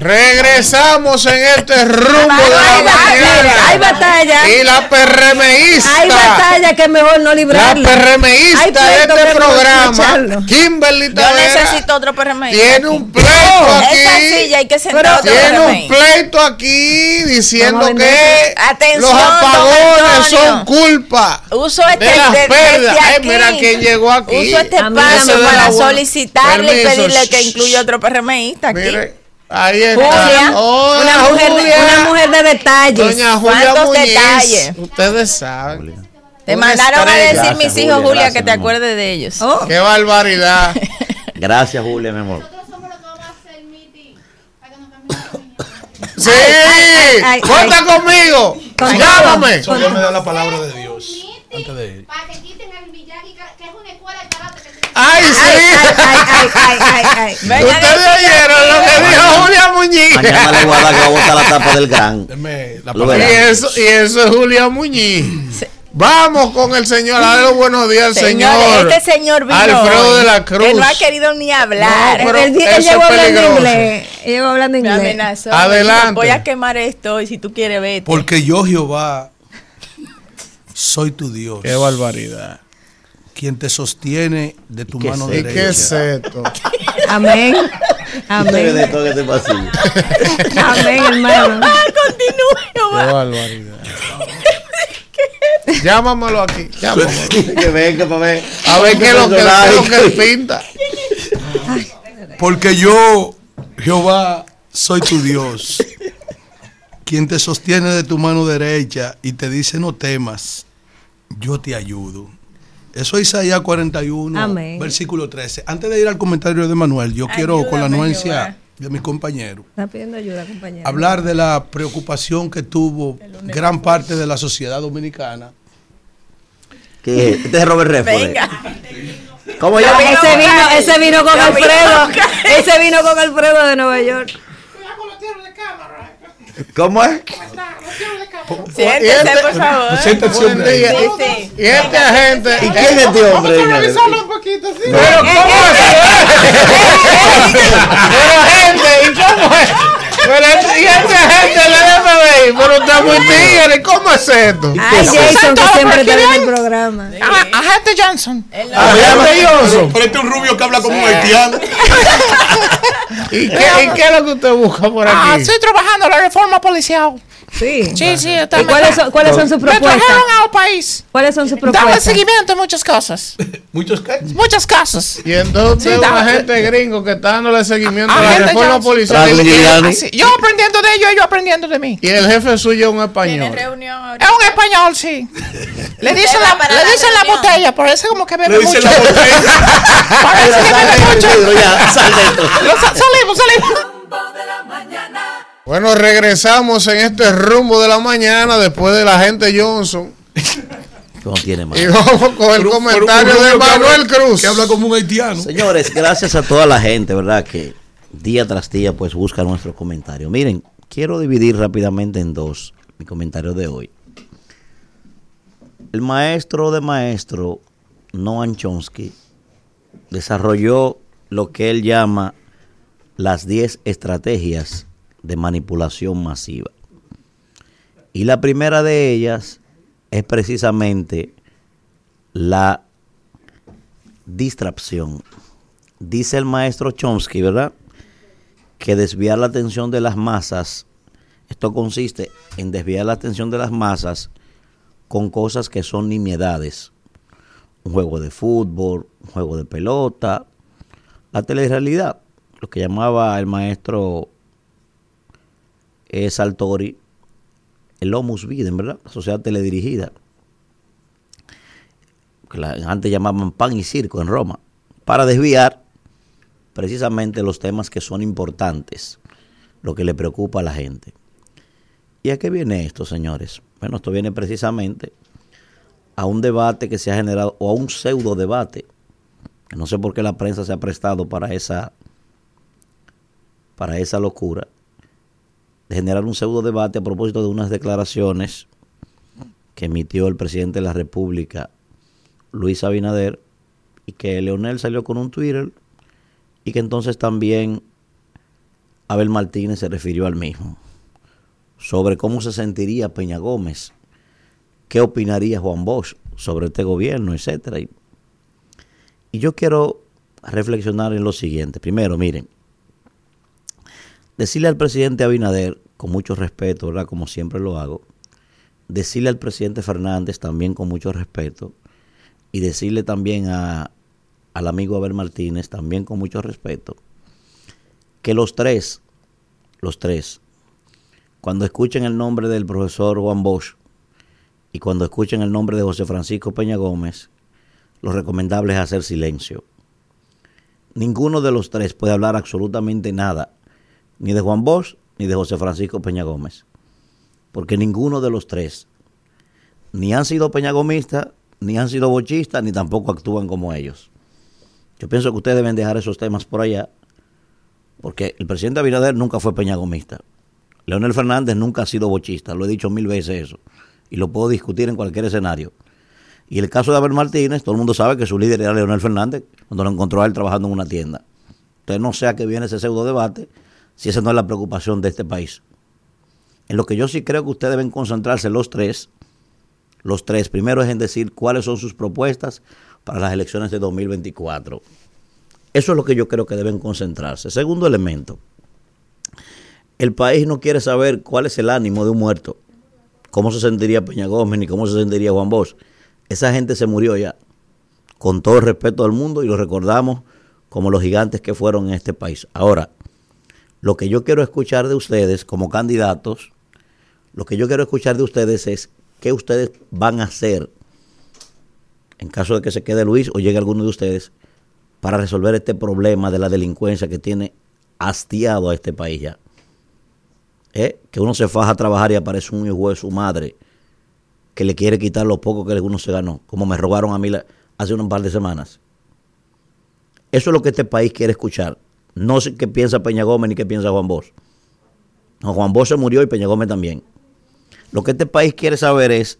Regresamos en este rumbo de la Hay batalla, mañana. hay batalla. Y la PRMista. Hay batalla que es mejor no La librarla. PRMista Hay de este programa. Kimberly Yo Tavera, necesito otro PRMI. tiene un pleito aquí. silla hay que sentar Tiene un pleito aquí diciendo que. Atención, los apagones son culpa Uso este de las de- pérdidas. desde Ay, mira quién llegó aquí. Uso este espacio para la solicitarle y pedirle que incluya otro PRMista aquí. Mire, ahí está. Julia, Hola, Una mujer, de, Julia. una mujer de detalles. Doña Julia ¿Cuántos Muñiz. detalles? Ustedes saben. Te Una mandaron a estrella. decir Gracias, mis hijos, Julia, gracias, que te acuerdes de ellos. Oh, Qué barbaridad. Gracias, Julia, mi amor. Sí, ay, ay. cuenta conmigo. Con Llámame. Solo me da la palabra de Dios. Antes de ir. Para que quiten el Miyagi, que es una escuela de karate. Que Ay, ay, sí. ay, ay, ay, ay, ay. Venga, Ustedes oyeron lo que dijo Julia Muñiz. Mañana le voy a dar que va a botar la tapa del gran. Y eso, y eso es Julia Muñiz. Vamos con el señor. Dale los buenos días al señor. Este señor vino Alfredo de la Cruz. Que no ha querido ni hablar. No, pero él, él llegó hablando inglés. Él llegó hablando me inglés. amenazó. Adelante. me Voy a quemar esto y si tú quieres vete. Porque yo, Jehová, soy tu Dios, Qué barbaridad. Quien te sostiene de tu ¿Qué mano es ¿Y derecha. qué es esto? Amén. de Amén. todo este pasillo. Amén, hermano. Ah, continúe, Qué. Llámamelo aquí. Llámamelo. que venga para ver. A ver qué es lo que, lo que él pinta. Porque yo, Jehová, soy tu Dios, quien te sostiene de tu mano derecha y te dice no temas, yo te ayudo. Eso es Isaías 41, Amén. versículo 13. Antes de ir al comentario de Manuel, yo quiero, con la anuencia de mi compañero, Está pidiendo ayuda, compañero. hablar de la preocupación que tuvo gran parte de la sociedad dominicana. Que este es Robert Redford. Venga. ¿Cómo Lo llama? vino Ese vino, ese vino con Alfredo. Ese vino con Alfredo de Nueva York. ¿Cómo es? Siéntese, por favor. Siéntese, hombre. día. Sí, sí. Y este agente. ¿Y quién es este hombre? señores? Pero ¿cómo es? Pero gente, ¿y cómo es? Pero y esa gente le debe pero está muy tigre, ¿cómo es esto? Ay, Jason, que siempre está en el programa. Ah, Agente Johnson. Agente Johnson. Pero este es un rubio que habla como un haitiano. ¿Y qué, ¿Y qué es lo que usted busca por Ah, aquí? estoy trabajando en la reforma policial. Sí. Sí, sí. está- ¿Y cuáles son, cuáles son sus Me propuestas? trajeron al país. ¿Cuáles son sus Dame propuestas? seguimiento a muchas cosas. Muchos casos. Muchas cosas. Y entonces Sí, un da- agente gringo que está dándole seguimiento a la Agente reforma Johnson. policial. Así, Yo aprendiendo de ellos, ellos aprendiendo de mí. Y el jefe suyo es un español. Es un español, sí. Le dicen la, le la dicen la reunión. botella, parece como que bebe Le mucho. la. Parece que bebe mucho. Ya, sal salimos, salimos. Bueno, regresamos en este rumbo de la mañana después de la gente Johnson. No tiene más. Y vamos con el comentario de Manuel Cruz. Que habla como un haitiano. Señores, gracias a toda la gente, ¿verdad? Que día tras día pues busca nuestro comentario. Miren, quiero dividir rápidamente en dos mi comentario de hoy. El maestro de maestro, Noam Chomsky, desarrolló lo que él llama las 10 estrategias de manipulación masiva. Y la primera de ellas es precisamente la distracción. Dice el maestro Chomsky, ¿verdad? Que desviar la atención de las masas, esto consiste en desviar la atención de las masas con cosas que son nimiedades. Un juego de fútbol, un juego de pelota, la telerrealidad, lo que llamaba el maestro eh, Saltori, el Homus Viden, ¿verdad? La sociedad teledirigida que antes llamaban pan y circo en Roma, para desviar precisamente los temas que son importantes, lo que le preocupa a la gente. ¿Y a qué viene esto, señores? Bueno, esto viene precisamente a un debate que se ha generado, o a un pseudo debate, no sé por qué la prensa se ha prestado para esa, para esa locura, de generar un pseudo debate a propósito de unas declaraciones que emitió el presidente de la República, Luis Abinader, y que Leonel salió con un Twitter, y que entonces también Abel Martínez se refirió al mismo, sobre cómo se sentiría Peña Gómez, qué opinaría Juan Bosch sobre este gobierno, etcétera. Y, y yo quiero reflexionar en lo siguiente. Primero, miren, decirle al presidente Abinader, con mucho respeto, ¿verdad? Como siempre lo hago, decirle al presidente Fernández también con mucho respeto, y decirle también a, al amigo Abel Martínez, también con mucho respeto, que los tres, los tres, cuando escuchen el nombre del profesor Juan Bosch y cuando escuchen el nombre de José Francisco Peña Gómez, lo recomendable es hacer silencio. Ninguno de los tres puede hablar absolutamente nada, ni de Juan Bosch ni de José Francisco Peña Gómez, porque ninguno de los tres ni han sido peñagomistas, ni han sido bochistas, ni tampoco actúan como ellos. Yo pienso que ustedes deben dejar esos temas por allá, porque el presidente Abinader nunca fue peñagomista. Leonel Fernández nunca ha sido bochista, lo he dicho mil veces eso, y lo puedo discutir en cualquier escenario. Y el caso de Abel Martínez, todo el mundo sabe que su líder era Leonel Fernández, cuando lo encontró a él trabajando en una tienda. Entonces no sé a qué viene ese pseudo debate, si esa no es la preocupación de este país. En lo que yo sí creo que ustedes deben concentrarse los tres, los tres, primero es en decir cuáles son sus propuestas para las elecciones de 2024. Eso es lo que yo creo que deben concentrarse. Segundo elemento, el país no quiere saber cuál es el ánimo de un muerto, cómo se sentiría Peña Gómez ni cómo se sentiría Juan Bosch. Esa gente se murió ya, con todo el respeto del mundo y lo recordamos como los gigantes que fueron en este país. Ahora, lo que yo quiero escuchar de ustedes como candidatos, lo que yo quiero escuchar de ustedes es qué ustedes van a hacer en caso de que se quede Luis o llegue alguno de ustedes para resolver este problema de la delincuencia que tiene hastiado a este país ya. ¿Eh? Que uno se faja a trabajar y aparece un hijo de su madre que le quiere quitar lo poco que uno se ganó, como me robaron a mí hace un par de semanas. Eso es lo que este país quiere escuchar. No sé qué piensa Peña Gómez ni qué piensa Juan Bosch. No, Juan Bosch se murió y Peña Gómez también. Lo que este país quiere saber es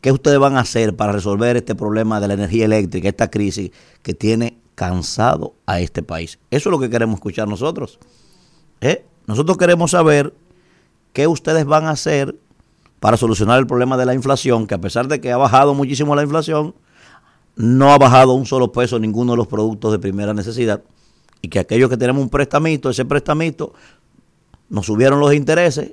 qué ustedes van a hacer para resolver este problema de la energía eléctrica, esta crisis que tiene cansado a este país. Eso es lo que queremos escuchar nosotros. ¿Eh? Nosotros queremos saber qué ustedes van a hacer para solucionar el problema de la inflación, que a pesar de que ha bajado muchísimo la inflación, no ha bajado un solo peso ninguno de los productos de primera necesidad y que aquellos que tenemos un prestamito, ese prestamito, nos subieron los intereses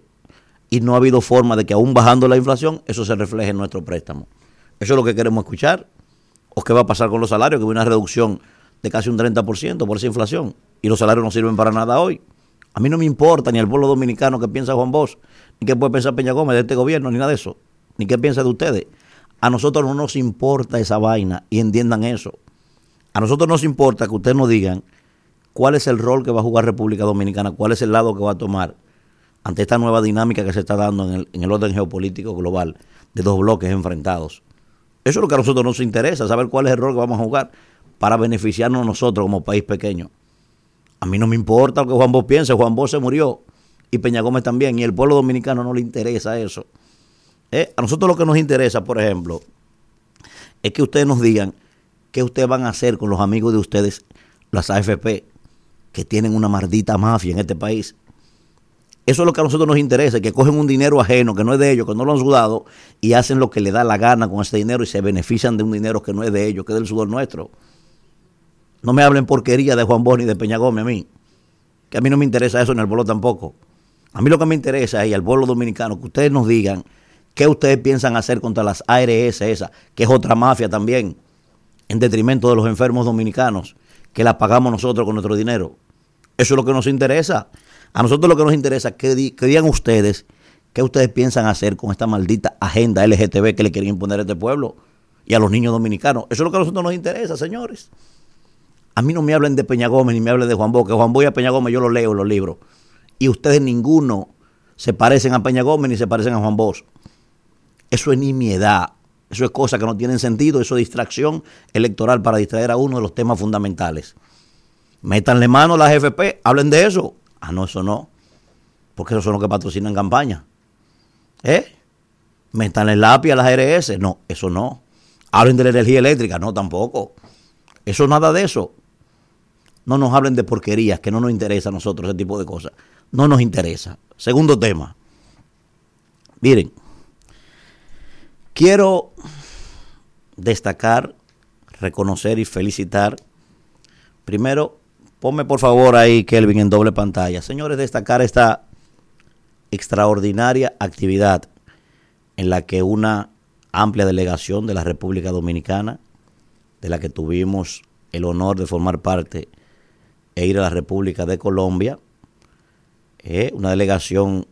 y no ha habido forma de que aún bajando la inflación, eso se refleje en nuestro préstamo. Eso es lo que queremos escuchar. ¿O qué va a pasar con los salarios? Que hubo una reducción de casi un 30% por esa inflación y los salarios no sirven para nada hoy. A mí no me importa ni el pueblo dominicano que piensa Juan Bosch, ni qué puede pensar Peña Gómez de este gobierno, ni nada de eso, ni qué piensa de ustedes. A nosotros no nos importa esa vaina y entiendan eso. A nosotros nos importa que ustedes nos digan cuál es el rol que va a jugar República Dominicana, cuál es el lado que va a tomar ante esta nueva dinámica que se está dando en el, en el orden geopolítico global de dos bloques enfrentados. Eso es lo que a nosotros nos interesa, saber cuál es el rol que vamos a jugar para beneficiarnos nosotros como país pequeño. A mí no me importa lo que Juan Bosch piense, Juan Bosch se murió y Peña Gómez también, y el pueblo dominicano no le interesa eso. Eh, A nosotros lo que nos interesa, por ejemplo, es que ustedes nos digan qué ustedes van a hacer con los amigos de ustedes, las AFP, que tienen una maldita mafia en este país. Eso es lo que a nosotros nos interesa, que cogen un dinero ajeno, que no es de ellos, que no lo han sudado, y hacen lo que le da la gana con ese dinero y se benefician de un dinero que no es de ellos, que es del sudor nuestro. No me hablen porquería de Juan Bosch ni de Peña Gómez a mí, que a mí no me interesa eso en el pueblo tampoco. A mí lo que me interesa es al pueblo dominicano que ustedes nos digan qué ustedes piensan hacer contra las ARS esa, que es otra mafia también, en detrimento de los enfermos dominicanos, que la pagamos nosotros con nuestro dinero. Eso es lo que nos interesa. A nosotros lo que nos interesa es que, di- que digan ustedes qué ustedes piensan hacer con esta maldita agenda LGTB que le quieren imponer a este pueblo y a los niños dominicanos. Eso es lo que a nosotros nos interesa, señores. A mí no me hablen de Peña Gómez ni me hablen de Juan Bosch, que Juan Bosch y a Peña Gómez yo lo leo en los libros. Y ustedes ninguno se parecen a Peña Gómez ni se parecen a Juan Bosch. Eso es nimiedad. Eso es cosa que no tienen sentido. Eso es distracción electoral para distraer a uno de los temas fundamentales. Métanle mano a las FP, hablen de eso. Ah, no, eso no. Porque esos son los que patrocinan campaña. ¿Eh? Métanle lápiz a las RS. No, eso no. Hablen de la energía eléctrica. No, tampoco. Eso nada de eso. No nos hablen de porquerías, que no nos interesa a nosotros ese tipo de cosas. No nos interesa. Segundo tema. Miren, quiero destacar, reconocer y felicitar. Primero, ponme por favor ahí, Kelvin, en doble pantalla. Señores, destacar esta extraordinaria actividad en la que una amplia delegación de la República Dominicana, de la que tuvimos el honor de formar parte e ir a la República de Colombia, eh, una delegación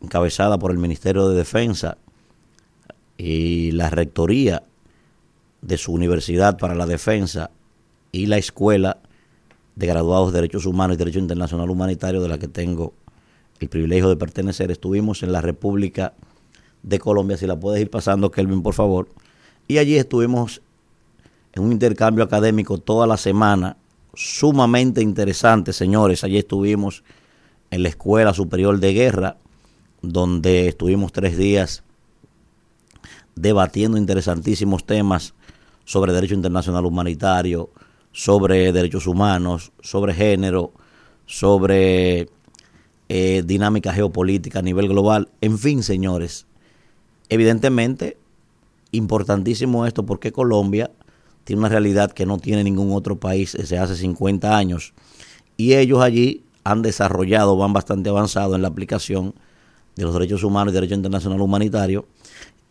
encabezada por el Ministerio de Defensa y la Rectoría de su Universidad para la Defensa y la Escuela de Graduados de Derechos Humanos y Derecho Internacional Humanitario, de la que tengo el privilegio de pertenecer. Estuvimos en la República de Colombia, si la puedes ir pasando, Kelvin, por favor. Y allí estuvimos en un intercambio académico toda la semana, sumamente interesante, señores. Allí estuvimos en la Escuela Superior de Guerra, donde estuvimos tres días debatiendo interesantísimos temas sobre derecho internacional humanitario, sobre derechos humanos, sobre género, sobre eh, dinámica geopolítica a nivel global. En fin, señores, evidentemente, importantísimo esto porque Colombia tiene una realidad que no tiene ningún otro país desde hace 50 años. Y ellos allí han desarrollado, van bastante avanzados en la aplicación de los derechos humanos y derecho internacional humanitario.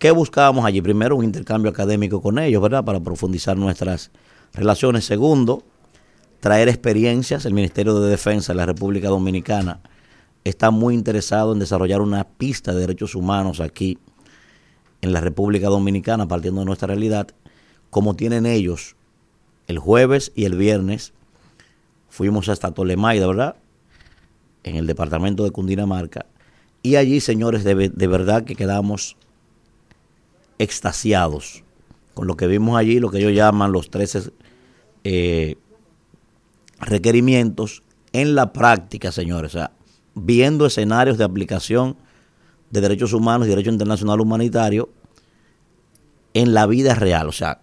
¿Qué buscábamos allí? Primero, un intercambio académico con ellos, ¿verdad? Para profundizar nuestras relaciones. Segundo, traer experiencias. El Ministerio de Defensa de la República Dominicana está muy interesado en desarrollar una pista de derechos humanos aquí en la República Dominicana, partiendo de nuestra realidad, como tienen ellos el jueves y el viernes. Fuimos hasta Tolemaida, ¿verdad? En el departamento de Cundinamarca. Y allí, señores, de, de verdad que quedamos extasiados con lo que vimos allí, lo que ellos llaman los 13 eh, requerimientos en la práctica, señores. O sea, viendo escenarios de aplicación de derechos humanos y derecho internacional humanitario en la vida real, o sea,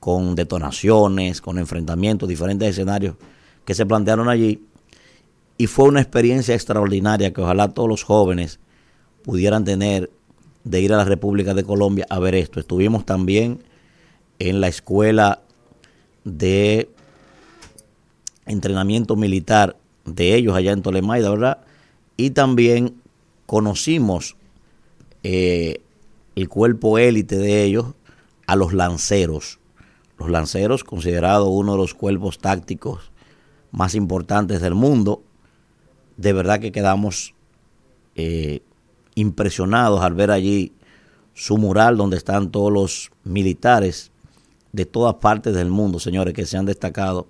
con detonaciones, con enfrentamientos, diferentes escenarios que se plantearon allí. y fue una experiencia extraordinaria que ojalá todos los jóvenes pudieran tener de ir a la República de Colombia a ver esto. Estuvimos también en la escuela de entrenamiento militar de ellos allá en Tolemaida, ¿verdad? Y también conocimos eh, el cuerpo élite de ellos a los lanceros. Los lanceros, considerados uno de los cuerpos tácticos más importantes del mundo, de verdad que quedamos eh, impresionados al ver allí su mural donde están todos los militares de todas partes del mundo, señores, que se han destacado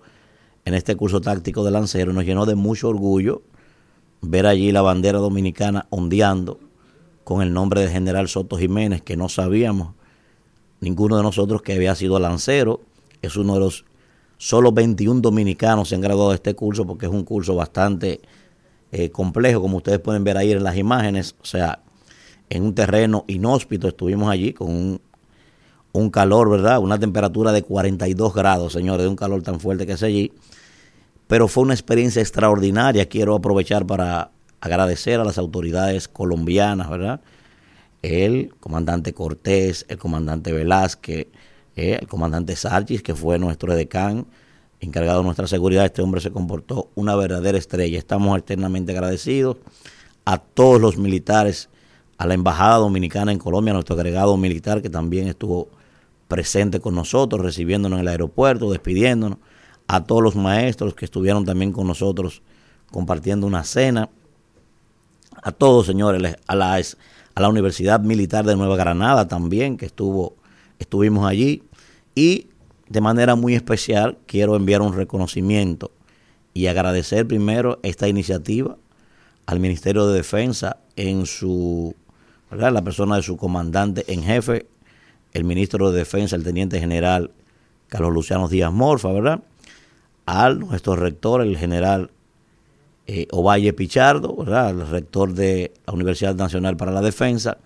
en este curso táctico de lancero. Nos llenó de mucho orgullo ver allí la bandera dominicana ondeando con el nombre del general Soto Jiménez, que no sabíamos ninguno de nosotros que había sido lancero. Es uno de los solo 21 dominicanos se han graduado de este curso porque es un curso bastante eh, complejo, como ustedes pueden ver ahí en las imágenes. O sea, en un terreno inhóspito estuvimos allí con un, calor, ¿verdad? Una temperatura de 42 grados, señores, de un calor tan fuerte que es allí. Pero fue una experiencia extraordinaria. Quiero aprovechar para agradecer a las autoridades colombianas, ¿verdad? El comandante Cortés, el comandante Velázquez, eh, el comandante Sarchis, que fue nuestro edecán, encargado de nuestra seguridad. Este hombre se comportó una verdadera estrella. Estamos eternamente agradecidos a todos los militares, a la Embajada Dominicana en Colombia, a nuestro agregado militar que también estuvo presente con nosotros, recibiéndonos en el aeropuerto, despidiéndonos, a todos los maestros que estuvieron también con nosotros compartiendo una cena, a todos, señores, a la, a la Universidad Militar de Nueva Granada también, que estuvo, estuvimos allí, y de manera muy especial quiero enviar un reconocimiento y agradecer primero esta iniciativa al Ministerio de Defensa en su, la persona de su comandante en jefe, el ministro de Defensa, el teniente general Carlos Luciano Díaz Morfa, ¿verdad? Al nuestro rector, el general eh, Ovalle Pichardo, ¿verdad? El rector de la Universidad Nacional para la Defensa,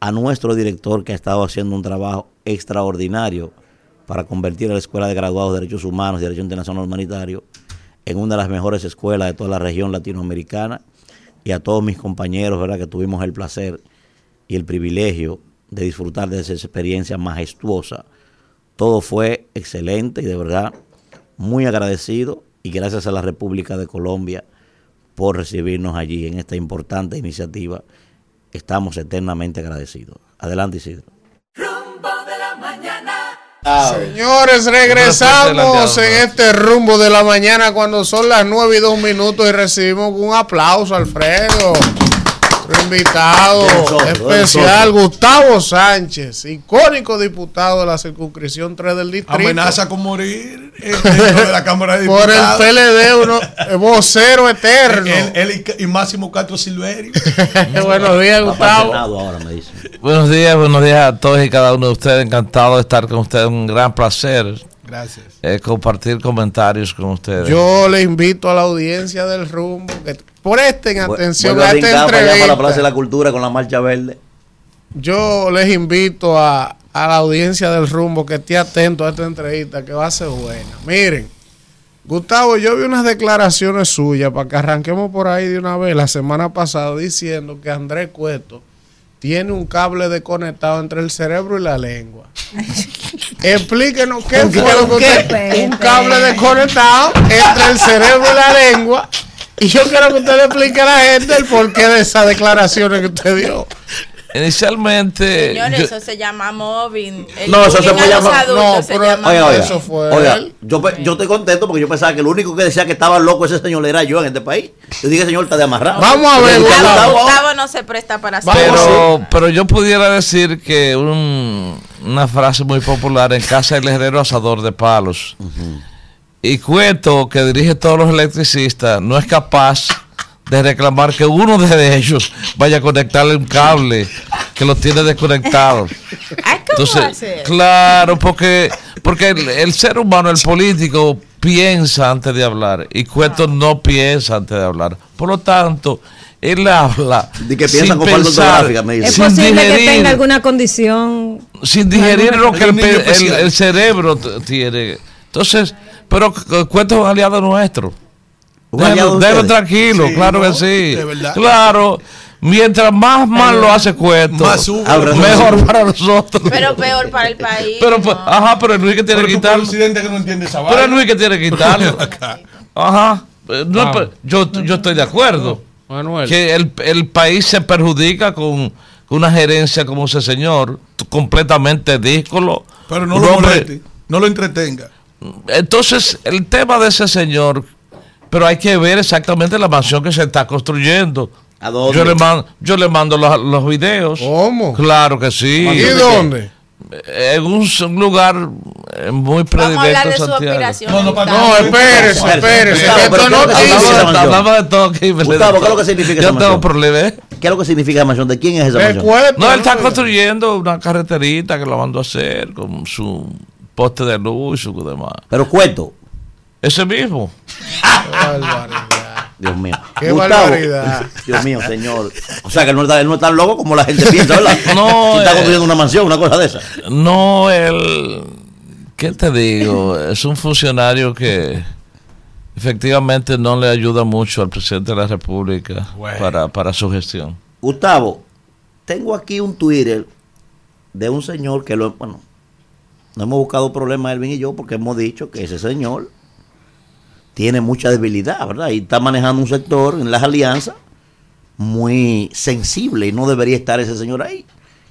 a nuestro director que ha estado haciendo un trabajo extraordinario para convertir a la Escuela de Graduados de Derechos Humanos y Derecho Internacional Humanitario en una de las mejores escuelas de toda la región latinoamericana y a todos mis compañeros, ¿verdad? Que tuvimos el placer y el privilegio de disfrutar de esa experiencia majestuosa. Todo fue excelente y de verdad muy agradecido y gracias a la República de Colombia por recibirnos allí en esta importante iniciativa. Estamos eternamente agradecidos. Adelante, Isidro. Señores, regresamos en este rumbo de la mañana cuando son las 9 y 2 minutos y recibimos un aplauso, Alfredo. Invitado especial, Gustavo Sánchez, icónico diputado de la circunscripción 3 del distrito. Amenaza con morir eh, dentro de la Cámara de Por Diputados. el PLD, uno, eh, vocero eterno. Él, él y, y Máximo Castro Silverio. Buenos días, Gustavo. ahora me dice. Buenos días, buenos días a todos y cada uno de ustedes. Encantado de estar con ustedes. Un gran placer Gracias. eh, compartir comentarios con ustedes. Yo le invito a la audiencia del rumbo que presten atención a esta brincar para la Plaza de entrevista. la Cultura con la Marcha Verde. Yo les invito a, a la audiencia del rumbo que esté atento a esta entrevista que va a ser buena. Miren, Gustavo, yo vi unas declaraciones suyas para que arranquemos por ahí de una vez la semana pasada diciendo que Andrés Cueto tiene un cable desconectado entre el cerebro y la lengua. Explíquenos qué ¿Con fue lo que un cable desconectado entre el cerebro y la lengua. Y yo quiero que usted le explique a la gente el porqué de esas declaraciones que usted dio. Inicialmente. Señores, yo- eso se llama mobbing. El No, eso se puede a los llamar- adultos no, se pero- llama Oiga, oiga, Eso fue oiga, yo, yo estoy contento porque yo pensaba que el único que decía que estaba loco ese señor era yo en este país. Yo dije, señor, está de amarrado. Vamos a ver, Gustavo. Gustavo no se presta para hacer pero, pero yo pudiera decir que un- una frase muy popular en casa del herrero asador de palos. Y Cueto, que dirige todos los electricistas, no es capaz de reclamar que uno de ellos vaya a conectarle un cable que lo tiene desconectado. Entonces, claro, porque, porque el, el ser humano, el político, piensa antes de hablar y Cueto no piensa antes de hablar. Por lo tanto, él habla Di que piensa sin con pensar, ortográfica, me dice. Es sin posible que tenga alguna condición. sin digerir lo que el, el- el cerebro tiene. Entonces, pero Cueto es un aliado nuestro. Déjalo, tranquilo, Sí, claro no, que sí. de verdad. Claro, mientras más mal lo hace Cueto, Más sube. Ahora, mejor para nosotros. Pero peor para el país. Pero, pues, ajá, pero Enrique tiene Pero que presidente que no entiende esa Pero. Enrique tiene que quitarlo. Ajá. Eh, no, yo, yo estoy de acuerdo. Manuel. Que el, el país se perjudica con, una gerencia como ese señor, completamente díscolo. Pero no lo hombre- moleste, no lo entretenga. Entonces, el tema de ese señor, pero hay que ver exactamente la mansión que se está construyendo. ¿A dónde? Yo le mando, yo le mando los, los videos. ¿Cómo? Claro que sí. ¿Y dónde? En un, un lugar eh, muy predilecto de su Santiago. aspiración. No, no, No, espérese, espérese. Esto no ¿qué es lo que dice. significa esa Hablamos, de todo aquí. Gustavo, ¿qué es lo que significa Yo esa tengo mansión? problemas. ¿Qué es lo que significa la mansión? ¿De quién es esa mansión? No, él está construyendo una carreterita que lo mandó a hacer con su poste de luz y su demás. Pero Cueto. Ese mismo. Barbaridad. Dios mío. Qué Gustavo. barbaridad. Dios mío, señor. O sea que él no, está, él no es tan loco como la gente piensa, ¿verdad? No, Si está eh, construyendo una mansión, una cosa de esa. No, él. ¿Qué te digo? Es un funcionario que efectivamente no le ayuda mucho al presidente de la República Bueno. para, para su gestión. Gustavo, tengo aquí un Twitter de un señor que lo. Bueno, no hemos buscado problemas, Elvin y yo, porque hemos dicho que ese señor tiene mucha debilidad, ¿verdad? Y está manejando un sector en las alianzas muy sensible y no debería estar ese señor ahí,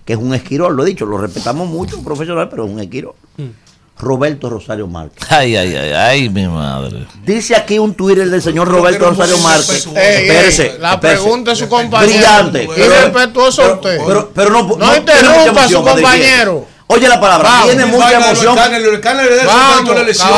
que es un esquirol, lo he dicho, lo respetamos mucho, un profesional, pero es un esquirol. Roberto Rosario Márquez. Ay, ay, ay, ay, mi madre. Dice aquí un Twitter del señor Roberto Pero no Rosario Márquez. ey, Espérese, la espérese. pregunta de su compañero. Brillante. Y Pero- respetuoso a usted. Pero, pero no, No tiene interrumpa a su compañero. Oye la palabra, Vamos, tiene mucha emoción.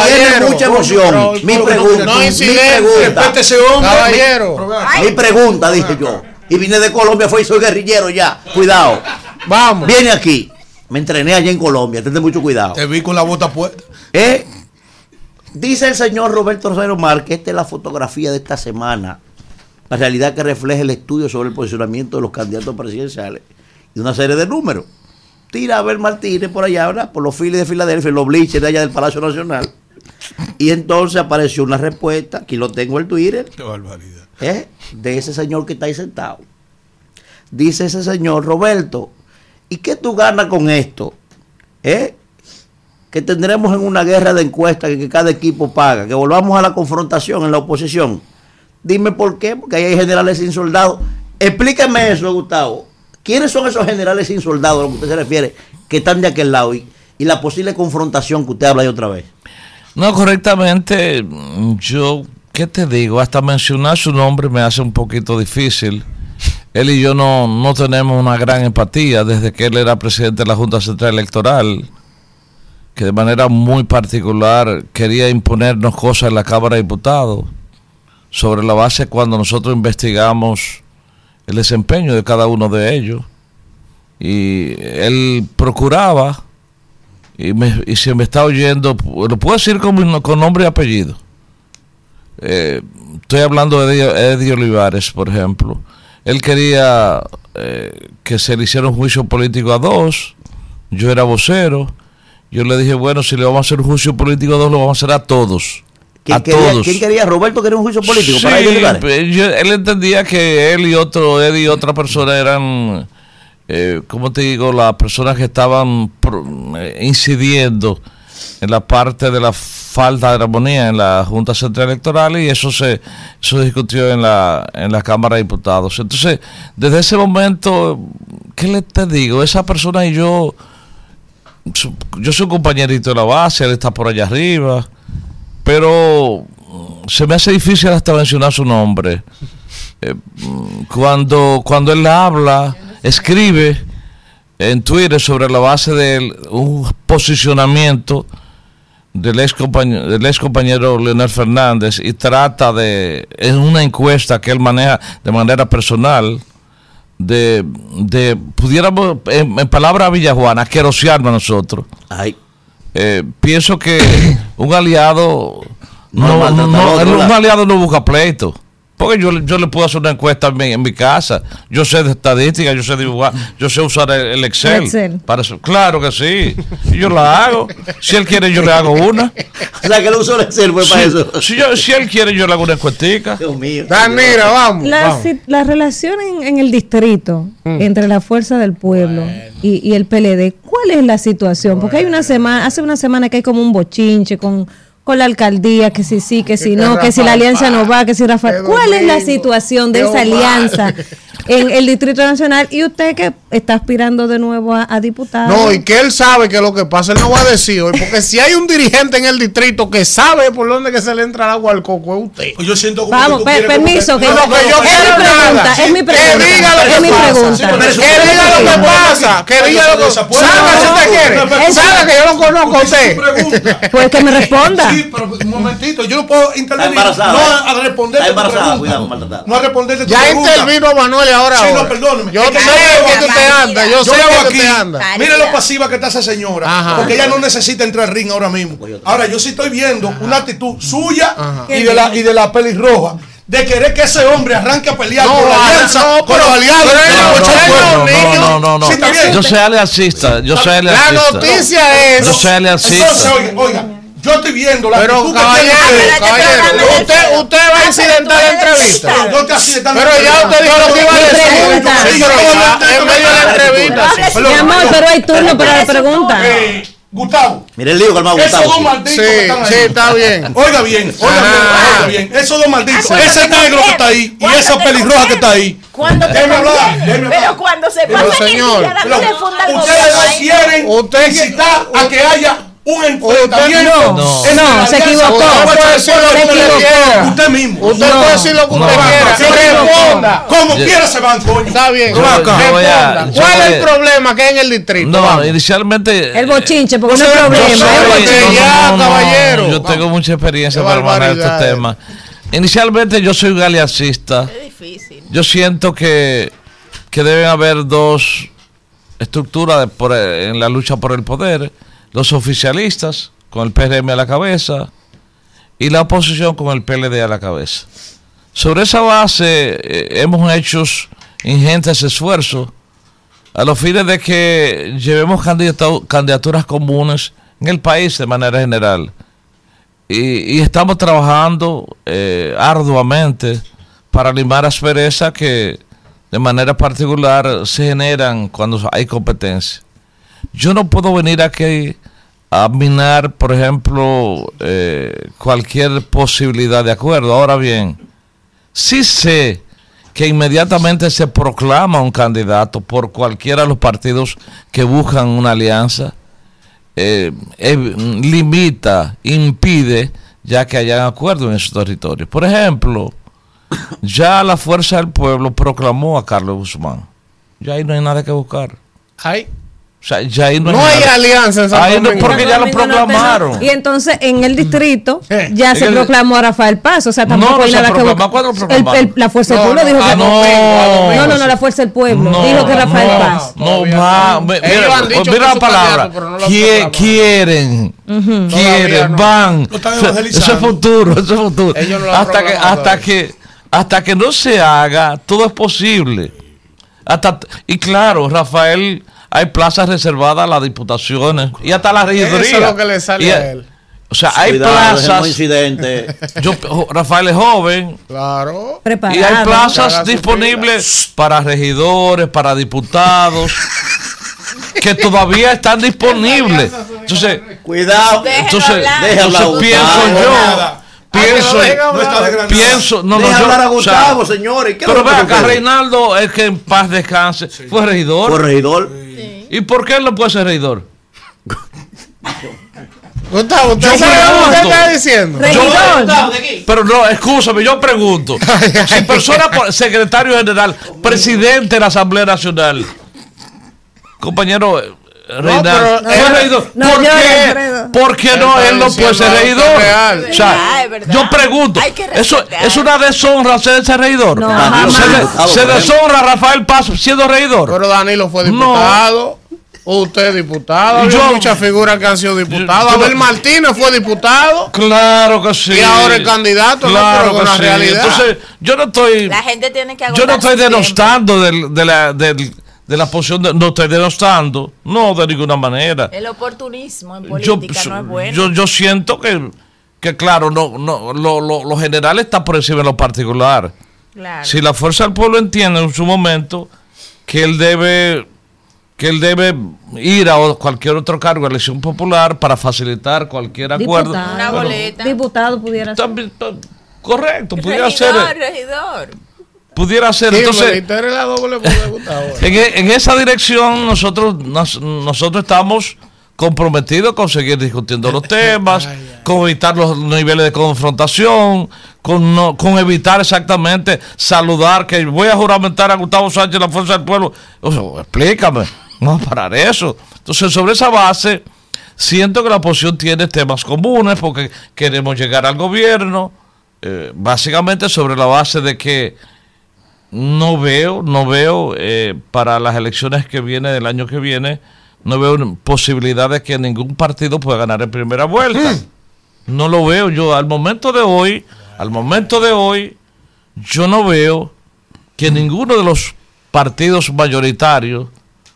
Tiene mucha emoción. Pero- Mi pregunta, no mi pregunta, ese hombre. Caballero. mi pregunta, dije yo. Y vine de Colombia, fue y soy guerrillero ya. Cuidado. Vamos. Viene aquí. Me entrené allá en Colombia, ten mucho cuidado. Te vi con la bota puesta. ¿Eh? Dice el señor Roberto Rosario Márquez, esta es la fotografía de esta semana, la realidad que refleja el estudio sobre el posicionamiento de los candidatos presidenciales y una serie de números. Tira a Abel Martínez por allá, ¿verdad? Por los files de Filadelfia, los bleachers de allá del Palacio Nacional. Y entonces apareció una respuesta, aquí lo tengo en Twitter, Qué barbaridad. ¿eh? de ese señor que está ahí sentado. Dice ese señor, Roberto, ¿y qué tú ganas con esto? ¿Eh? Que tendremos en una guerra de encuestas que, que cada equipo paga, que volvamos a la confrontación en la oposición. Dime por qué, porque ahí hay generales sin soldados. Explíqueme eso, Gustavo. ¿Quiénes son esos generales sin soldados a lo que usted se refiere, que están de aquel lado? Y, la posible confrontación que usted habla ahí otra vez. No, correctamente, yo, ¿qué te digo? Hasta mencionar su nombre me hace un poquito difícil. Él y yo no, no tenemos una gran empatía desde que él era presidente de la Junta Central Electoral, que de manera muy particular quería imponernos cosas en la Cámara de Diputados, sobre la base cuando nosotros investigamos el desempeño de cada uno de ellos. Y él procuraba y, me, y si me está oyendo, lo puedo decir con, con nombre y apellido. Eh, estoy hablando de Eddie Olivares, por ejemplo. Él quería eh, que se le hiciera un juicio político a dos. Yo era vocero. Yo le dije, bueno, si le vamos a hacer un juicio político a dos, lo vamos a hacer a todos. ¿Quién, a quería, todos. ¿Quién quería? Roberto quería un juicio político Sí, para pe- yo- él entendía que él y otro, Eddie y otra persona eran, eh, ¿cómo te digo? Las personas que estaban pro- eh, incidiendo en la parte de la falta de armonía en la Junta Central Electoral y eso se, eso se discutió en la, en la Cámara de Diputados. Entonces, desde ese momento, ¿qué le te digo? Esa persona y yo, yo soy un compañerito de la base, él está por allá arriba pero mm, se me hace difícil hasta mencionar su nombre. Eh, mm, cuando, cuando él habla, escribe en Twitter sobre la base de un posicionamiento del ex compañero, del ex compañero Leonel Fernández y trata de, en una encuesta que él maneja de manera personal, de, de pudiéramos, en, en palabras villajuanas, querosearnos a nosotros. Ay. Eh, pienso que un aliado No no, maltrata no- al otro, un ¿verdad? aliado no busca pleito. Porque yo, le- yo le puedo hacer una encuesta en mi, en mi casa. Yo sé de estadística, yo sé dibujar, yo sé usar el, el Excel. Excel. Para eso. Claro que sí. Yo la hago. Si él quiere, yo le hago una. O sea, que él usó el Excel fue para eso. Si, yo- si él quiere, yo le hago una encuestica. Dios mío. Danira, vamos. La, vamos. si- la relación en, en el distrito Mm. entre la fuerza del pueblo y, y el PLD, ¿cuál es la situación? Porque hay una semana, hace una semana que hay como un bochinche con, con la alcaldía, que si sí, que si Que no, que si la alianza no va, que si Rafael. ¿Cuál es la situación de esa alianza en el Distrito Nacional? Y usted que está aspirando de nuevo a, a diputado. No, y que él sabe que lo que pasa, él no va a decir hoy, porque si hay un dirigente en el distrito que sabe por dónde que se le entra el agua al coco, es usted. Yo siento como Vamos, que tú permiso, que, No, no, que yo es mi quiero pregunta, nada. es mi Que pregunta. diga lo es que mi pasa. pregunta. Sí, pero eso- Que diga lo que pasa, que diga lo que Salga si usted quiere. Salga que yo lo conozco a usted. pregunta. Pues que me responda. Sí, pero un momentito, yo no puedo intervenir. Embarazada. No a, responder tu pregunta. No a Ya pregunta. intervino Manuel ahora. Sí, no, ahora. perdóneme. Yo sé yo que veo usted anda, yo sé veo que aquí, usted anda. Mire lo pasiva que está esa señora. Ajá. Porque ella no necesita entrar al ring ahora mismo. Ahora, yo sí estoy viendo una actitud suya y de, la, y de la pelirroja. De querer que ese hombre arranque a pelear No, por la alianza no, con los aliados. no- no-. No, no, no, Sí. Yo soy aliancista. Yo soy La aliancista. noticia es. Yo soy Entonces, oiga, oiga, yo estoy viendo la Pero actitud que caballero, tiene usted. caballero, usted, usted va a incidentar la entrevista. Pero no te accidentando Pero la ya usted dijo lo que iba a decir. en medio de la entrevista. Mi amor, pero hay turno para la pregunta. Gustavo, Mire el lío calmado, esos Gustavo. dos sí. malditos Sí, que están ahí. sí, está bien. Oiga bien, oiga bien, Ah. oiga bien. Esos dos malditos, Cuando ese negro que está ahí y esa pelirroja que está ahí. Cuando te Déjeme hablar, déjeme hablar. Pero cuando se Pero, pasa señor, ustedes no quieren Usted- incitar a que haya un enfrentamiento. No, no, la se equivocó. Usted puede decir lo que usted. Usted mismo. Usted puede decir lo que usted No. quiera. Se. Responda. Como Yo- quiera se van, coño. Está bien. Yo- yo voy a- Responda. yo ¿Cuál es el problema que hay en el distrito? No, Vamos. inicialmente. El bochinche, porque No no, problema. es. Oye, ya, caballero. Yo tengo mucha experiencia para manejar estos temas. Inicialmente yo soy un aliancista. Es difícil. Yo siento que, que deben haber dos estructuras de por- en la lucha por el poder. Los oficialistas, con el PRM a la cabeza, y la oposición con el PLD a la cabeza. Sobre esa base eh, hemos hecho ingentes esfuerzos a los fines de que llevemos candidatu- candidaturas comunes en el país de manera general. Y, y estamos trabajando eh, arduamente para limar asperezas que de manera particular se generan cuando hay competencia. Yo no puedo venir aquí a minar, por ejemplo, eh, cualquier posibilidad de acuerdo. Ahora bien, sí sé que inmediatamente se proclama un candidato por cualquiera de los partidos que buscan una alianza, eh, eh, limita, impide ya que hayan acuerdo en esos territorios. Por ejemplo, ya la Fuerza del Pueblo proclamó a Carlos Guzmán. Ya ahí no hay nada que buscar. Ay, O sea, ya ahí no, No hay nada. alianza en Santo Ahí no, porque ya lo no proclamaron. Y entonces en el distrito Eh, ya se el- proclamó a Rafael Paz. O sea, tampoco No, no hay nada La Fuerza del Pueblo dijo a que. No, no, no, la Fuerza del Pueblo. No, dijo que Rafael no, Paz. No, Ellos mira, la palabra. quieren, quieren, no. van. Eso- es futuro, eso es futuro. Hasta que, hasta que, hasta que no se haga, todo es posible. Hasta, y claro, Rafael, hay plazas reservadas a las diputaciones y hasta a la regiduría. Eso es lo que le sale Y- a él. O sea, hay Cuidado, plazas. incidente. Yo, Rafael es joven, Claro. Preparado. y hay plazas disponibles para regidores, para diputados, que todavía están disponibles. Entonces, Cuidado. entonces, hablar. Deja hablar, entonces pienso Gustavo. yo, pienso, no pienso, no, no, Deja yo, hablar a o sea, Gustavo, señores. ¿Qué es pero lo que ve acá? Reinaldo, es que en paz descanse, fue regidor. Corregidor. ¿Y por qué él no puede ser regidor? Gustavo, ¿usted Yo sabe lo que pregunto. está diciendo? Regidor. Pero no, escúchame, yo pregunto. Si persona, secretario general, presidente de la Asamblea Nacional, compañero eh, Reinaldo, pero fue él- regidor, no, ¿por, qué, por qué no él no puede ser regidor? real. O sea, es yo pregunto, ¿eso es una deshonra ser ese regidor? No, se, se deshonra a Rafael Paz siendo regidor. Pero Danilo fue No. diputado. Usted es diputado. Yo, muchas figuras que han sido diputados. Abel Martínez fue diputado. Claro que sí. Y ahora es candidato, ¿no? Claro que la sí. realidad. Entonces, yo no estoy. La gente tiene que Yo no estoy denostando del- de, la, del- de la posición, de- no estoy denostando, no de ninguna manera. El oportunismo en Yo, política no es bueno. yo, yo siento que, que claro, no, no, lo, lo, lo general está por encima de lo particular. Claro. Si la fuerza del pueblo entiende en su momento que él debe que él debe ir a cualquier otro cargo de elección popular para facilitar cualquier acuerdo. Diputado, Bueno, diputado pudiera ser. correcto, pudiera ser. regidor, regidor. Pudiera ser. Entonces, la doble en, e- en esa dirección nosotros nos- nosotros estamos comprometidos con seguir discutiendo los temas, con evitar los niveles de confrontación, con no, con evitar exactamente saludar que voy a juramentar a Gustavo Sánchez la fuerza del pueblo. O sea, explícame, no parar eso. Entonces, sobre esa base, siento que la oposición tiene temas comunes porque queremos llegar al gobierno, eh, básicamente sobre la base de que no veo, no veo eh, para las elecciones que viene del año que viene, no veo posibilidad de que ningún partido pueda ganar en primera vuelta. No lo veo yo al momento de hoy, al momento de hoy, yo no veo que ninguno de los partidos mayoritarios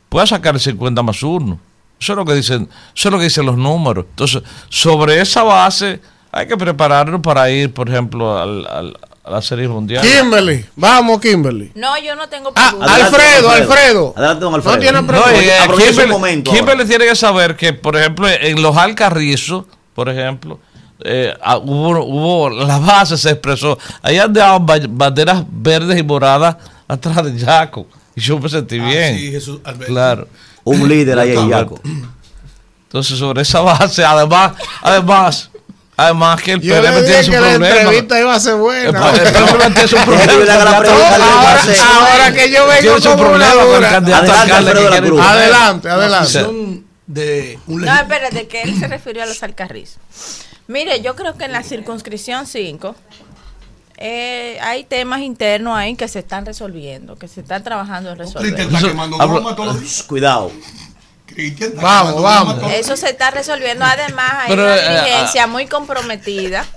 pueda sacar el 50 más 1. Eso es lo que dicen, eso es lo que dicen los números. Entonces, sobre esa base hay que prepararnos para ir, por ejemplo, al- al- a la serie mundial. Kimberly, vamos, Kimberly. No, yo no tengo Ah, preguntas. Alfredo, Alfredo. Adelante, don Alfredo. No tiene No, pregunta. y, eh, Aproveche Kimberly- momento Kimberly tiene que saber que, por ejemplo, en los Alcarrizos, por ejemplo, eh, hubo, hubo, la base se expresó. Ahí andaban ba- banderas verdes y moradas atrás de Jaco. Y yo me sentí bien. Ah, sí, Jesús Alberto. Claro. Un líder ahí en Yaco. Entonces, sobre esa base, además, además, además que el Yo PRM le tiene su que la problema. entrevista iba a ser El, buena. el PRM tiene su problema. Ahora, que yo vengo una problema con el candidato alcalde que de la quiere. Adelante, La adelante. de un No, espérate, que él se refirió a los alcarrizos. Mire, yo creo que en la circunscripción 5 eh, hay temas internos ahí que se están resolviendo, que se están trabajando en resolver. Cuidado. Cristian Vamos, vamos. Eso se está resolviendo. Además, hay Pero, una eh, dirigencia muy comprometida.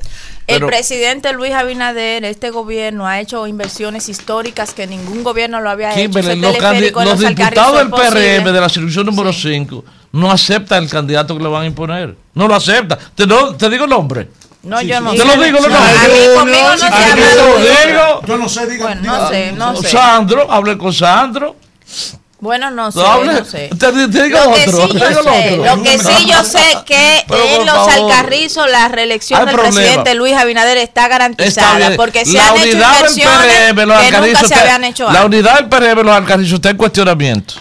El pero- presidente Luis Abinader, este gobierno, ha hecho inversiones históricas que ningún gobierno lo había hecho. Los, los diputados del PRM de la circunscripción número 5 no aceptan el candidato que le van a imponer. No lo aceptan. Te, no- te digo el nombre. No, yo no Te sé. lo digo, no se habla. Yo no sé, diga. Bueno, diga- no sé, no sé. Sandro, hablé con Sandro. Bueno, no sé, No sé. Te, te digo Lo que otro. sí yo digo sé, lo que sí yo sé que en los favor. Alcarrizos la reelección Hay del problema. presidente Luis Abinader está garantizada porque se La han hecho inversiones PRM, los que nunca se habían hecho La antes. unidad del PRM, los alcarrizos, está en cuestionamiento.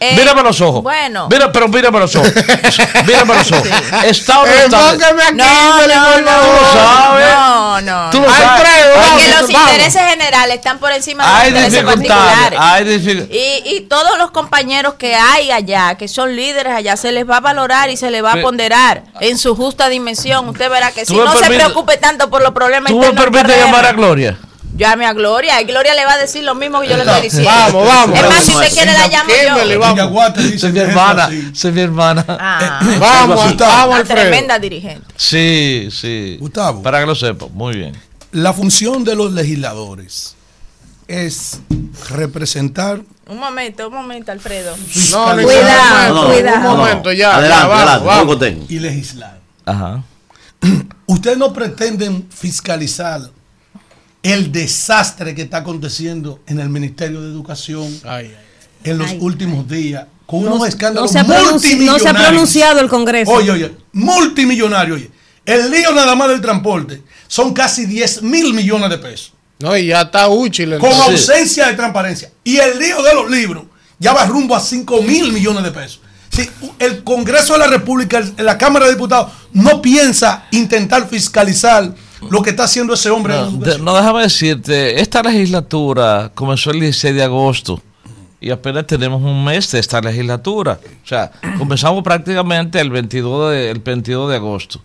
Eh, mírame los ojos. Bueno. Mira, pero mírame los ojos. mírame los ojos. Está o no está. Aquí, No, no, no, favor. sabes. no, no. Tú lo no. sabes. Porque los vamos. intereses generales están por encima de Hay los intereses particulares. Hay dificultades. Y, y todos los compañeros que hay allá, que son líderes allá, se les va a valorar y se les va a ponderar en su justa dimensión. Usted verá que si no se permites- preocupe tanto por los problemas ¿Tú me permites llamar a Gloria? Llame a Gloria y Gloria le va a decir lo mismo que yo le estoy diciendo. Vamos, vamos. Es más, si Vamos, usted quiere la llamo yo. vamos. Soy mi hermana. Soy mi hermana. Ah, Vamos, Gustavo. vamos, una tremenda dirigente. Sí, sí. Gustavo. Para que lo sepa. Muy bien. La función de los legisladores es representar Un momento, un momento, Alfredo. No, ni Cuidado, un momento, cuidado. Un momento, ya. adelante, ya, vamos, adelante. vamos. Contento. y legislar. Ajá. Ustedes no pretenden fiscalizar el desastre que está aconteciendo en el Ministerio de Educación Ay, ay. en los Ay. últimos días con No, unos escándalos no multimillonarios. no se ha pronunciado el Congreso. Oye, oye, multimillonario. Oye. El lío nada más del transporte son casi 10 mil millones de pesos. No, y ya está útil. Con ausencia de transparencia. Y el lío de los libros ya va rumbo a 5 mil millones de pesos. Si el Congreso de la República, la Cámara de Diputados, no piensa intentar fiscalizar lo que está haciendo ese hombre. en No, de- educación. no, déjame decirte, esta legislatura comenzó el 16 de agosto y apenas tenemos un mes de esta legislatura. O sea, comenzamos prácticamente el 22 de, el 22 de agosto.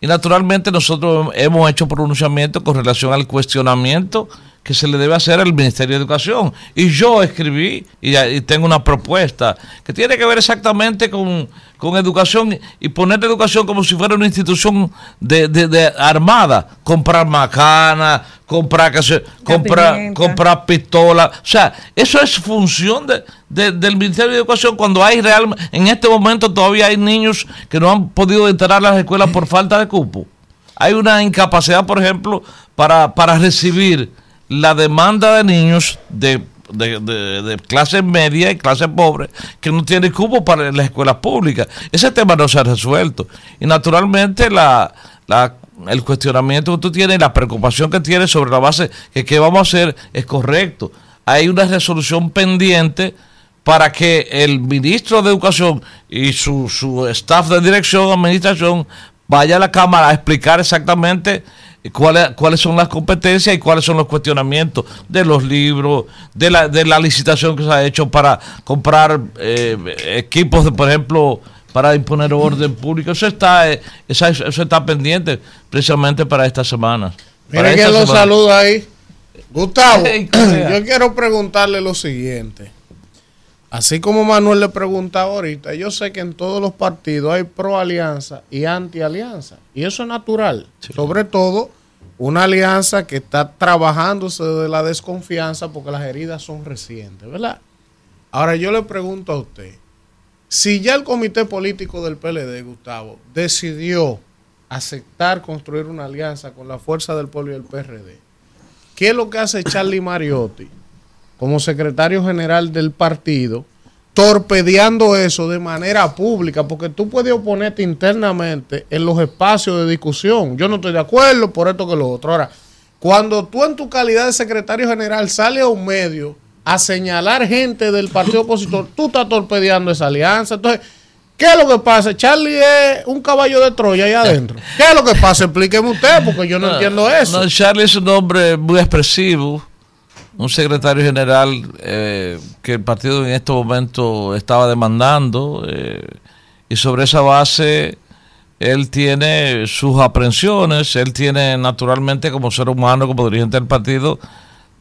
Y naturalmente nosotros hemos hecho pronunciamiento con relación al cuestionamiento que se le debe hacer al Ministerio de Educación. Y yo escribí y, y tengo una propuesta que tiene que ver exactamente con, con educación y poner la educación como si fuera una institución de, de- de armada. Comprar macana, comprar, que se- comprar, comprar pistola. O sea, eso es función de, de- del Ministerio de Educación cuando hay real, en este momento todavía hay niños que no han podido entrar a las escuelas por falta de cupo. Hay una incapacidad, por ejemplo, para, para recibir la demanda de niños de, de, de- de clase media y clase pobre que no tienen cupo para las escuelas públicas. Ese tema no se ha resuelto. Y naturalmente la, la- el cuestionamiento que tú tienes la preocupación que tienes sobre la base que qué vamos a hacer es correcto. Hay una resolución pendiente para que el ministro de Educación y su, su staff de dirección, administración, vaya a la Cámara a explicar exactamente cuáles, cuáles son las competencias y cuáles son los cuestionamientos de los libros, de la, de la licitación que se ha hecho para comprar eh, equipos, de, por ejemplo, para imponer orden público. Eso está, eh, esa- eso está pendiente precisamente para estas semanas. Para Mira quién esta lo semana. saluda ahí. Gustavo, yo quiero preguntarle lo siguiente. Así como Manuel le preguntaba ahorita, yo sé que en todos los partidos hay pro alianza y anti alianza. Y eso es natural. Sobre todo una alianza que está trabajándose de la desconfianza porque las heridas son recientes, ¿verdad? Ahora yo le pregunto a usted, si ya el comité político del PLD, Gustavo, decidió aceptar construir una alianza con la fuerza del pueblo y el PRD, ¿qué es lo que hace Charlie Mariotti como secretario general del partido, torpedeando eso de manera pública? Porque tú puedes oponerte internamente en los espacios de discusión. Yo no estoy de acuerdo por esto que lo otro. Ahora, cuando tú en tu calidad de secretario general sales a un medio a señalar gente del partido opositor, tú estás torpedeando esa alianza. Entonces, ¿qué es lo que pasa? Charlie es un caballo de Troya ahí adentro. ¿Qué es lo que pasa? Explíqueme usted, porque yo no, entiendo eso. No, Charlie es un hombre muy expresivo, un secretario general eh, que el partido en este momento estaba demandando eh, y sobre esa base él tiene sus aprensiones, él tiene naturalmente como ser humano, como dirigente del partido,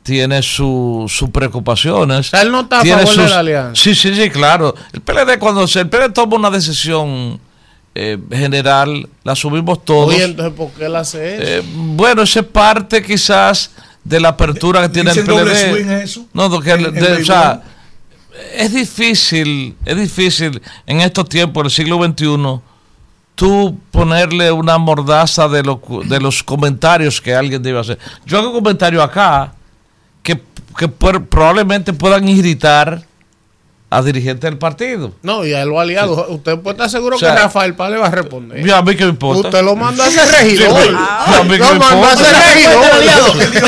tiene su- sus preocupaciones. él no está a favor de la alianza. Sí, sí, sí, claro. El PLD cuando se, el PLD toma una decisión eh, general, la asumimos todos. Oye, entonces, ¿por qué él hace eso? Eh, bueno, eso es parte quizás de la apertura que tiene el PLD. eso? No, porque En- el- en de- o sea, es difícil, es difícil en estos tiempos del siglo XXI tú ponerle una mordaza de, lo de los comentarios que alguien debe hacer. Yo hago comentarios acá que, que por- probablemente puedan irritar a dirigentes del partido. No, y a los aliados. Usted puede estar seguro O sea, que Rafael Paz le va a responder. Y a mí que me importa. Usted lo mandó a ser regidor. Sí, pero- a mí que me mandó a importa. ser regidor. Pero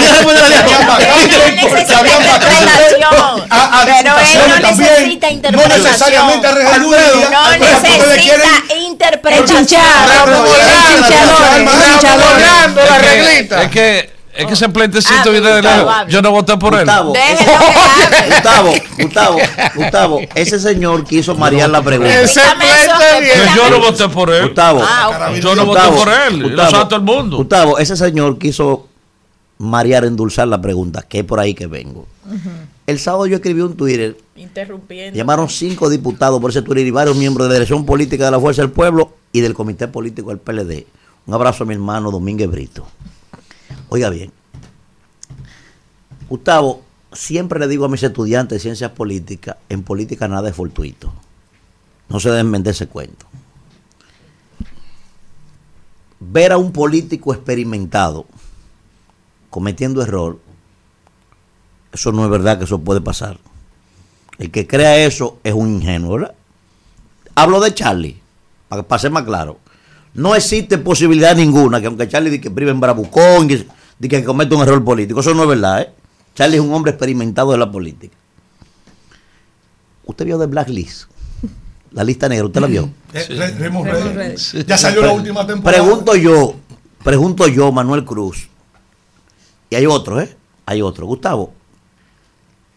él no necesita interpretación. No necesariamente el dedo. No necesita interpretación. la reglita. Es que, es que ese pleitecito Ah, viene de Gustavo, lejos. Yo no voté por él. Gustavo, Gustavo, Gustavo, Gustavo, ese señor quiso marear la pregunta. Ese. Pues yo no voté por él. Gustavo, Ah. Yo no voté por él, y lo sabe todo el mundo. Gustavo, ese señor quiso marear, endulzar la pregunta, que es por ahí que vengo. El sábado yo escribí un Twitter, Interrumpiendo. llamaron cinco diputados por ese Twitter y varios miembros de la dirección política de la Fuerza del Pueblo y del Comité Político del PLD. Un abrazo a mi hermano Domínguez Brito. Oiga bien, Gustavo, siempre le digo a mis estudiantes de ciencias políticas, en política nada es fortuito. No se deben vender ese cuento. Ver a un político experimentado cometiendo error, eso no es verdad que eso puede pasar. El que crea eso es un ingenuo, ¿verdad? Hablo de Charlie, para, para ser más claro. No existe posibilidad ninguna que aunque Charlie diga que prive en bravucón, que, de que cometa un error político, eso no es verdad, ¿eh? Charlie es un hombre experimentado de la política. ¿Usted vio de Blacklist? La lista negra, ¿usted la vio? Eh, Reyes. Ya salió la última temporada. Pregunto yo, pregunto yo, Manuel Cruz. Y hay otro, ¿eh? Hay otro. Gustavo,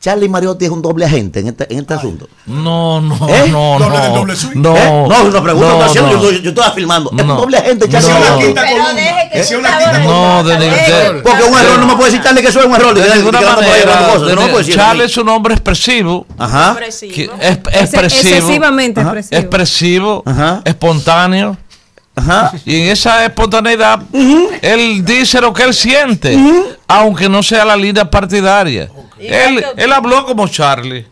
Charlie Mariotti es un doble agente en este, en este asunto. No, no, ¿Eh? no, ¿Doble no. del doble swing? No, ¿Eh? No, una pregunta no, estoy haciendo, no. yo, yo estoy afirmando. Es No. un doble agente, Charlie No. No, de ningún Porque un error no me puede decir Charlie que eso es un error. de ninguna manera. de no Charlie es un hombre expresivo. Ajá. expresivo. excesivamente Ajá. expresivo. expresivo, espontáneo. Y en esa espontaneidad, él dice lo que él siente, aunque no sea la línea partidaria. Él, él habló como Charlie.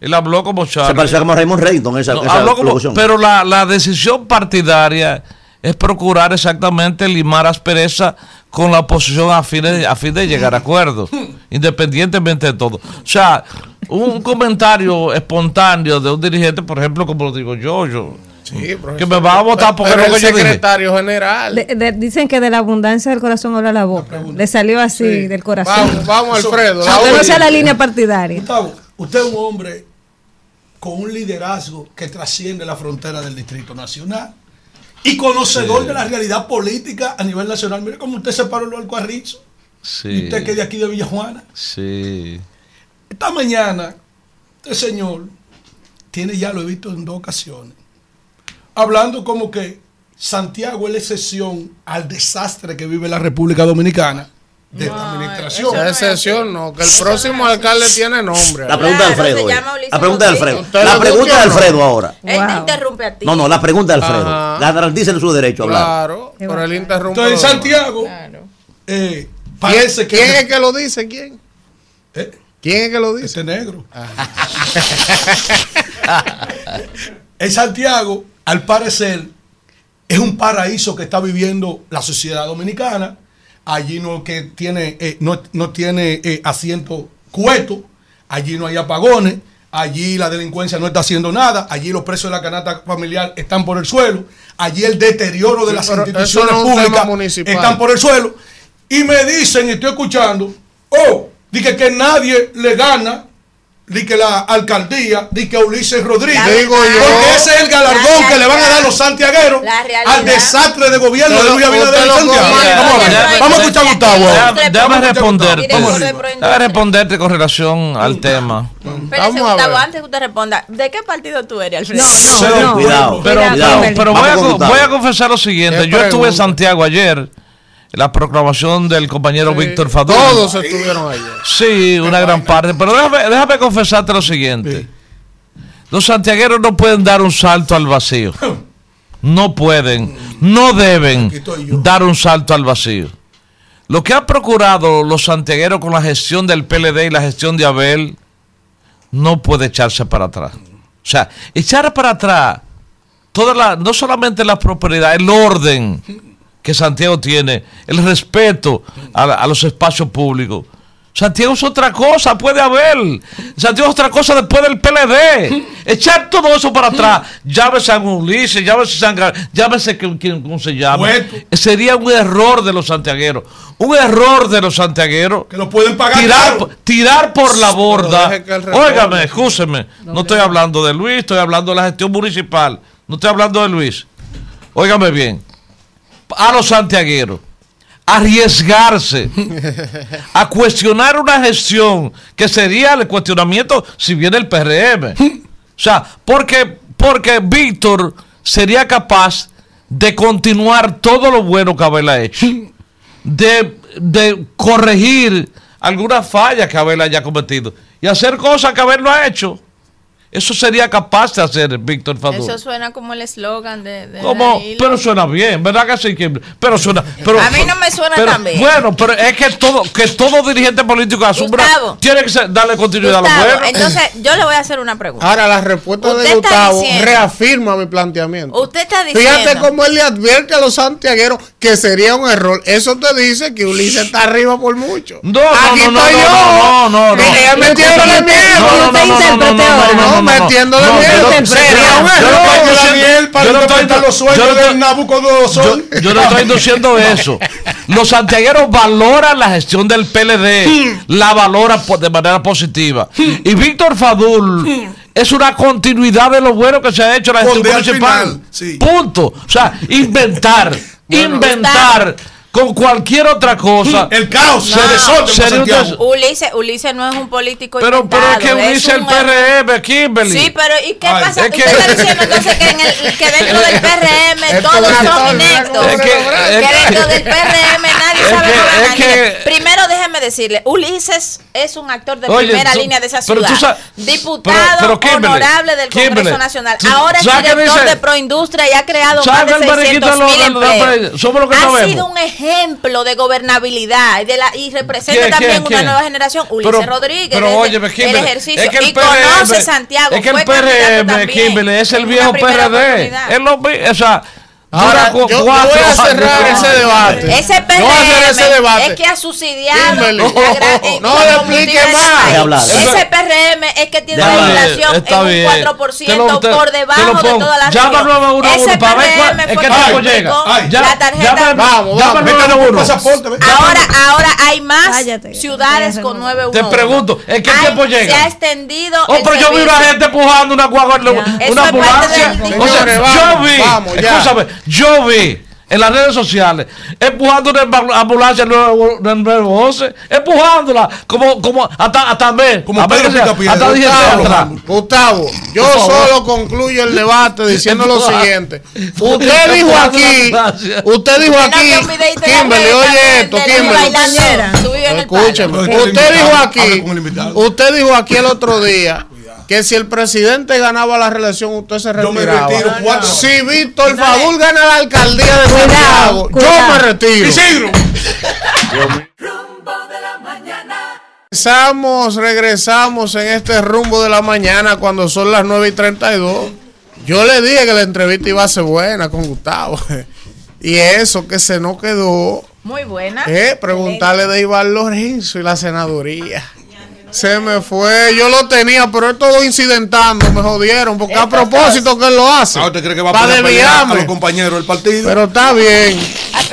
Él habló como Charlie. Se parecía como a Raymond Reddington esa, No, esa habló como- locución. pero la, la decisión partidaria es procurar exactamente limar aspereza con la oposición a fin de, a fin de llegar a acuerdos, independientemente de todo. O sea, un comentario espontáneo de un dirigente, por ejemplo, como lo digo yo, yo que me va a votar porque Pero es lo el que yo dije. secretario general. De- de- dicen que de la abundancia del corazón habla la boca. Le salió así del corazón. Vamos, vamos, Alfredo. no sea última. la línea partidaria. Gustavo, usted es un hombre con un liderazgo que trasciende la frontera del Distrito Nacional y conocedor Sí. de la realidad política a nivel nacional. Mire cómo usted se paró el Carrizo. Y usted que es de aquí de Villajuana. sí. Esta mañana, este señor tiene, ya lo he visto en dos ocasiones, hablando como que Santiago es la excepción al desastre que vive la República Dominicana de esta administración. La excepción no, que el próximo alcalde tiene nombre. La pregunta de Alfredo. se eh. llama Ulises La pregunta de. Alfredo. ¿Usted La pregunta de no? Alfredo ahora. Él te interrumpe a ti. No, no, la pregunta de Alfredo. Ajá. Garantícenle su derecho a hablar. Claro, pero él interrumpe. Entonces, Santiago, eh, parece ¿Quién, que. quién es que lo dice? ¿Quién? ¿Eh? ¿Quién es que lo dice? Este negro. En Santiago, al parecer, es un paraíso que está viviendo la sociedad dominicana. Allí no que tiene, eh, no, no tiene eh, asiento cueto, allí no hay apagones, allí la delincuencia no está haciendo nada, allí los precios de la canasta familiar están por el suelo, allí el deterioro de Sí, las instituciones no públicas están por el suelo. Y me dicen, y estoy escuchando, oh, dije que nadie le gana, di que la alcaldía, di que Ulises Rodríguez. Digo yo. Porque ese es el galardón La que le van a dar los santiagueros al desastre de gobierno de Luis Abinader Santiago. Vamos a ver, vamos a escuchar a Gustavo. Déjame, responderte. De. Déjame responderte con relación al tema. A Gustavo, ver. antes que usted responda, ¿de qué partido tú eres, Alfredo? No, no, no. Cuidado. Pero, pero, pero voy, a, confesar lo siguiente. ¿Qué Yo estuve en? Santiago ayer, la proclamación del compañero Sí, Víctor Fadul. Todos estuvieron ayer. Sí, una gran parte. Pero déjame, déjame confesarte lo siguiente. Los santiagueros no pueden dar un salto al vacío. No pueden, no deben dar un salto al vacío. Lo que han procurado los santiagueros con la gestión del PLD y la gestión de Abel no puede echarse para atrás. O sea, echar para atrás toda la, no solamente la propiedad, el orden que Santiago tiene, el respeto a, los espacios públicos. Santiago es otra cosa, puede haber. Santiago es otra cosa después del PLD. Echar todo eso para atrás. Llámese a Ulises, llámese a San llámese que- quién- cómo se llama. Sería un error de los santiagueros. Un error de los santiagueros. Que lo pueden pagar Tirar, por la borda. Óigame, escúcheme. No estoy hablando de Luis, estoy hablando de la gestión municipal. No estoy hablando de Luis. Óigame bien. A los santiagueros. Arriesgarse a cuestionar una gestión que sería el cuestionamiento si viene el PRM. O sea, porque, porque Víctor sería capaz de continuar todo lo bueno que Abel ha hecho de, de corregir alguna falla que Abel haya cometido y hacer cosas que Abel no ha hecho. Eso sería capaz de hacer Víctor Fadul. Eso suena como el eslogan de, de ¿Cómo? Danilo. Pero suena bien, ¿verdad que sí? Pero suena. Pero, A mí no me suena pero- tan bien. Bueno, pero es que todo, que todo dirigente político. Gustavo. Tiene que ser- darle continuidad Gustavo, a lo bueno. entonces yo le voy a hacer una pregunta. Ahora, la respuesta Usted de Gustavo diciendo- reafirma mi planteamiento. Usted está diciendo. Fíjate cómo él le advierte a los santiagueros que sería un error. Eso te dice que Ulises está arriba por mucho. No, Aquí no, no, estoy yo. No, no, no. Ella metiéndole miedo. No, no, no, no, metiéndole miedo. Sería un error. Yo no estoy los sueños del Nabucodonosor. Yo no estoy induciendo eso. Los santiagueros valoran la gestión del PLD. La valoran de manera positiva. Y Víctor Fadul es una continuidad de lo bueno que se ha hecho en la gestión municipal. Punto. O sea, inventar inventar con cualquier otra cosa. El caos, se desorden Santiago. Ulises, Ulises no es un político Pero, pero es que Ulises el un- PRM, Kimberly. Sí, pero ¿y qué Ay, pasa? es que- Usted está diciendo entonces que, en el, que dentro del PRM todos es son inectos. es que- que, es que- dentro del PRM nadie es sabe que- gobernar. es Primero déjeme decirle, Ulises es un actor de Oye, primera tú- línea de esa pero tú ciudad. sa- Diputado pero- pero, Kimberly, honorable del Congreso Kimberly, Nacional. tú- Ahora es ¿sabes director dice? de Proindustria y ha creado más ¿Sabes de el mariquito 600 de mil empleos. somos lo que ha sido un ejemplo de gobernabilidad y, de la, y representa ¿Quién, también quién, una quién? nueva generación. Ulises Pero- Rodríguez, pero desde óyeme, el ejercicio. es que el y PRM conoce Santiago. Es que el PRM, Kimberly, es el viejo PRD. Es lo o sea, Ahora, yo- yo cuatro voy a cerrar años. ese debate. Ese PRM No hacer ese debate. es que ha subsidiado la gran- eh, no le explique más. Ese PRM es que tiene la inflación en un bien. 4% Te lo- te- por debajo de pongo. toda la Llama región. nueve uno Ese uno para ver cuál- PRM es que tiempo llega. Ay, ya- la tarjeta llama- Vamos, vamos. Ahora, ahora hay más Cállate, ciudades con 9 Te pregunto, ¿en qué tiempo llega? Se ha extendido. Oh, pero yo vi una gente empujando una guagua, una ambulancia. O sea, yo vamos, vi, vamos, ya. escúchame, yo vi en las redes sociales empujando una ambu- ambulancia del 911, empujándola como como hasta hasta Como a ver Pedro que sea, Picapiedra. hasta dije Gustavo. Gustavo, yo solo concluyo el debate diciendo lo siguiente. Usted dijo aquí, usted dijo ¿Usted no aquí, Kimberly, oye esto, Kimberly. Escúcheme, usted dijo aquí, usted dijo aquí el otro día que si el presidente ganaba la reelección usted se Yo me retiraba. retiro cuatro. Si Víctor Favul gana la alcaldía de Santiago, yo me retiro. Isidro. Rumbo de la mañana. Regresamos, regresamos en este rumbo de la mañana cuando son las 9 y 32. Yo le dije que la entrevista iba a ser buena con Gustavo. Y eso que se nos quedó, Muy buena. eh, preguntarle de Iván Lorenzo y la senaduría. Se me fue, yo lo tenía, pero es todo incidentando, me jodieron, porque a propósito que él lo hace. Ah, ¿Usted cree que va a poner a los compañeros del partido? Pero está bien.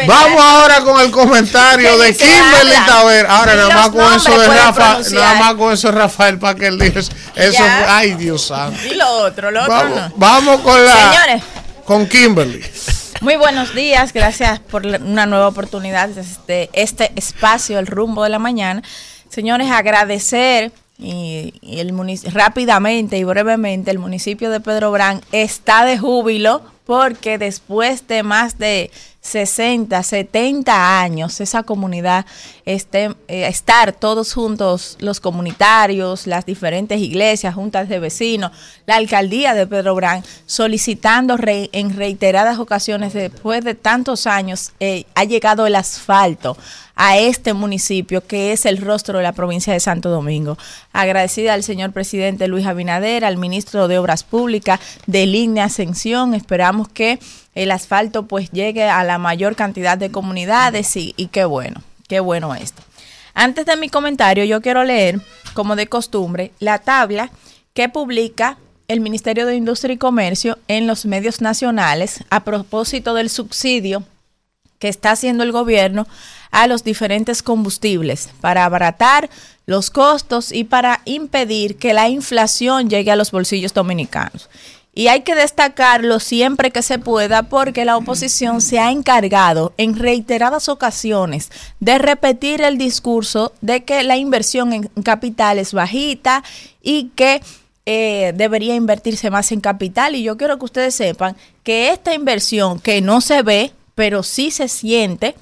Vamos ahora con el comentario ¿Qué de Kimberly? Taver. Ahora nada más con eso de Rafa, pronunciar. nada más con eso de Rafael para que él diga eso. fue- ay Dios santo. Y lo otro, lo otro Vamos, no. vamos con la Señores, con Kimberly. Muy buenos días, gracias por una nueva oportunidad desde este espacio, el rumbo de la mañana. Señores, agradecer y, y el rápidamente y brevemente el municipio de Pedro Brán está de júbilo porque después de más de 60, 70 años, esa comunidad esté, eh, estar todos juntos, los comunitarios, las diferentes iglesias, juntas de vecinos, la alcaldía de Pedro Brán, solicitando en reiteradas ocasiones, después de tantos años, eh, ha llegado el asfalto a este municipio que es el rostro de la provincia de Santo Domingo. Agradecida al señor presidente Luis Abinader, al ministro de Obras Públicas de Línea Ascensión, esperamos que el asfalto pues llegue a la mayor cantidad de comunidades y, y qué bueno, qué bueno esto. Antes de mi comentario, yo quiero leer, como de costumbre, la tabla que publica el Ministerio de Industria y Comercio en los medios nacionales a propósito del subsidio que está haciendo el gobierno a los diferentes combustibles para abaratar los costos y para impedir que la inflación llegue a los bolsillos dominicanos. Y hay que destacarlo siempre que se pueda porque la oposición se ha encargado en reiteradas ocasiones de repetir el discurso de que la inversión en capital es bajita y que eh, debería invertirse más en capital. Y yo quiero que ustedes sepan que esta inversión que no se ve, pero sí se siente,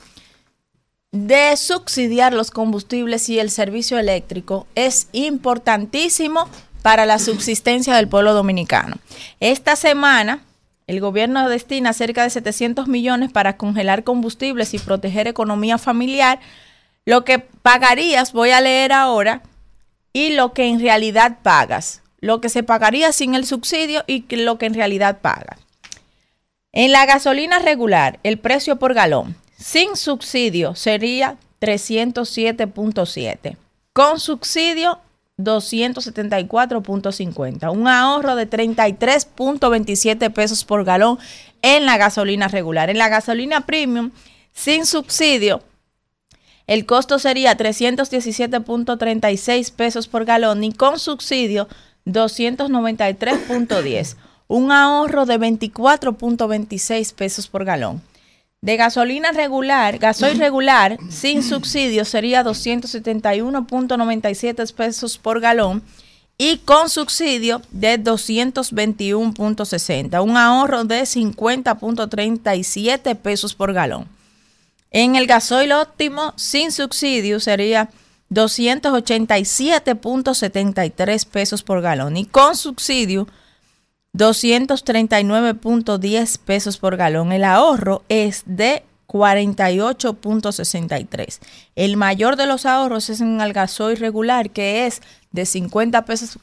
de subsidiar los combustibles y el servicio eléctrico es importantísimo para la subsistencia del pueblo dominicano. Esta semana, el gobierno destina cerca de 700 millones para congelar combustibles y proteger economía familiar. Lo que pagarías, voy a leer ahora, y lo que en realidad pagas. Lo que se pagaría sin el subsidio y lo que en realidad pagas. En la gasolina regular, el precio por galón sin subsidio sería 307.7. Con subsidio, 274.50. Un ahorro de 33.27 pesos por galón en la gasolina regular. En la gasolina premium, sin subsidio, el costo sería 317.36 pesos por galón y con subsidio 293.10. Un ahorro de 24.26 pesos por galón. De gasolina regular, gasoil regular sin subsidio sería 271.97 pesos por galón y con subsidio de 221.60, un ahorro de 50.37 pesos por galón. En el gasoil óptimo sin subsidio sería 287.73 pesos por galón y con subsidio 239.10 pesos por galón. El ahorro es de 48.63. El mayor de los ahorros es en el gasoil regular, que es de 50 pesos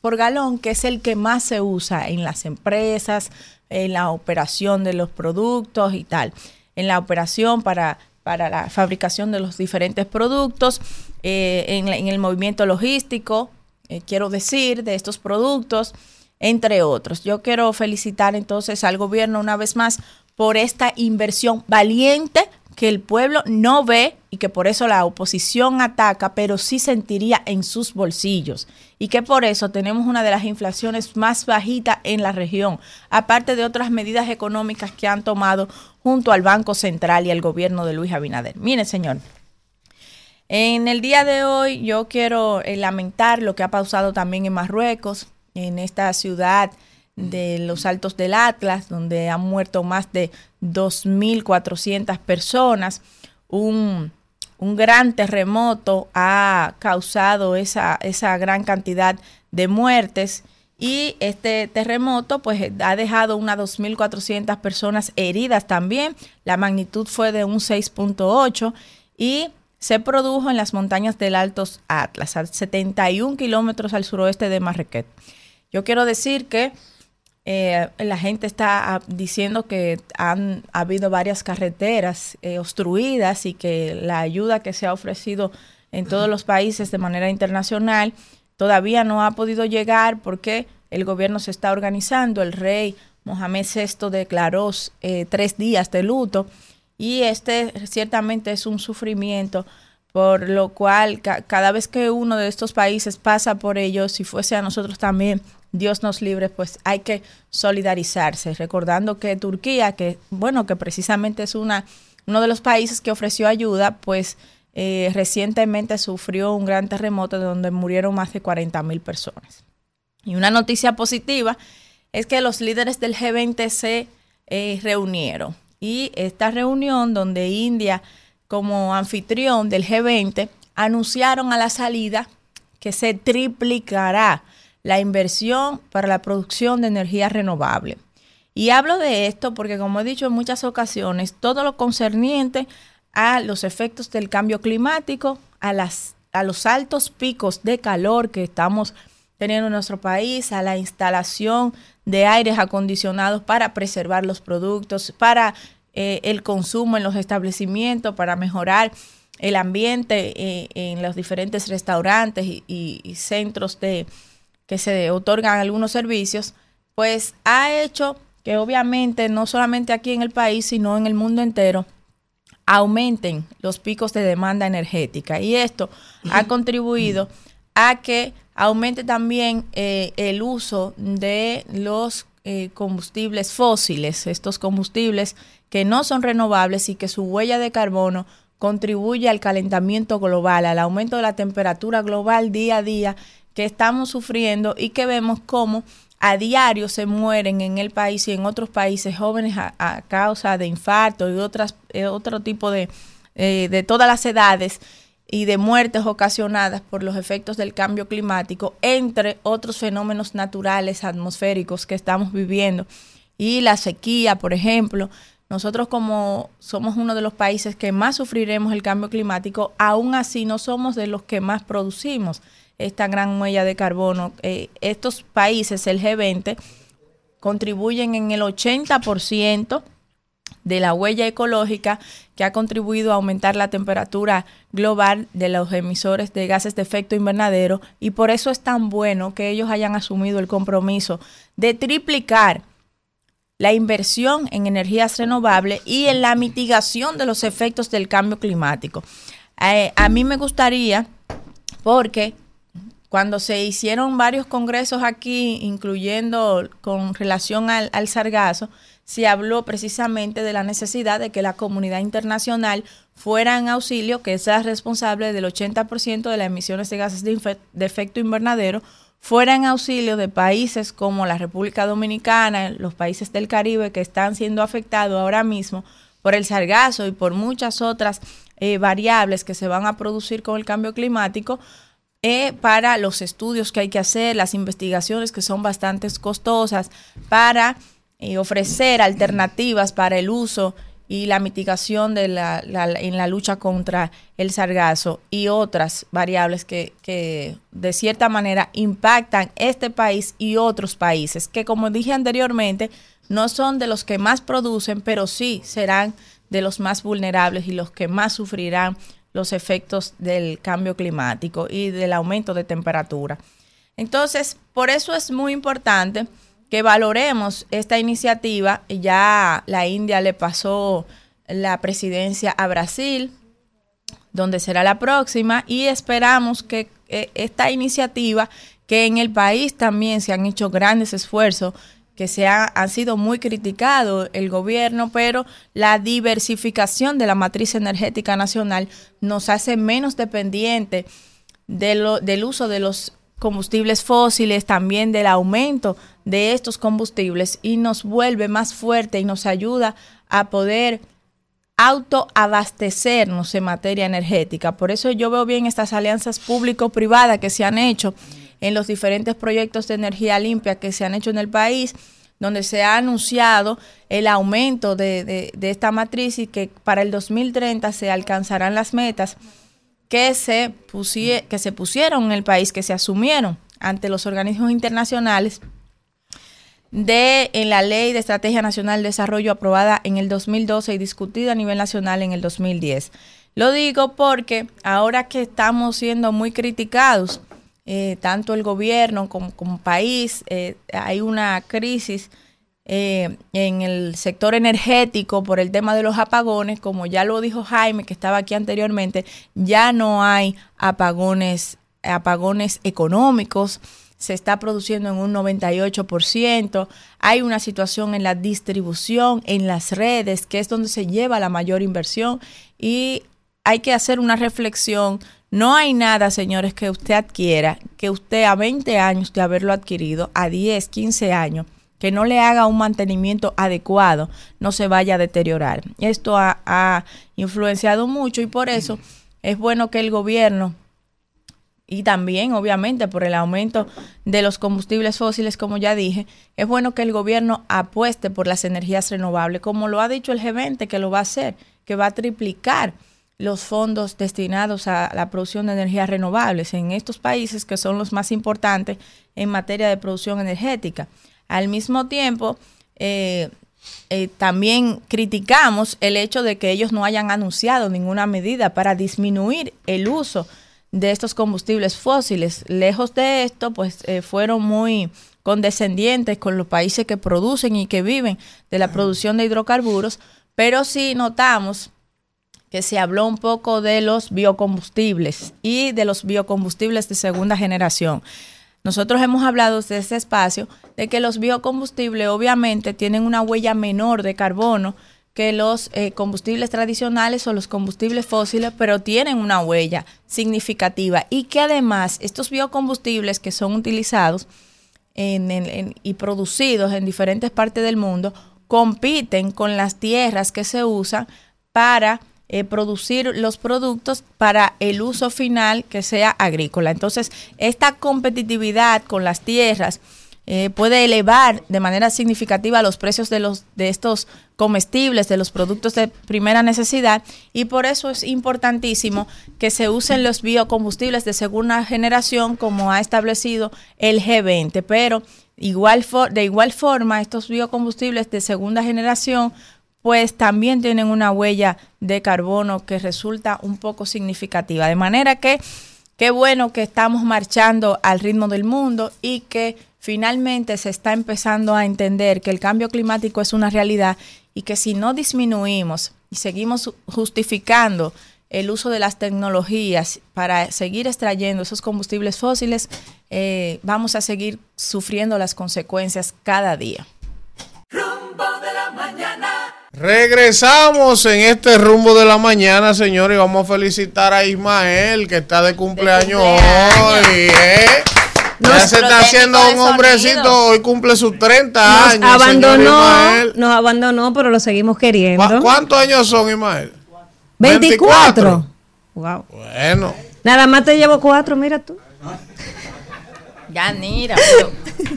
por galón, que es el que más se usa en las empresas, en la operación de los productos y tal. En la operación para, para la fabricación de los diferentes productos, eh, en, en, el movimiento logístico, eh, quiero decir, de estos productos, entre otros. Yo quiero felicitar entonces al gobierno una vez más por esta inversión valiente que el pueblo no ve y que por eso la oposición ataca, pero sí sentiría en sus bolsillos. Y que por eso tenemos una de las inflaciones más bajitas en la región, aparte de otras medidas económicas que han tomado junto al Banco Central y al gobierno de Luis Abinader. Mire, señor. En el día de hoy yo quiero eh, lamentar lo que ha pasado también en Marruecos, en esta ciudad de los Altos del Atlas, donde han muerto más de 2.400 personas. Un, un, gran terremoto ha causado esa, esa gran cantidad de muertes y este terremoto pues ha dejado unas 2.400 personas heridas también. La magnitud fue de un 6.8 y se produjo en las montañas del Altos Atlas, a 71 kilómetros al suroeste de Marrakech. Yo quiero decir que eh, la gente está ah, diciendo que han habido varias carreteras eh, obstruidas y que la ayuda que se ha ofrecido en todos los países de manera internacional todavía no ha podido llegar porque el gobierno se está organizando. El rey Mohamed VI declaró eh, tres días de luto y este ciertamente es un sufrimiento por lo cual cada vez que uno de estos países pasa por ello, si fuese a nosotros también, Dios nos libre, pues hay que solidarizarse, recordando que Turquía, que bueno, que precisamente es una, uno de los países que ofreció ayuda, pues eh, recientemente sufrió un gran terremoto donde murieron más de 40 mil personas. Y una noticia positiva es que los líderes del G20 se eh, reunieron. Y esta reunión donde India, como anfitrión del G20, anunciaron a la salida que se triplicará la inversión para la producción de energía renovable. Y hablo de esto porque, como he dicho en muchas ocasiones, todo lo concerniente a los efectos del cambio climático, a, las, a los altos picos de calor que estamos teniendo en nuestro país, a la instalación de aires acondicionados para preservar los productos, para eh, el consumo en los establecimientos, para mejorar el ambiente eh, en los diferentes restaurantes y centros de, que se otorgan algunos servicios, pues ha hecho que obviamente no solamente aquí en el país, sino en el mundo entero, aumenten los picos de demanda energética. Y esto ha contribuido a que aumente también eh, el uso de los eh, combustibles fósiles, estos combustibles que no son renovables y que su huella de carbono contribuye al calentamiento global, al aumento de la temperatura global día a día que estamos sufriendo y que vemos cómo a diario se mueren en el país y en otros países jóvenes a, causa de infarto y otras, eh, otro tipo de, eh, de todas las edades y de muertes ocasionadas por los efectos del cambio climático, entre otros fenómenos naturales atmosféricos que estamos viviendo. Y la sequía, por ejemplo, nosotros como somos uno de los países que más sufriremos el cambio climático, aún así no somos de los que más producimos esta gran huella de carbono. Eh, estos países, el G20, contribuyen en el 80% de la huella ecológica que ha contribuido a aumentar la temperatura global de los emisores de gases de efecto invernadero y por eso es tan bueno que ellos hayan asumido el compromiso de triplicar la inversión en energías renovables y en la mitigación de los efectos del cambio climático. Eh, a mí me gustaría, porque cuando se hicieron varios congresos aquí, incluyendo con relación al, sargazo, se habló precisamente de la necesidad de que la comunidad internacional fuera en auxilio, que es la responsable del 80% de las emisiones de gases de efecto invernadero, fuera en auxilio de países como la República Dominicana, los países del Caribe que están siendo afectados ahora mismo por el sargazo y por muchas otras eh, variables que se van a producir con el cambio climático, eh, para los estudios que hay que hacer, las investigaciones que son bastante costosas, para eh, ofrecer alternativas para el uso y la mitigación de la, la- en la lucha contra el sargazo y otras variables que, que de cierta manera impactan este país y otros países, que como dije anteriormente, no son de los que más producen, pero sí serán de los más vulnerables y los que más sufrirán los efectos del cambio climático y del aumento de temperatura. Entonces, por eso es muy importante que valoremos esta iniciativa. Ya la India le pasó la presidencia a Brasil, donde será la próxima, y esperamos que eh, esta iniciativa, que en el país también se han hecho grandes esfuerzos, que se ha- han sido muy criticados el gobierno, pero la diversificación de la matriz energética nacional nos hace menos dependientes de lo- del uso de los combustibles fósiles, también del aumento de estos combustibles y nos vuelve más fuerte y nos ayuda a poder autoabastecernos en materia energética. Por eso yo veo bien estas alianzas público-privadas que se han hecho en los diferentes proyectos de energía limpia que se han hecho en el país, donde se ha anunciado el aumento de, de- de esta matriz y que para el 2030 se alcanzarán las metas que se, pusie- que se pusieron en el país, que se asumieron ante los organismos internacionales de en la Ley de Estrategia Nacional de Desarrollo aprobada en el 2012 y discutida a nivel nacional en el 2010. Lo digo porque ahora que estamos siendo muy criticados, eh, tanto el gobierno como, como país, eh, hay una crisis eh, en el sector energético por el tema de los apagones, como ya lo dijo Jaime, que estaba aquí anteriormente, ya no hay apagones, apagones económicos, se está produciendo en un 98%, hay una situación en la distribución, en las redes, que es donde se lleva la mayor inversión y hay que hacer una reflexión. No hay nada, señores, que usted adquiera, que usted a 20 años de haberlo adquirido, a 10, 15 años, que no le haga un mantenimiento adecuado, no se vaya a deteriorar. Esto ha, ha influenciado mucho y por eso es bueno que el gobierno y también, obviamente, por el aumento de los combustibles fósiles, como ya dije, es bueno que el gobierno apueste por las energías renovables, como lo ha dicho el G20 que lo va a hacer, que va a triplicar los fondos destinados a la producción de energías renovables en estos países que son los más importantes en materia de producción energética. Al mismo tiempo, eh, eh, también criticamos el hecho de que ellos no hayan anunciado ninguna medida para disminuir el uso de estos combustibles fósiles. Lejos de esto, pues eh, fueron muy condescendientes con los países que producen y que viven de la producción de hidrocarburos, pero sí notamos que se habló un poco de los biocombustibles y de los biocombustibles de segunda generación. Nosotros hemos hablado desde este espacio de que los biocombustibles obviamente tienen una huella menor de carbono que los eh, combustibles tradicionales o los combustibles fósiles, pero tienen una huella significativa y que además estos biocombustibles que son utilizados y producidos en diferentes partes del mundo compiten con las tierras que se usan para eh, producir los productos para el uso final que sea agrícola. Entonces, esta competitividad con las tierras eh, puede elevar de manera significativa los precios de, los, de estos comestibles, de los productos de primera necesidad, y por eso es importantísimo que se usen los biocombustibles de segunda generación como ha establecido el G20. Pero igual for- de igual forma, estos biocombustibles de segunda generación pues también tienen una huella de carbono que resulta un poco significativa. De manera que qué bueno que estamos marchando al ritmo del mundo y que finalmente se está empezando a entender que el cambio climático es una realidad y que si no disminuimos y seguimos justificando el uso de las tecnologías para seguir extrayendo esos combustibles fósiles, eh, vamos a seguir sufriendo las consecuencias cada día. Regresamos en este rumbo de la mañana, señores, y vamos a felicitar a Ismael, que está de cumpleaños, hoy. ¿eh? Ya se está haciendo un hombrecito, hoy cumple sus 30 Nos años. abandonó, Ismael. nos abandonó, pero lo seguimos queriendo. ¿Cu- ¿Cuántos años son, Ismael? 24. Wow. Bueno. Nada más te llevo cuatro, mira tú. Ya, mira.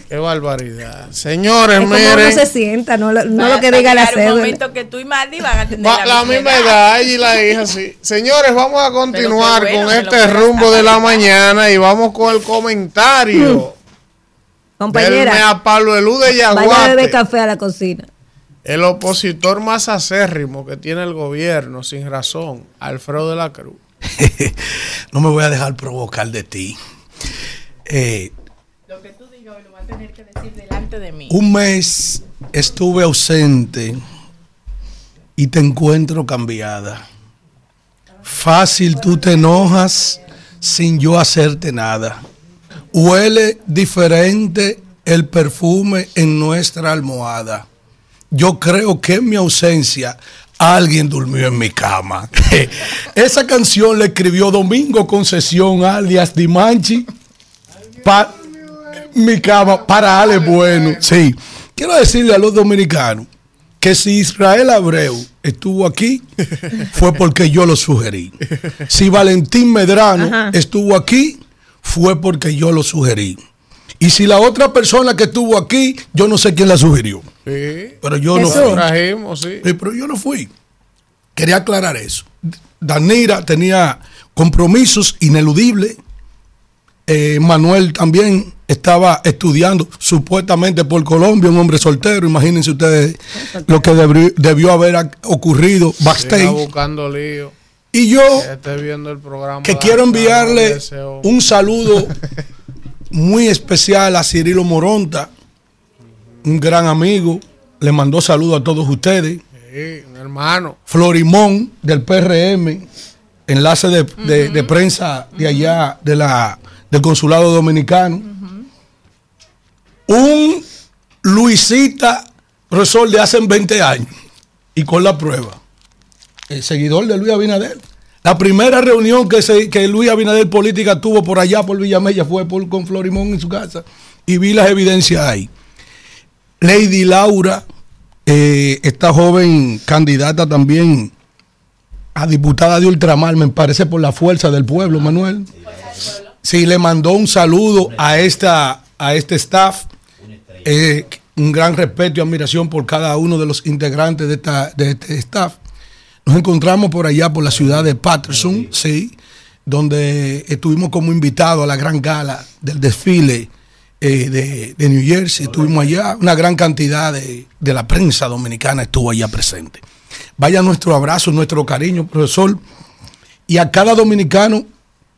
Qué barbaridad. Señores, Es como uno miren. se sienta, no, lo- no Va- lo que diga la llegar un cédula. momento que tú y Mandy van a tener Va- la misma edad ella y la hija, sí. Señores, vamos a continuar Pero bueno con este rumbo de la mañana y vamos con el comentario. Compañera, Del a Pablo Elú de Vaya a Yaguate, beber café a la cocina. el opositor más acérrimo que tiene el gobierno, sin razón, Alfredo de la Cruz. No me voy a dejar provocar de ti. Eh, Lo que tú digas lo vas a tener que decir delante de mí. un mes estuve ausente y te encuentro cambiada. Fácil tú te enojas sin yo hacerte nada. Huele diferente el perfume en nuestra almohada. Yo creo que en mi ausencia alguien durmió en mi cama. Esa canción la escribió Domingo Concesión, alias Dimanchi, para mi cama, para Ale Bueno. Sí, quiero decirle a los dominicanos que si Israel Abreu estuvo aquí, fue porque yo lo sugerí. Si Valentín Medrano Ajá. estuvo aquí, fue porque yo lo sugerí. Y si la otra persona que estuvo aquí, yo no sé quién la sugirió. Sí. Pero yo no Jesús. fui. Trajimos, sí. Sí, pero yo no fui. Quería aclarar eso. Danira tenía compromisos ineludibles. Eh, Manuel también estaba estudiando supuestamente por Colombia, un hombre soltero. Imagínense ustedes lo que debió, debió haber ocurrido backstage. buscando lío. Y yo Que esté viendo el programa. que da- quiero enviarle un saludo muy especial a Cirilo Moronta, un gran amigo. Le mandó saludo a todos ustedes. Sí, un hermano. Florimón del PRM, enlace de, de- de prensa de allá de la, del consulado dominicano. Un Luisita, profesor de hace 20 años, y con la prueba. El seguidor de Luis Abinader. La primera reunión que, se, que Luis Abinader Política tuvo por allá por Villamella fue por, con Florimón en su casa. Y vi las evidencias ahí. Lady Laura, eh, esta joven candidata también a diputada de Ultramar, me parece por la fuerza del pueblo, Manuel. Sí, le mandó un saludo a esta a este staff. Eh, un gran respeto y admiración por cada uno de los integrantes de, esta, de este staff. Nos encontramos por allá, por la ciudad de Patterson, sí, donde estuvimos como invitados a la gran gala del desfile eh, de, de New Jersey. Estuvimos allá, una gran cantidad de, de la prensa dominicana estuvo allá presente. Vaya nuestro abrazo, nuestro cariño, profesor, y a cada dominicano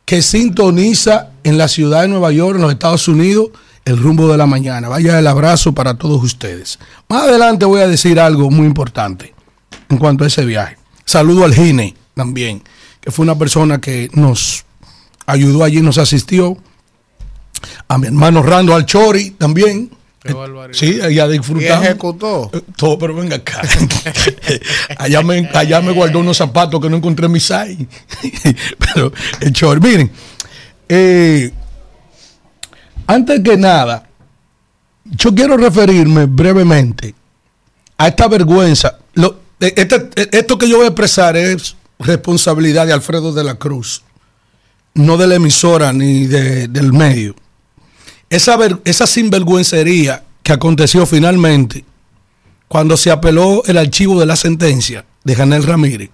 que sintoniza en la ciudad de Nueva York, en los Estados Unidos, el rumbo de la mañana. Vaya el abrazo para todos ustedes. Más adelante voy a decir algo muy importante en cuanto a ese viaje. Saludo al Gine también, que fue una persona que nos ayudó allí, nos asistió. A mi hermano Rando Alchori también. Qué barbaridad. Sí, allá ¿Y disfrutamos. ejecutó? Eh, Todo, pero venga acá. allá, me, allá me guardó unos zapatos que no encontré en mi size. pero el Chori, miren, eh, antes que nada, yo quiero referirme brevemente a esta vergüenza. Eh, este- eh, esto que yo voy a expresar es responsabilidad de Alfredo de la Cruz, no de la emisora ni de- del medio. Esa, esa sinvergüencería que aconteció finalmente cuando se apeló el archivo de la sentencia de Janel Ramírez,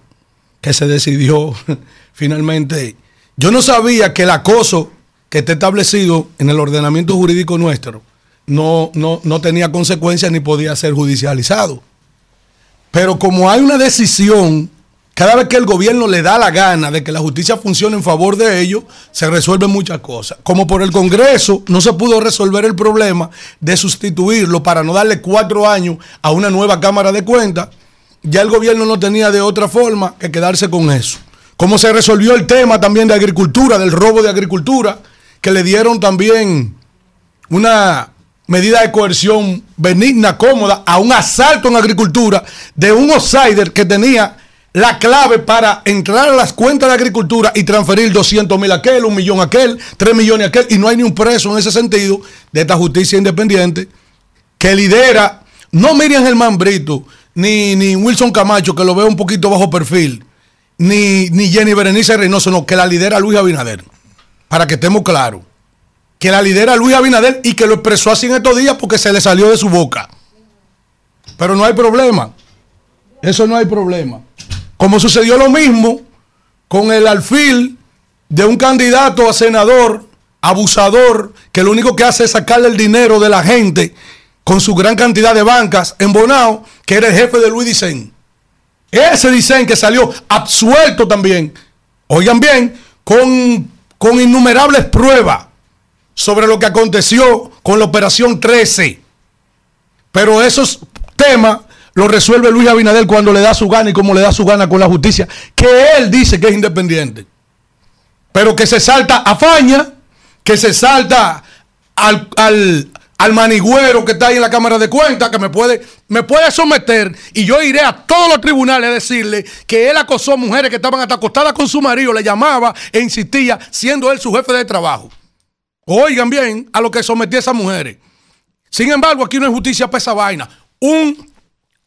que se decidió finalmente. Yo no sabía que el acoso que está establecido en el ordenamiento jurídico nuestro no, no, no tenía consecuencias ni podía ser judicializado. Pero como hay una decisión, cada vez que el gobierno le da la gana de que la justicia funcione en favor de ellos, se resuelven muchas cosas. Como por el Congreso no se pudo resolver el problema de sustituirlo para no darle cuatro años a una nueva Cámara de Cuentas, ya el gobierno no tenía de otra forma que quedarse con eso. Como se resolvió el tema también de agricultura, del robo de agricultura, que le dieron también una, medida de coerción benigna, cómoda, a un asalto en agricultura de un outsider que tenía la clave para entrar a las cuentas de agricultura y transferir 200 mil aquel, un millón aquel, 3 millones aquel, y no hay ni un preso en ese sentido de esta justicia independiente que lidera, no Miriam Germán Brito, ni, ni Wilson Camacho, que lo veo un poquito bajo perfil, ni, ni Jenny Berenice Reynoso, no, que la lidera Luis Abinader, para que estemos claros, que la lidera Luis Abinader y que lo expresó así en estos días porque se le salió de su boca. Pero no hay problema, eso no hay problema. Como sucedió lo mismo con el alfil de un candidato a senador abusador que lo único que hace es sacarle el dinero de la gente con su gran cantidad de bancas en Bonao, que era el jefe de Luis Dicen. Ese Dicen que salió absuelto también, oigan bien, con, con innumerables pruebas sobre lo que aconteció con la operación 13. Pero esos temas los resuelve Luis Abinader cuando le da su gana y como le da su gana con la justicia, que él dice que es independiente. Pero que se salta a Faña, que se salta al, al, al manigüero que está ahí en la Cámara de Cuentas, que me puede, me puede someter y yo iré a todos los tribunales a decirle que él acosó mujeres que estaban hasta acostadas con su marido, le llamaba e insistía, siendo él su jefe de trabajo. Oigan bien a lo que sometí a esas mujeres. Sin embargo, aquí no hay justicia para esa vaina. Un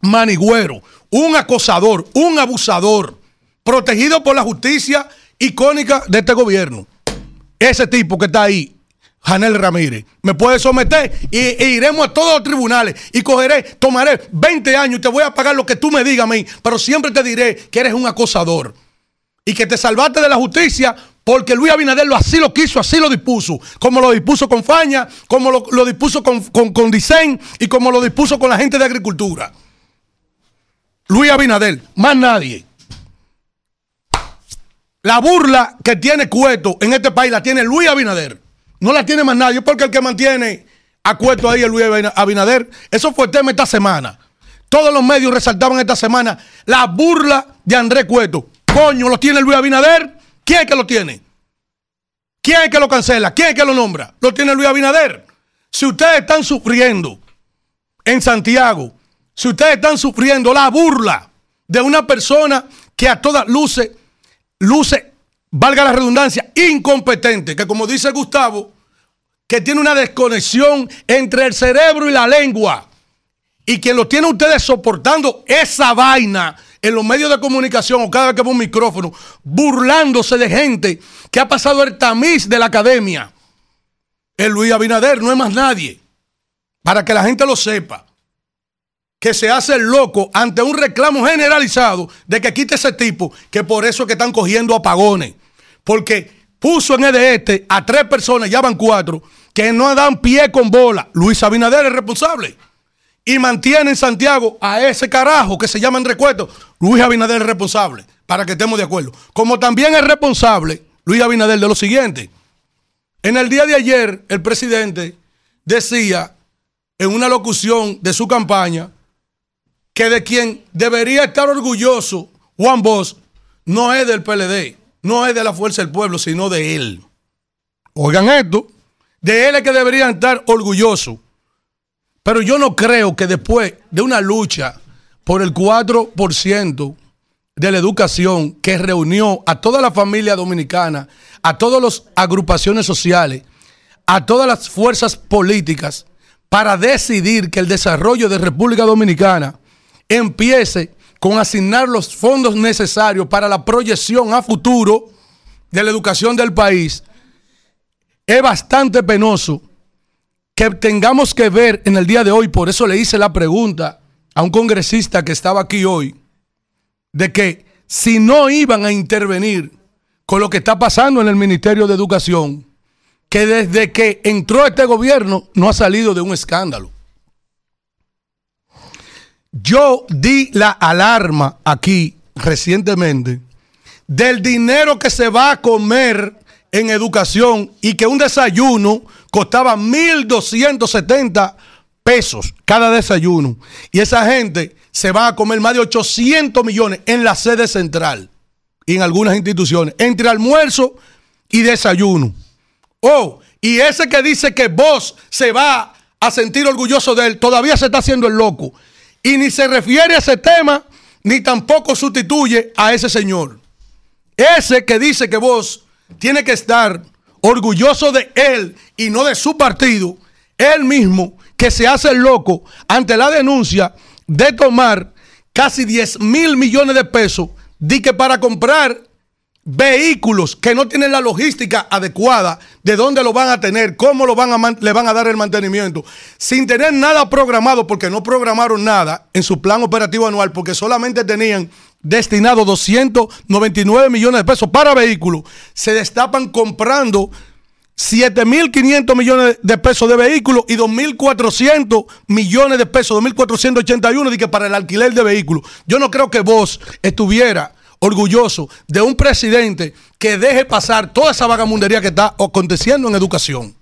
manigüero, un acosador, un abusador, protegido por la justicia icónica de este gobierno. Ese tipo que está ahí, Janel Ramírez, me puede someter y, e iremos a todos los tribunales y cogeré, tomaré 20 años y te voy a pagar lo que tú me digas a mí, pero siempre te diré que eres un acosador y que te salvaste de la justicia porque Luis Abinader lo, así lo quiso, así lo dispuso, como lo dispuso con Faña, como lo, dispuso con, con, con Dicen y como lo dispuso con la gente de agricultura. Luis Abinader, más nadie. La burla que tiene Cueto en este país la tiene Luis Abinader. No la tiene más nadie, porque el que mantiene a Cueto ahí es Luis Abinader. Eso fue el tema esta semana. Todos los medios resaltaban esta semana la burla de Andrés Cueto. Coño, lo tiene Luis Abinader. ¿Quién es que lo tiene? ¿Quién es que lo cancela? ¿Quién es que lo nombra? Lo tiene Luis Abinader. Si ustedes están sufriendo en Santiago, si ustedes están sufriendo la burla de una persona que a todas luces, luce, valga la redundancia, incompetente, que como dice Gustavo, que tiene una desconexión entre el cerebro y la lengua, y que lo tiene ustedes soportando esa vaina en los medios de comunicación o cada vez que ve un micrófono, burlándose de gente que ha pasado el tamiz de la academia. El Luis Abinader no es más nadie. Para que la gente lo sepa. Que se hace el loco ante un reclamo generalizado de que quite ese tipo, que por eso es que están cogiendo apagones. Porque puso en este a tres personas, ya van cuatro, que no dan pie con bola. Luis Abinader es responsable y mantiene en Santiago a ese carajo que se llama en recuerdo, Luis Abinader es responsable, para que estemos de acuerdo. Como también es responsable Luis Abinader de lo siguiente. En el día de ayer, el presidente decía en una locución de su campaña que de quien debería estar orgulloso Juan Bosch no es del PLD, no es de la Fuerza del Pueblo, sino de él. Oigan esto, de él es que deberían estar orgullosos. Pero yo no creo que después de una lucha por el 4% de la educación que reunió a toda la familia dominicana, a todas las agrupaciones sociales, a todas las fuerzas políticas, para decidir que el desarrollo de República Dominicana empiece con asignar los fondos necesarios para la proyección a futuro de la educación del país, es bastante penoso que tengamos que ver en el día de hoy, por eso le hice la pregunta a un congresista que estaba aquí hoy, de que si no iban a intervenir con lo que está pasando en el Ministerio de Educación, que desde que entró este gobierno no ha salido de un escándalo. Yo di la alarma aquí recientemente del dinero que se va a comer en educación y que un desayuno costaba 1.270 pesos cada desayuno. Y esa gente se va a comer más de 800 millones en la sede central y en algunas instituciones, entre almuerzo y desayuno. Oh, y ese que dice que vos se va a sentir orgulloso de él, todavía se está haciendo el loco. Y ni se refiere a ese tema, ni tampoco sustituye a ese señor. Ese que dice que vos tiene que estar orgulloso de él y no de su partido, él mismo que se hace loco ante la denuncia de tomar casi 10 mil millones de pesos, di que para comprar vehículos que no tienen la logística adecuada, de dónde lo van a tener, cómo lo van a le van a dar el mantenimiento, sin tener nada programado, porque no programaron nada en su plan operativo anual, porque solamente tenían destinado 299 millones de pesos para vehículos, se destapan comprando 7.500 millones de pesos de vehículos y 2.400 millones de pesos, 2.481 de que para el alquiler de vehículos. Yo no creo que vos estuviera orgulloso de un presidente que deje pasar toda esa vagamundería que está aconteciendo en educación.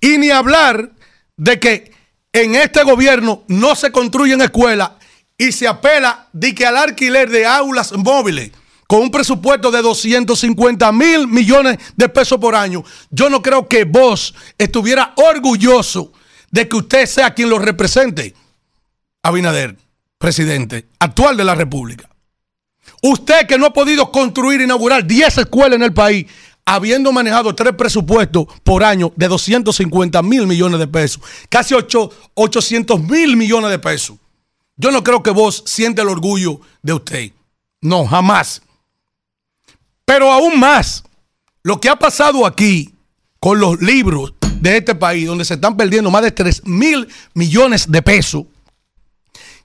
Y ni hablar de que en este gobierno no se construyen escuelas y se apela de que al alquiler de aulas móviles con un presupuesto de 250 mil millones de pesos por año. Yo no creo que vos estuviera orgulloso de que usted sea quien lo represente. Abinader, presidente actual de la República. Usted que no ha podido construir, inaugurar 10 escuelas en el país, habiendo manejado tres presupuestos por año de 250 mil millones de pesos, casi 8, 800 mil millones de pesos. Yo no creo que vos siente el orgullo de usted. No, jamás. Pero aún más, lo que ha pasado aquí con los libros de este país, donde se están perdiendo más de 3 mil millones de pesos,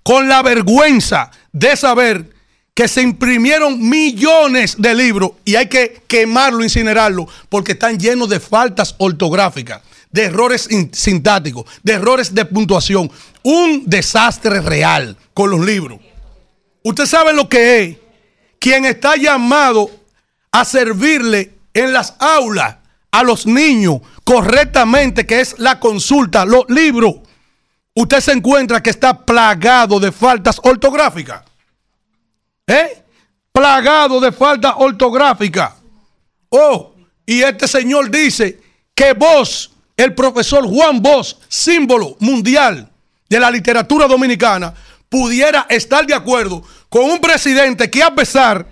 con la vergüenza de saber que se imprimieron millones de libros y hay que quemarlo, incinerarlo, porque están llenos de faltas ortográficas, de errores in- sintácticos, de errores de puntuación. Un desastre real con los libros. Usted sabe lo que es quien está llamado a servirle en las aulas a los niños correctamente, que es la consulta, los libros. Usted se encuentra que está plagado de faltas ortográficas. ¿Eh? Plagado de faltas ortográficas. Oh, y este señor dice que vos, el profesor Juan Bosch, símbolo mundial de la literatura dominicana, pudiera estar de acuerdo con un presidente que a pesar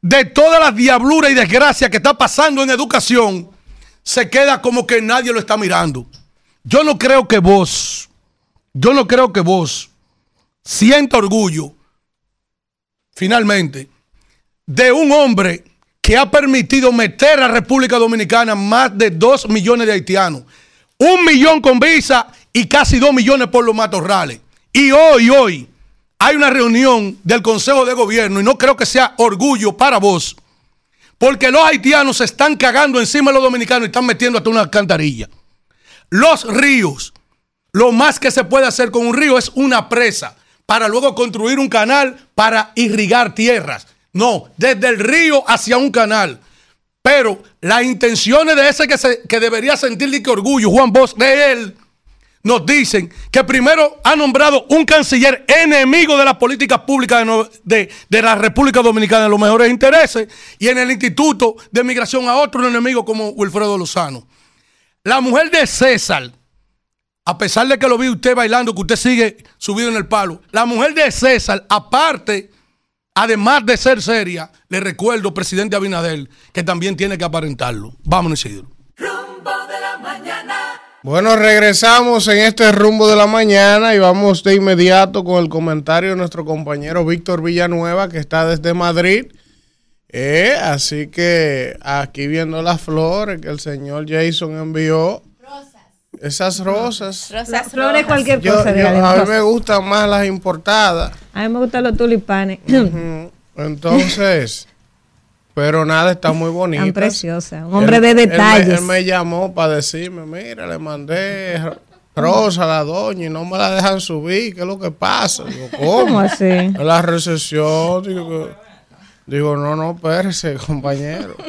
de toda la diablura y desgracia que está pasando en educación, se queda como que nadie lo está mirando. Yo no creo que vos, yo no creo que vos sienta orgullo, finalmente, de un hombre que ha permitido meter a República Dominicana más de 2 millones de haitianos. Un millón con visa y casi 2 millones por los matorrales. Y hoy, hoy, hay una reunión del Consejo de Gobierno y no creo que sea orgullo para vos, porque los haitianos se están cagando encima de los dominicanos y están metiendo hasta una alcantarilla. Los ríos, lo más que se puede hacer con un río es una presa para luego construir un canal para irrigar tierras. No, desde el río hacia un canal. Pero las intenciones de ese que, se- que debería sentir que orgullo, Juan Bosch, de él, nos dicen que primero ha nombrado un canciller enemigo de las políticas públicas de, de- de la República Dominicana, de los mejores intereses, y en el Instituto de Migración a otro enemigo como Wilfredo Lozano. La mujer de César, a pesar de que lo vi usted bailando, que usted sigue subido en el palo, la mujer de César, aparte, además de ser seria, le recuerdo, presidente Abinader, que también tiene que aparentarlo. Vámonos, Isidro. Rumbo de la mañana. Bueno, regresamos en este rumbo de la mañana y vamos de inmediato con el comentario de nuestro compañero Víctor Villanueva, que está desde Madrid. Eh, así que aquí viendo las flores que el señor Jason envió. Esas rosas. Las flores, cualquier Yo- cosa. yo- a mí me gustan más las importadas. A mí me gustan los tulipanes. Entonces, pero nada, está muy bonita. Tan preciosa. Un hombre de detalles. Él, me llamó para decirme, mira, le mandé rosa a la doña y no me la dejan subir. ¿Qué es lo que pasa? Digo, ¿cómo? ¿Cómo así? En la recesión. Digo, digo, no, no, espérese, compañero.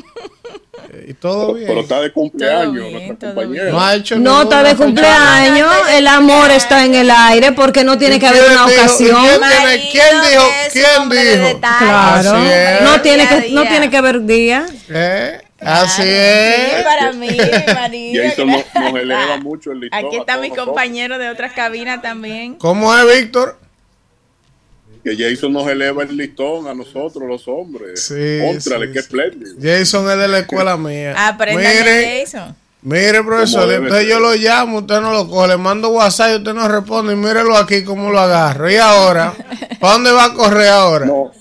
y todo bien. Pero está de cumpleaños, bien, nuestra todo compañera. No ha hecho No está de cumpleaños, el amor está en el aire porque no tiene que haber una ¿Quién dijo? ocasión. ¿Quién tiene- ¿Quién dijo? ¿ Quién dijo? Claro, Así no tiene que no tiene que haber día. ¿Eh? Así Sí, es. para mí, María. Jason nos, nos eleva mucho el listón. Aquí está mi nosotros. compañero de otras cabinas también. ¿Cómo es, Víctor? Que Jason nos eleva el listón a nosotros, los hombres. Sí, Contrale, sí, qué sí. espléndido. Jason es de la escuela mía. Aprenda Mire, de Jason. mire, profesor, entonces ser. yo lo llamo, usted no lo coge, le mando WhatsApp y usted no responde. Y mírelo aquí cómo lo agarro. ¿Y ahora? ¿Para dónde va a correr ahora? No,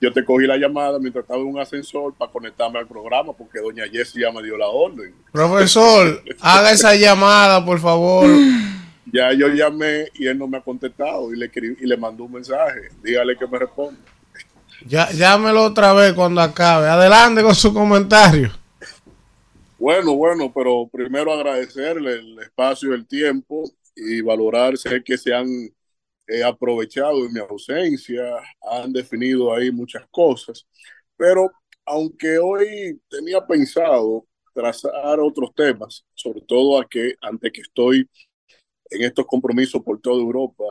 yo te cogí la llamada mientras estaba en un ascensor para conectarme al programa porque doña Jessie ya me dio la orden. Profesor, haga esa llamada, por favor. Ya yo llamé y él no me ha contestado y le escribí, y le mandó un mensaje. Dígale que me responda. Ya, llámelo otra vez cuando acabe. Adelante con su comentario. Bueno, bueno, pero primero agradecerle el espacio, el tiempo y valorar, sé que se han eh, aprovechado de mi ausencia, han definido ahí muchas cosas, pero aunque hoy tenía pensado trazar otros temas, sobre todo a que, ante que estoy en estos compromisos por toda Europa,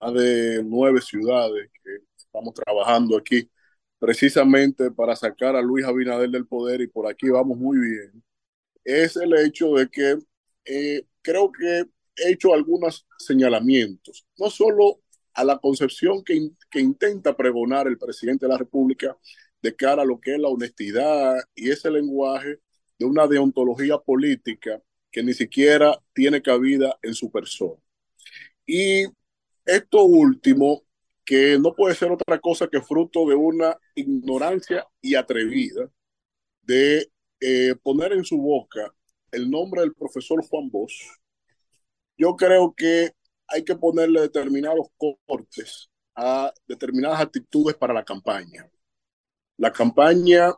más de nueve ciudades que estamos trabajando aquí, precisamente para sacar a Luis Abinader del poder y por aquí vamos muy bien es el hecho de que eh, creo que he hecho algunos señalamientos, no solo a la concepción que, in- que intenta pregonar el presidente de la República de cara a lo que es la honestidad y ese lenguaje de una deontología política que ni siquiera tiene cabida en su persona. Y esto último, que no puede ser otra cosa que fruto de una ignorancia y atrevida de eh, poner en su boca el nombre del profesor Juan Bosch, yo creo que hay que ponerle determinados cortes a determinadas actitudes para la campaña. La campaña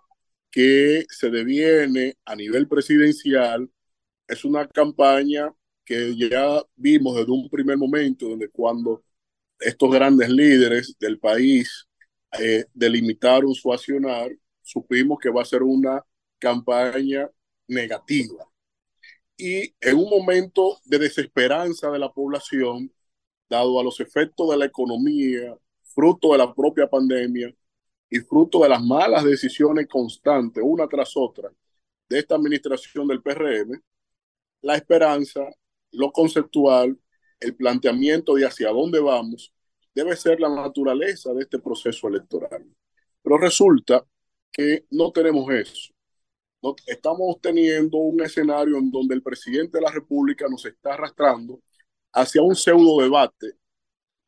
que se deviene a nivel presidencial es una campaña que ya vimos desde un primer momento, donde cuando estos grandes líderes del país eh, delimitaron su accionar, supimos que va a ser una campaña negativa. Y en un momento de desesperanza de la población, dado a los efectos de la economía, fruto de la propia pandemia y fruto de las malas decisiones constantes, una tras otra, de esta administración del PRM, la esperanza, lo conceptual, el planteamiento de hacia dónde vamos, debe ser la naturaleza de este proceso electoral. Pero resulta que no tenemos eso. No, estamos teniendo un escenario en donde el presidente de la República nos está arrastrando hacia un pseudo debate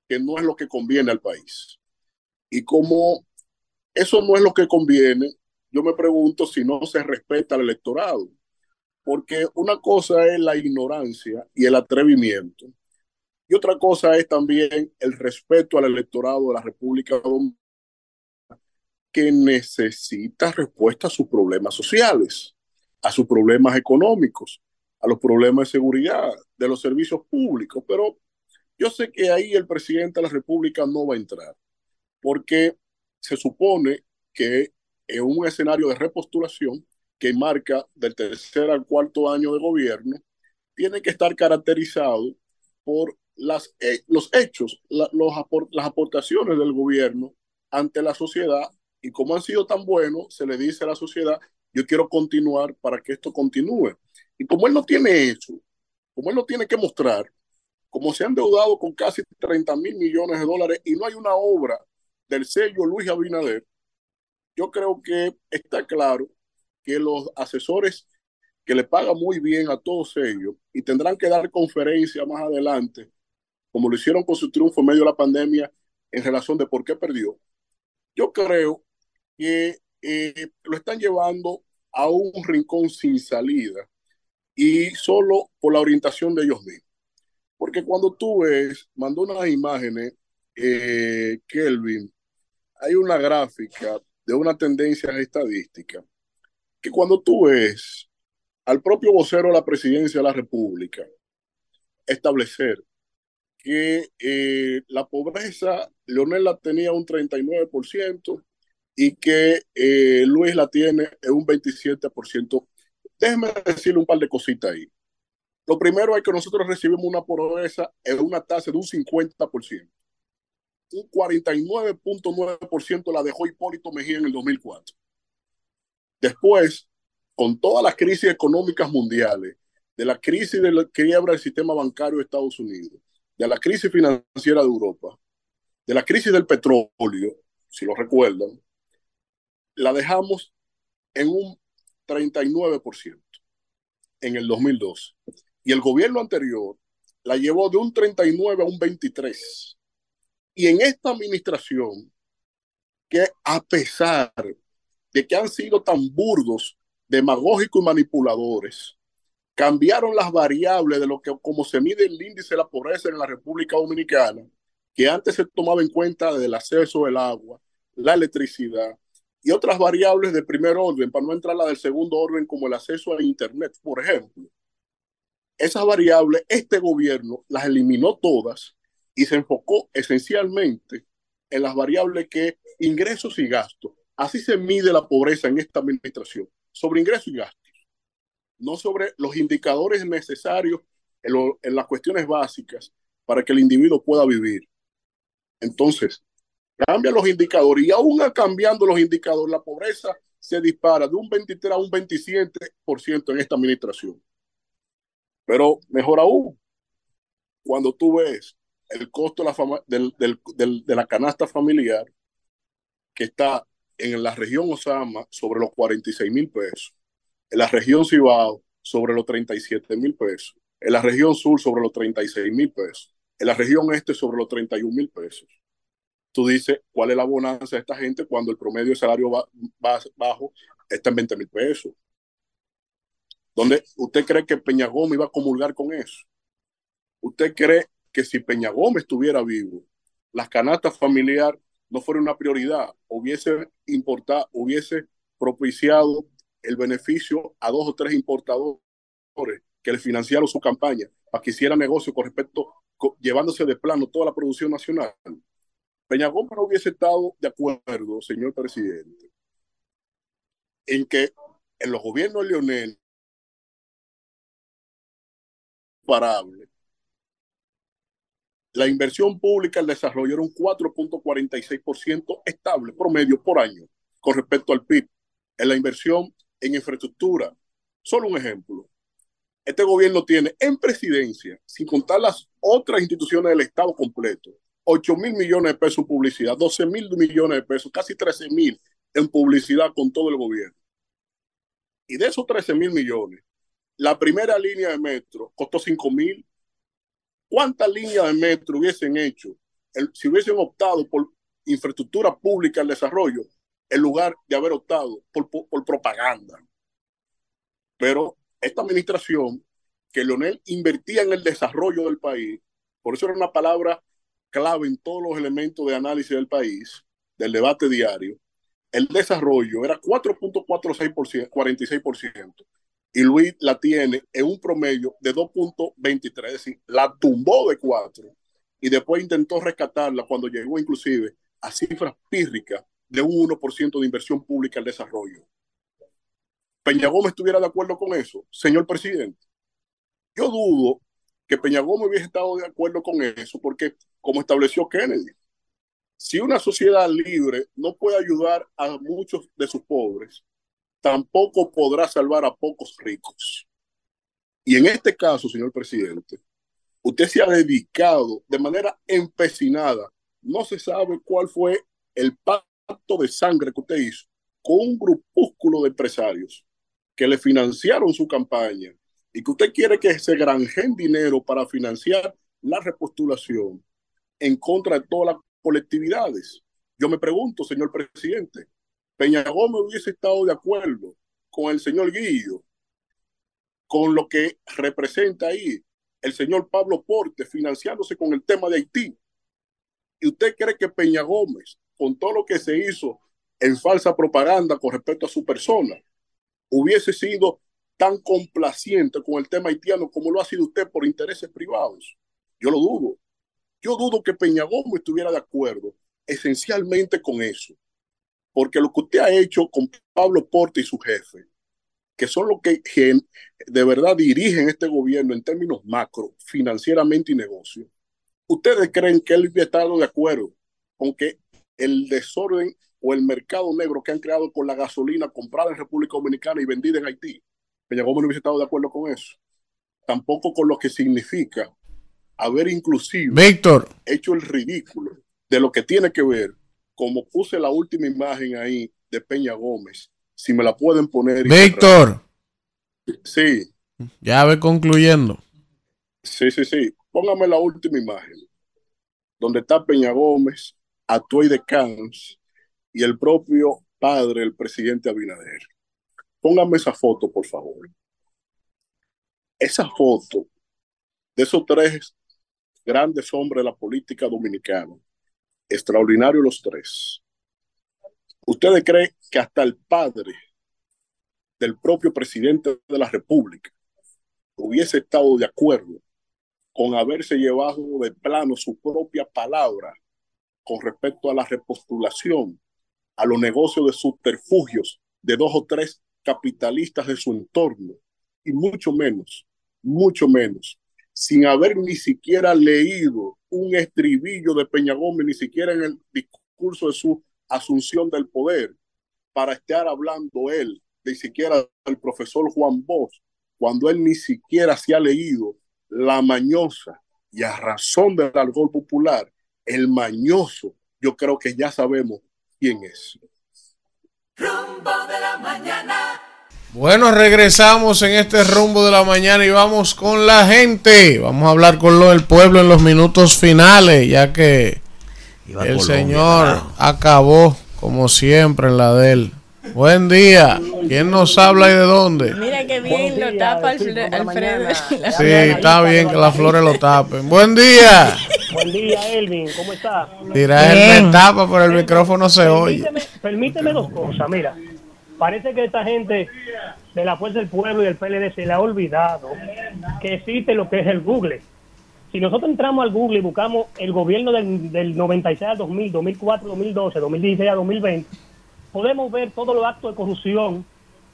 que no es lo que conviene al país. Y como eso no es lo que conviene, yo me pregunto si no se respeta al electorado. Porque una cosa es la ignorancia y el atrevimiento. Y otra cosa es también el respeto al electorado de la República Dominicana que necesita respuesta a sus problemas sociales, a sus problemas económicos, a los problemas de seguridad, de los servicios públicos. Pero yo sé que ahí el presidente de la República no va a entrar, porque se supone que en un escenario de repostulación que marca del tercer al cuarto año de gobierno, tiene que estar caracterizado por las, eh, los hechos, la, los las aportaciones del gobierno ante la sociedad y como han sido tan buenos, se le dice a la sociedad, yo quiero continuar para que esto continúe. Y como él no tiene eso, como él no tiene que mostrar, como se han endeudado con casi 30 mil millones de dólares y no hay una obra del sello Luis Abinader, yo creo que está claro que los asesores que le pagan muy bien a todos ellos y tendrán que dar conferencias más adelante, como lo hicieron con su triunfo en medio de la pandemia en relación de por qué perdió. Yo creo que eh, lo están llevando a un rincón sin salida y solo por la orientación de ellos mismos. Porque cuando tú ves, mandó unas imágenes, eh, Kelvin, hay una gráfica de una tendencia estadística que cuando tú ves al propio vocero de la presidencia de la República establecer que eh, la pobreza, Leonel la tenía un 39%, y que eh, Luis la tiene en un 27%. Déjeme decirle un par de cositas ahí. Lo primero es que nosotros recibimos una pobreza en una tasa de un 50%. Un 49.9% la dejó Hipólito Mejía en el 2004. Después, con todas las crisis económicas mundiales, de la crisis de la quiebra del sistema bancario de Estados Unidos, de la crisis financiera de Europa, de la crisis del petróleo, si lo recuerdan, la dejamos en un 39% en el 2012. Y el gobierno anterior la llevó de un 39 a un 23. Y en esta administración, que a pesar de que han sido tan burdos, demagógicos y manipuladores, cambiaron las variables de lo que como se mide el índice de la pobreza en la República Dominicana, que antes se tomaba en cuenta del acceso al agua, la electricidad y otras variables de primer orden, para no entrar la del segundo orden como el acceso a Internet, por ejemplo. Esas variables, este gobierno las eliminó todas y se enfocó esencialmente en las variables que ingresos y gastos. Así se mide la pobreza en esta administración, sobre ingresos y gastos, no sobre los indicadores necesarios en, las cuestiones básicas para que el individuo pueda vivir. Entonces, cambia los indicadores y aún cambiando los indicadores, la pobreza se dispara de un 23 a un 27% en esta administración. Pero mejor aún, cuando tú ves el costo de la canasta familiar que está en la región Osama sobre los 46 mil pesos, en la región Cibao sobre los 37 mil pesos, en la región sur sobre los 36 mil pesos, en la región este sobre los 31 mil pesos. Tú dices, ¿cuál es la bonanza de esta gente cuando el promedio de salario va, bajo está en 20 mil pesos? ¿Dónde usted cree que Peña Gómez iba a comulgar con eso? ¿Usted cree que si Peña Gómez estuviera vivo, las canastas familiar no fuera una prioridad, hubiese importado, hubiese propiciado el beneficio a dos o tres importadores que le financiaron su campaña para que hiciera negocio con respecto, llevándose de plano toda la producción nacional. Peña Gómez no hubiese estado de acuerdo, señor presidente, en que en los gobiernos de Leonel parable. La inversión pública al desarrollo era un 4.46% estable promedio por año con respecto al PIB. En la inversión en infraestructura, solo un ejemplo. Este gobierno tiene en presidencia, sin contar las otras instituciones del Estado completo, 8 mil millones de pesos en publicidad, 12 mil millones de pesos, casi 13 mil en publicidad con todo el gobierno. Y de esos 13 mil millones, la primera línea de metro costó 5 mil. ¿Cuántas líneas de metro hubiesen hecho si hubiesen optado por infraestructura pública al desarrollo en lugar de haber optado por, por, propaganda? Pero esta administración que Leonel invertía en el desarrollo del país, por eso era una palabra clave en todos los elementos de análisis del país, del debate diario, el desarrollo era 4.46%, 46%, y Luis la tiene en un promedio de 2.23, es decir, la tumbó de 4 y después intentó rescatarla cuando llegó inclusive a cifras pírricas de un 1% de inversión pública al desarrollo. Peña Gómez estuviera de acuerdo con eso, señor presidente. Yo dudo que Peña Gómez hubiese estado de acuerdo con eso, porque como estableció Kennedy, si una sociedad libre no puede ayudar a muchos de sus pobres, tampoco podrá salvar a pocos ricos. Y en este caso, señor presidente, usted se ha dedicado de manera empecinada, no se sabe cuál fue el pacto de sangre que usted hizo con un grupúsculo de empresarios que le financiaron su campaña y que usted quiere que se granjen dinero para financiar la repostulación en contra de todas las colectividades. Yo me pregunto, señor presidente, Peña Gómez hubiese estado de acuerdo con el señor Guillo, con lo que representa ahí el señor Pablo Porte financiándose con el tema de Haití. ¿Y usted cree que Peña Gómez, con todo lo que se hizo en falsa propaganda con respecto a su persona, hubiese sido tan complaciente con el tema haitiano como lo ha sido usted por intereses privados? Yo lo dudo. Yo dudo que Peña Gómez estuviera de acuerdo esencialmente con eso porque lo que usted ha hecho con Pablo Porte y su jefe, que son los que de verdad dirigen este gobierno en términos macro, financieramente y negocio, ¿ustedes creen que él hubiera estado de acuerdo con que el desorden o el mercado negro que han creado con la gasolina comprada en República Dominicana y vendida en Haití, Peña Gómez no hubiese estado de acuerdo con eso? Tampoco con lo que significa haber inclusive Víctor. hecho el ridículo de lo que tiene que ver, como puse la última imagen ahí de Peña Gómez, si me la pueden poner. Víctor. Sí, ya ve concluyendo. sí, sí, sí. Póngame la última imagen, donde está Peña Gómez, Atuey de Camps y el propio padre, el presidente Abinader. Póngame esa foto, por favor. Esa foto de esos tres grandes hombres de la política dominicana, extraordinarios los tres. ¿Ustedes creen que hasta el padre del propio presidente de la República hubiese estado de acuerdo con haberse llevado de plano su propia palabra con respecto a la repostulación, a los negocios de subterfugios de dos o tres capitalistas de su entorno, y mucho menos, mucho menos, sin haber ni siquiera leído un estribillo de Peña Gómez, ni siquiera en el discurso de su asunción del poder, para estar hablando él, ni siquiera del profesor Juan Bosch, cuando él ni siquiera se ha leído la mañosa y a razón del algor popular, el mañoso, yo creo que ya sabemos quién es. Rumbo de la mañana. Bueno, regresamos en este rumbo de la mañana y vamos con la gente. Vamos a hablar con lo del pueblo en los minutos finales, ya que Iba el Colombia, señor carajo. acabó como siempre en la de él. Buen día. ¿Quién nos habla y de dónde? Mira qué bien lo tapa Alfre- Alfredo. Sí, está bien que las flores lo tapen. Buen día. Buen día, Elvin. ¿Cómo está? Dirá él me tapa, pero el micrófono se oye. Permíteme, permíteme dos cosas. Mira, parece que esta gente de la Fuerza del Pueblo y del PLD se le ha olvidado que existe lo que es el Google. Si nosotros entramos al Google y buscamos el gobierno del, del 96 al 2000, 2004, 2012, 2016 a 2020, podemos ver todos los actos de corrupción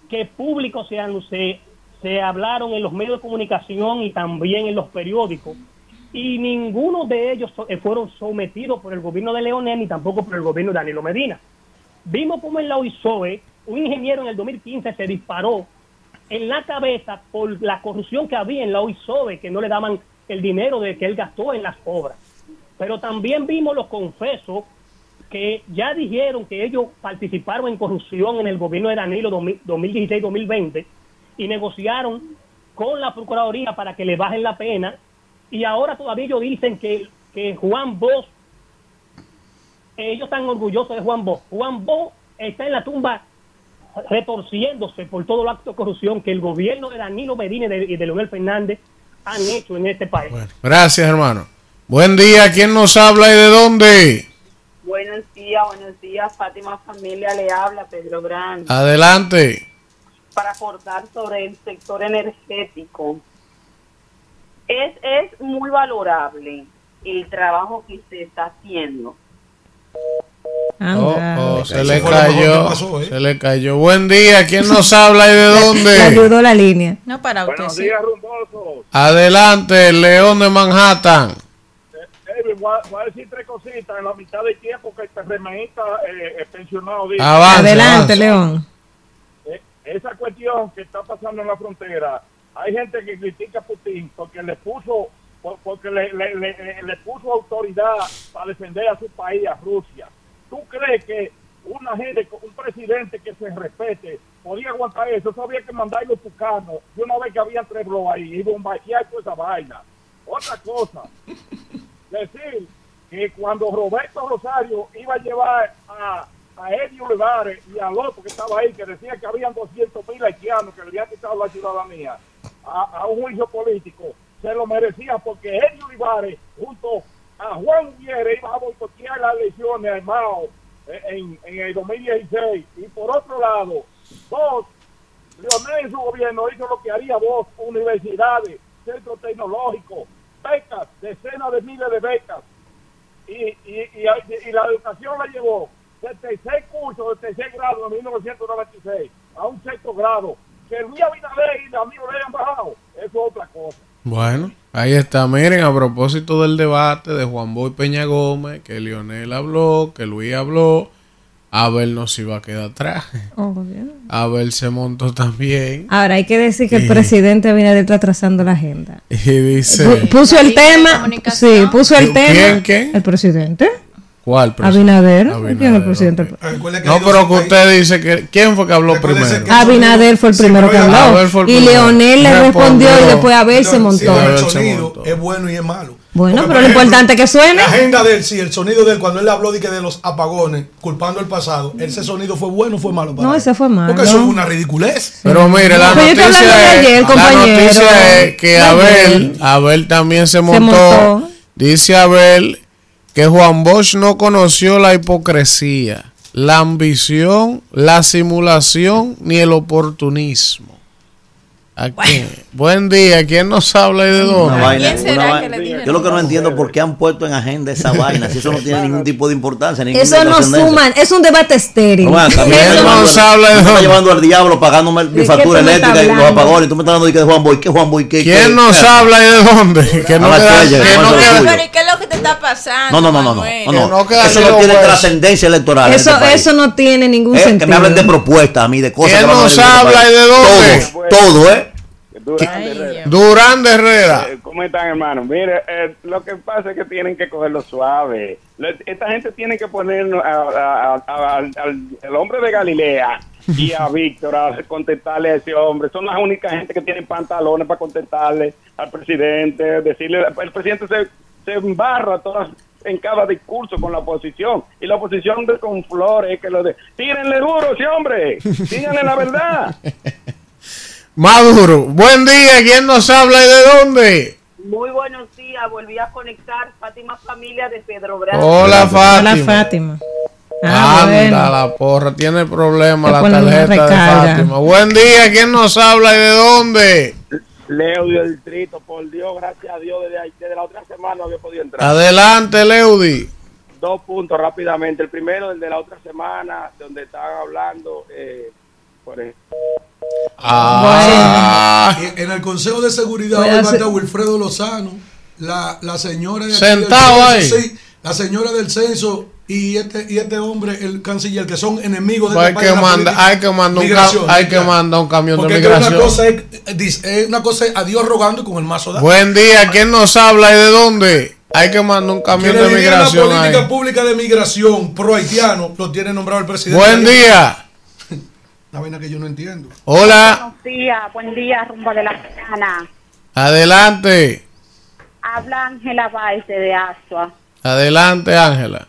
que públicos se, se, se hablaron en los medios de comunicación y también en los periódicos y ninguno de ellos eh, fueron sometidos por el gobierno de Leonel ni tampoco por el gobierno de Danilo Medina. Vimos como en la OISOE un ingeniero en el 2015 se disparó en la cabeza por la corrupción que había en la OISOE, que no le daban el dinero de que él gastó en las obras. Pero también vimos los confesos que ya dijeron que ellos participaron en corrupción en el gobierno de Danilo 2016-2020 y negociaron con la Procuraduría para que le bajen la pena y ahora todavía ellos dicen que, que Juan Bosch, ellos están orgullosos de Juan Bosch. Juan Bosch está en la tumba retorciéndose por todo el acto de corrupción que el gobierno de Danilo Medina y de, Leonel Fernández han hecho en este país. Gracias, hermano. Buen día. ¿Quién nos habla y de dónde? Buenos días, buenos días. Fátima Familia le habla, Pedro Grande. Adelante. Para aportar sobre el sector energético. Es, es muy valorable el trabajo que se está haciendo. Oh, oh, se le cayó. pasó, ¿eh? Se le cayó. Buen día. ¿Quién nos habla y de Le dónde? ayudó la línea. No, para usted Buenos sí. días, rumbosos. Adelante, el León de Manhattan. David, voy, a, voy a decir tres cositas en la mitad del tiempo que el PRMista eh, eh, pensionado dice. Avance, Adelante, avance. León. Eh, esa cuestión que está pasando en la frontera, hay gente que critica a Putin porque le puso por- porque le, le- le- le puso autoridad para defender a su país, a Rusia. ¿Tú crees que una gente, un presidente que se respete, podía aguantar eso? Eso había que mandarlo tucano. Yo una vez que había tres ahí y bombardear toda esa vaina. Otra cosa, decir que cuando Roberto Rosario iba a llevar a, a Eddie Olivares y al otro que estaba ahí, que decía que habían 200 mil haitianos que le habían quitado la ciudadanía a, a un juicio político, se lo merecía porque Eddie Olivares junto a Juan Ubiere iba a boicotear las elecciones armado en, en el 2016 y por otro lado, dos, Leonel en su gobierno hizo lo que haría vos, universidades, centros tecnológicos, becas, decenas de miles de becas. Y, y, y, y la educación la llevó del tercer curso, del tercer grado de 1996 a un sexto grado, que Luis Abinader y los amigos le hayan bajado, eso es otra cosa. Bueno, ahí está. Miren, a propósito del debate de Juan Boy Peña Gómez, que Lionel habló, que Luis habló, Abel no se iba a quedar atrás. Abel se montó también. Ahora hay que decir que el presidente viene está trazando la agenda. Y dice... Pu- Puso el tema, sí, puso el ¿Quién, tema. quién? El presidente. ¿Cuál presidente? Abinader. Abinader, ¿Quién es el presidente? No, pero que usted dice que... ¿Quién fue que habló primero? Abinader fue el primero que habló. Abel fue el Y. Leonel le respondió y después Abel se Sí, montó. el sonido es bueno y es malo. Bueno, Porque, pero lo ejemplo, importante es que suene. La agenda de él, sí, el sonido de él, cuando él habló de, que de los apagones, culpando el pasado, ese sonido fue bueno o fue malo para No, él? ese fue malo. Porque eso es una ridiculez. Pero mire, la Pero noticia, ayer, es, la compañero. noticia es que Abel. Abel también se montó. montó. Dice Abel que Juan Bosch no conoció la hipocresía, la ambición, la simulación ni el oportunismo. ¿A quién? Buen día, ¿quién nos habla y de dónde? vaina, una vaina. Yo lo que no entiendo por qué han puesto en agenda esa vaina, si eso no tiene ningún tipo de importancia. ninguna Eso no suma, es un debate estéril. No, acá me Eso está no- llevando nos habla de dónde? llevando al diablo pagándome mi factura eléctrica y los hablando? apagones. Tú me estás hablando de Juan Boy, ¿qué Juan Boy? ¿Qué, ¿Quién qué? nos habla y de dónde? Que no queda, que que no no es queda- tuyo. Pero ¿y qué es lo que te está pasando? No, no, no, no, no, no, Eso no tiene trascendencia electoral. en Eso, este país. eso no tiene ningún Eh, sentido. que me hablen de propuestas a mí, de cosas ¿Quién que van a nos este habla y de dónde? Todos, todo, ¿eh? Durán de Herrera. Eh, ¿Cómo están, hermano? Mire, eh, lo que pasa es que tienen que cogerlo suave. Esta gente tiene que poner a- a- a- a- al, al- al hombre de Galilea y a Víctor a contestarle a ese hombre. Son las únicas gente que tienen pantalones para contestarle al presidente, decirle, el presidente se, se embarra todas en cada discurso con la oposición y la oposición de con flores que lo de tírenle duro ese hombre díganle la verdad Maduro. Buen día, ¿quién nos habla y de dónde? Muy buenos días, volví a conectar Fátima Familia de Pedro Bravo. Hola, Fátima. Hola, Fátima. Ah, Anda, bueno. la porra, tiene problemas la tarjeta de. Fátima. Buen día, ¿quién nos habla y de dónde? Leo del distrito, por Dios, gracias a Dios, desde, ahí- desde la otra semana no había podido entrar. Adelante, Leudi. Dos puntos rápidamente. El primero, el de la otra semana, donde estaban hablando, eh, por ejemplo. Ah, Y En el Consejo de Seguridad hoy va a Wilfredo Lozano, la, la señora de Sentado del ahí. censo, sí, la señora del censo y este y este hombre, el canciller, que son enemigos de hay este que de la mandar, política. hay que mandar un, Migración, ca- hay que mandar un camión Porque de es que una migración. cosa es, eh, eh, una cosa es a Dios rogando y con el mazo da. Buen día, ¿quién nos habla y de dónde? Hay que mandar un camión de dirigen la migración política ahí. pública de migración pro haitiano lo tiene nombrado el presidente. Buen día. Una vaina que yo no entiendo. Hola, Buenos días, buen día, rumbo de la mañana. adelante. Habla Ángela Baez de Asua. Adelante, Ángela.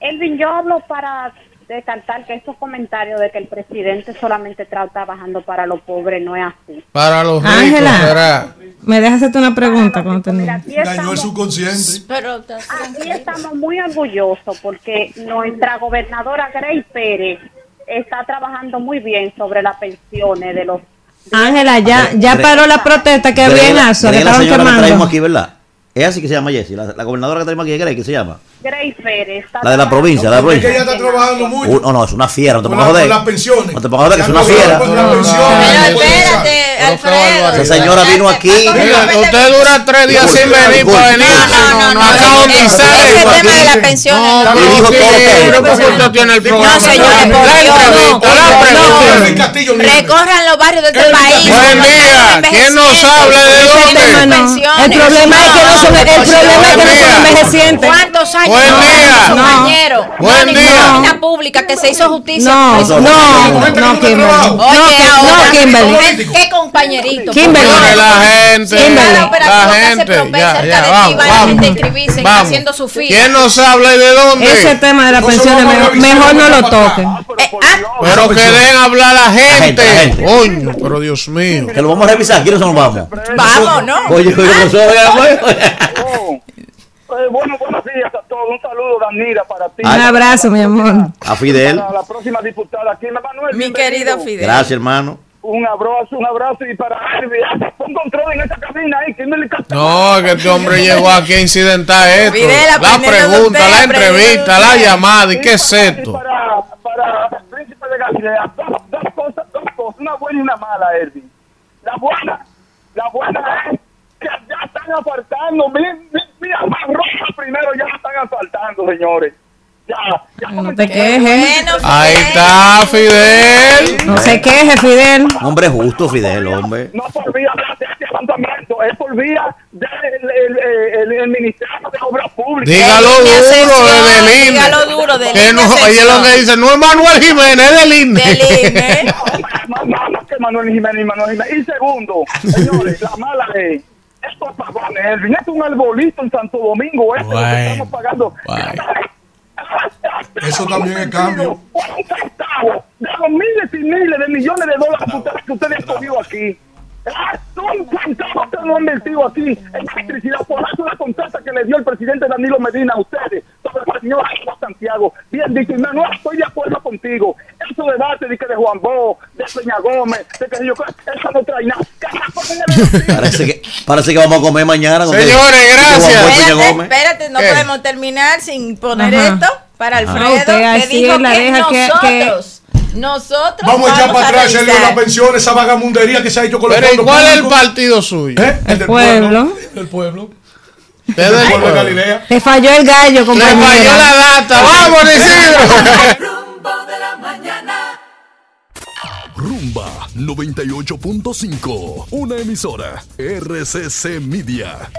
Elvin, yo hablo para descartar que estos comentarios de que el presidente solamente está trabajando para los pobres no es así. Para los ricos, Ángela, será. me dejas hacerte una pregunta cuando termine. Dañó el subconsciente. Pero aquí estamos muy orgullosos porque nuestra gobernadora Grace Pérez está trabajando muy bien sobre las pensiones de los Ángela, ya, ya paró la protesta que había en Grey- Azua, que Grey estaban que aquí, ¿verdad? Es así que se llama Jessie, la, la gobernadora que traemos aquí es Grey, ¿qué se llama? Grace Pérez. La de la provincia, la de la Es que provincia. ella está trabajando mucho. Uh, no, no, es una fiera, no te pongas joder. las pensiones. No te pongas joder, que es una fiera. Pero espérate, Alfredo. Esa señora vino aquí. Usted dura tres días sin venir para venir. No, no, no, acabo ese- de ese tema de las pensiones. Pero dijo todo usted tiene el programa. No, señores, por Dios, no. Recorran los barrios de este país. Buen día. ¿Quién nos habla de dónde? El problema es que no son, el problema es que no son envejecientes. ¿Cuántos años Buen no, día. compañero? Buen no, día. pública que se hizo justicia. No, no, no, Kimberly. No, Oye, Kimberly. ¿qué, compañerito? Kimberly. Porque la gente, Kimberly. la gente, ya, ya, de vamos, ti, va la gente vamos. inscribirse y Vamos. haciendo su fila. ¿Quién nos habla y de dónde? Ese tema de las No se pensiones, lo van a mejor, no lo toquen. Eh, ah, Pero que den hablar a la gente, la. Coño, pero Dios mío. Que lo vamos a revisar, ¿quiénes nos vamos? Vamos, ¿no? Oye, oye, nosotros, Oh. Eh, bueno, buenos días a todos. Un saludo, Danira, para ti. Un abrazo, mi amor. A Fidel. Para la próxima diputada aquí, Manuel. Mi querido Fidel. Gracias, hermano. un abrazo, un abrazo y para Herbie, pon control en esa cabina ahí, que no le capta. No, que este hombre llegó aquí a incidentar esto. Fidel, la pregunta, usted, la entrevista, la llamada. ¿Y qué es esto? Para, para el príncipe de Galilea, dos, dos cosas, dos cosas, una buena y una mala, Herbie. La buena, la buena es que ya están apartando, mira, mira, más roja primero, ya están asfaltando, señores. Ya, ya No te quejes. Ahí está, Fidel. No se queje, Fidel. Hombre justo, Fidel, hombre. no por vía de este levantamiento, es por vía del el, el, el, el Ministerio de Obras Públicas. Dígalo duro INE. dígalo duro, del oye lo que dice, no es Manuel Jiménez, es del INE. Más más que Manuel Jiménez y Manuel Jiménez. Y segundo, señores, la mala es estos pagones, Elvin, es un arbolito en Santo Domingo, este lo que estamos pagando. Eso también es cambio. Un centavo de los miles y miles de millones de dólares que ustedes, que ustedes han cogido aquí. Ah, Un centavo que no han invertido aquí en electricidad por eso la contrata que le dio el presidente Danilo Medina a ustedes sobre la señora Santiago. Bien dicho, y no, no estoy de acuerdo contigo. Eso debate de que de Juan Bo, de Peña Gómez, de que yo eso no trae nada. Parece que, parece que vamos a comer mañana. con Señores, que- que gracias. Espérate, espérate, no ¿Qué? podemos terminar sin poner Ajá. esto para Ah, Alfredo, usted que así dijo la que deja que- nosotros, nosotros Vamos a echar para atrás el la pensión, esa vagamundería que se ha hecho con los Pero ¿y fondos cuál es el partido suyo? ¿Eh? El del pueblo. El pueblo. Usted El del pueblo de pueblo. Galilea. Te falló el gallo, Le compañero. falló la data. ¡Vamos, Isidro! Rumbo de la mañana. Rumba 98.5, una emisora RCC Media.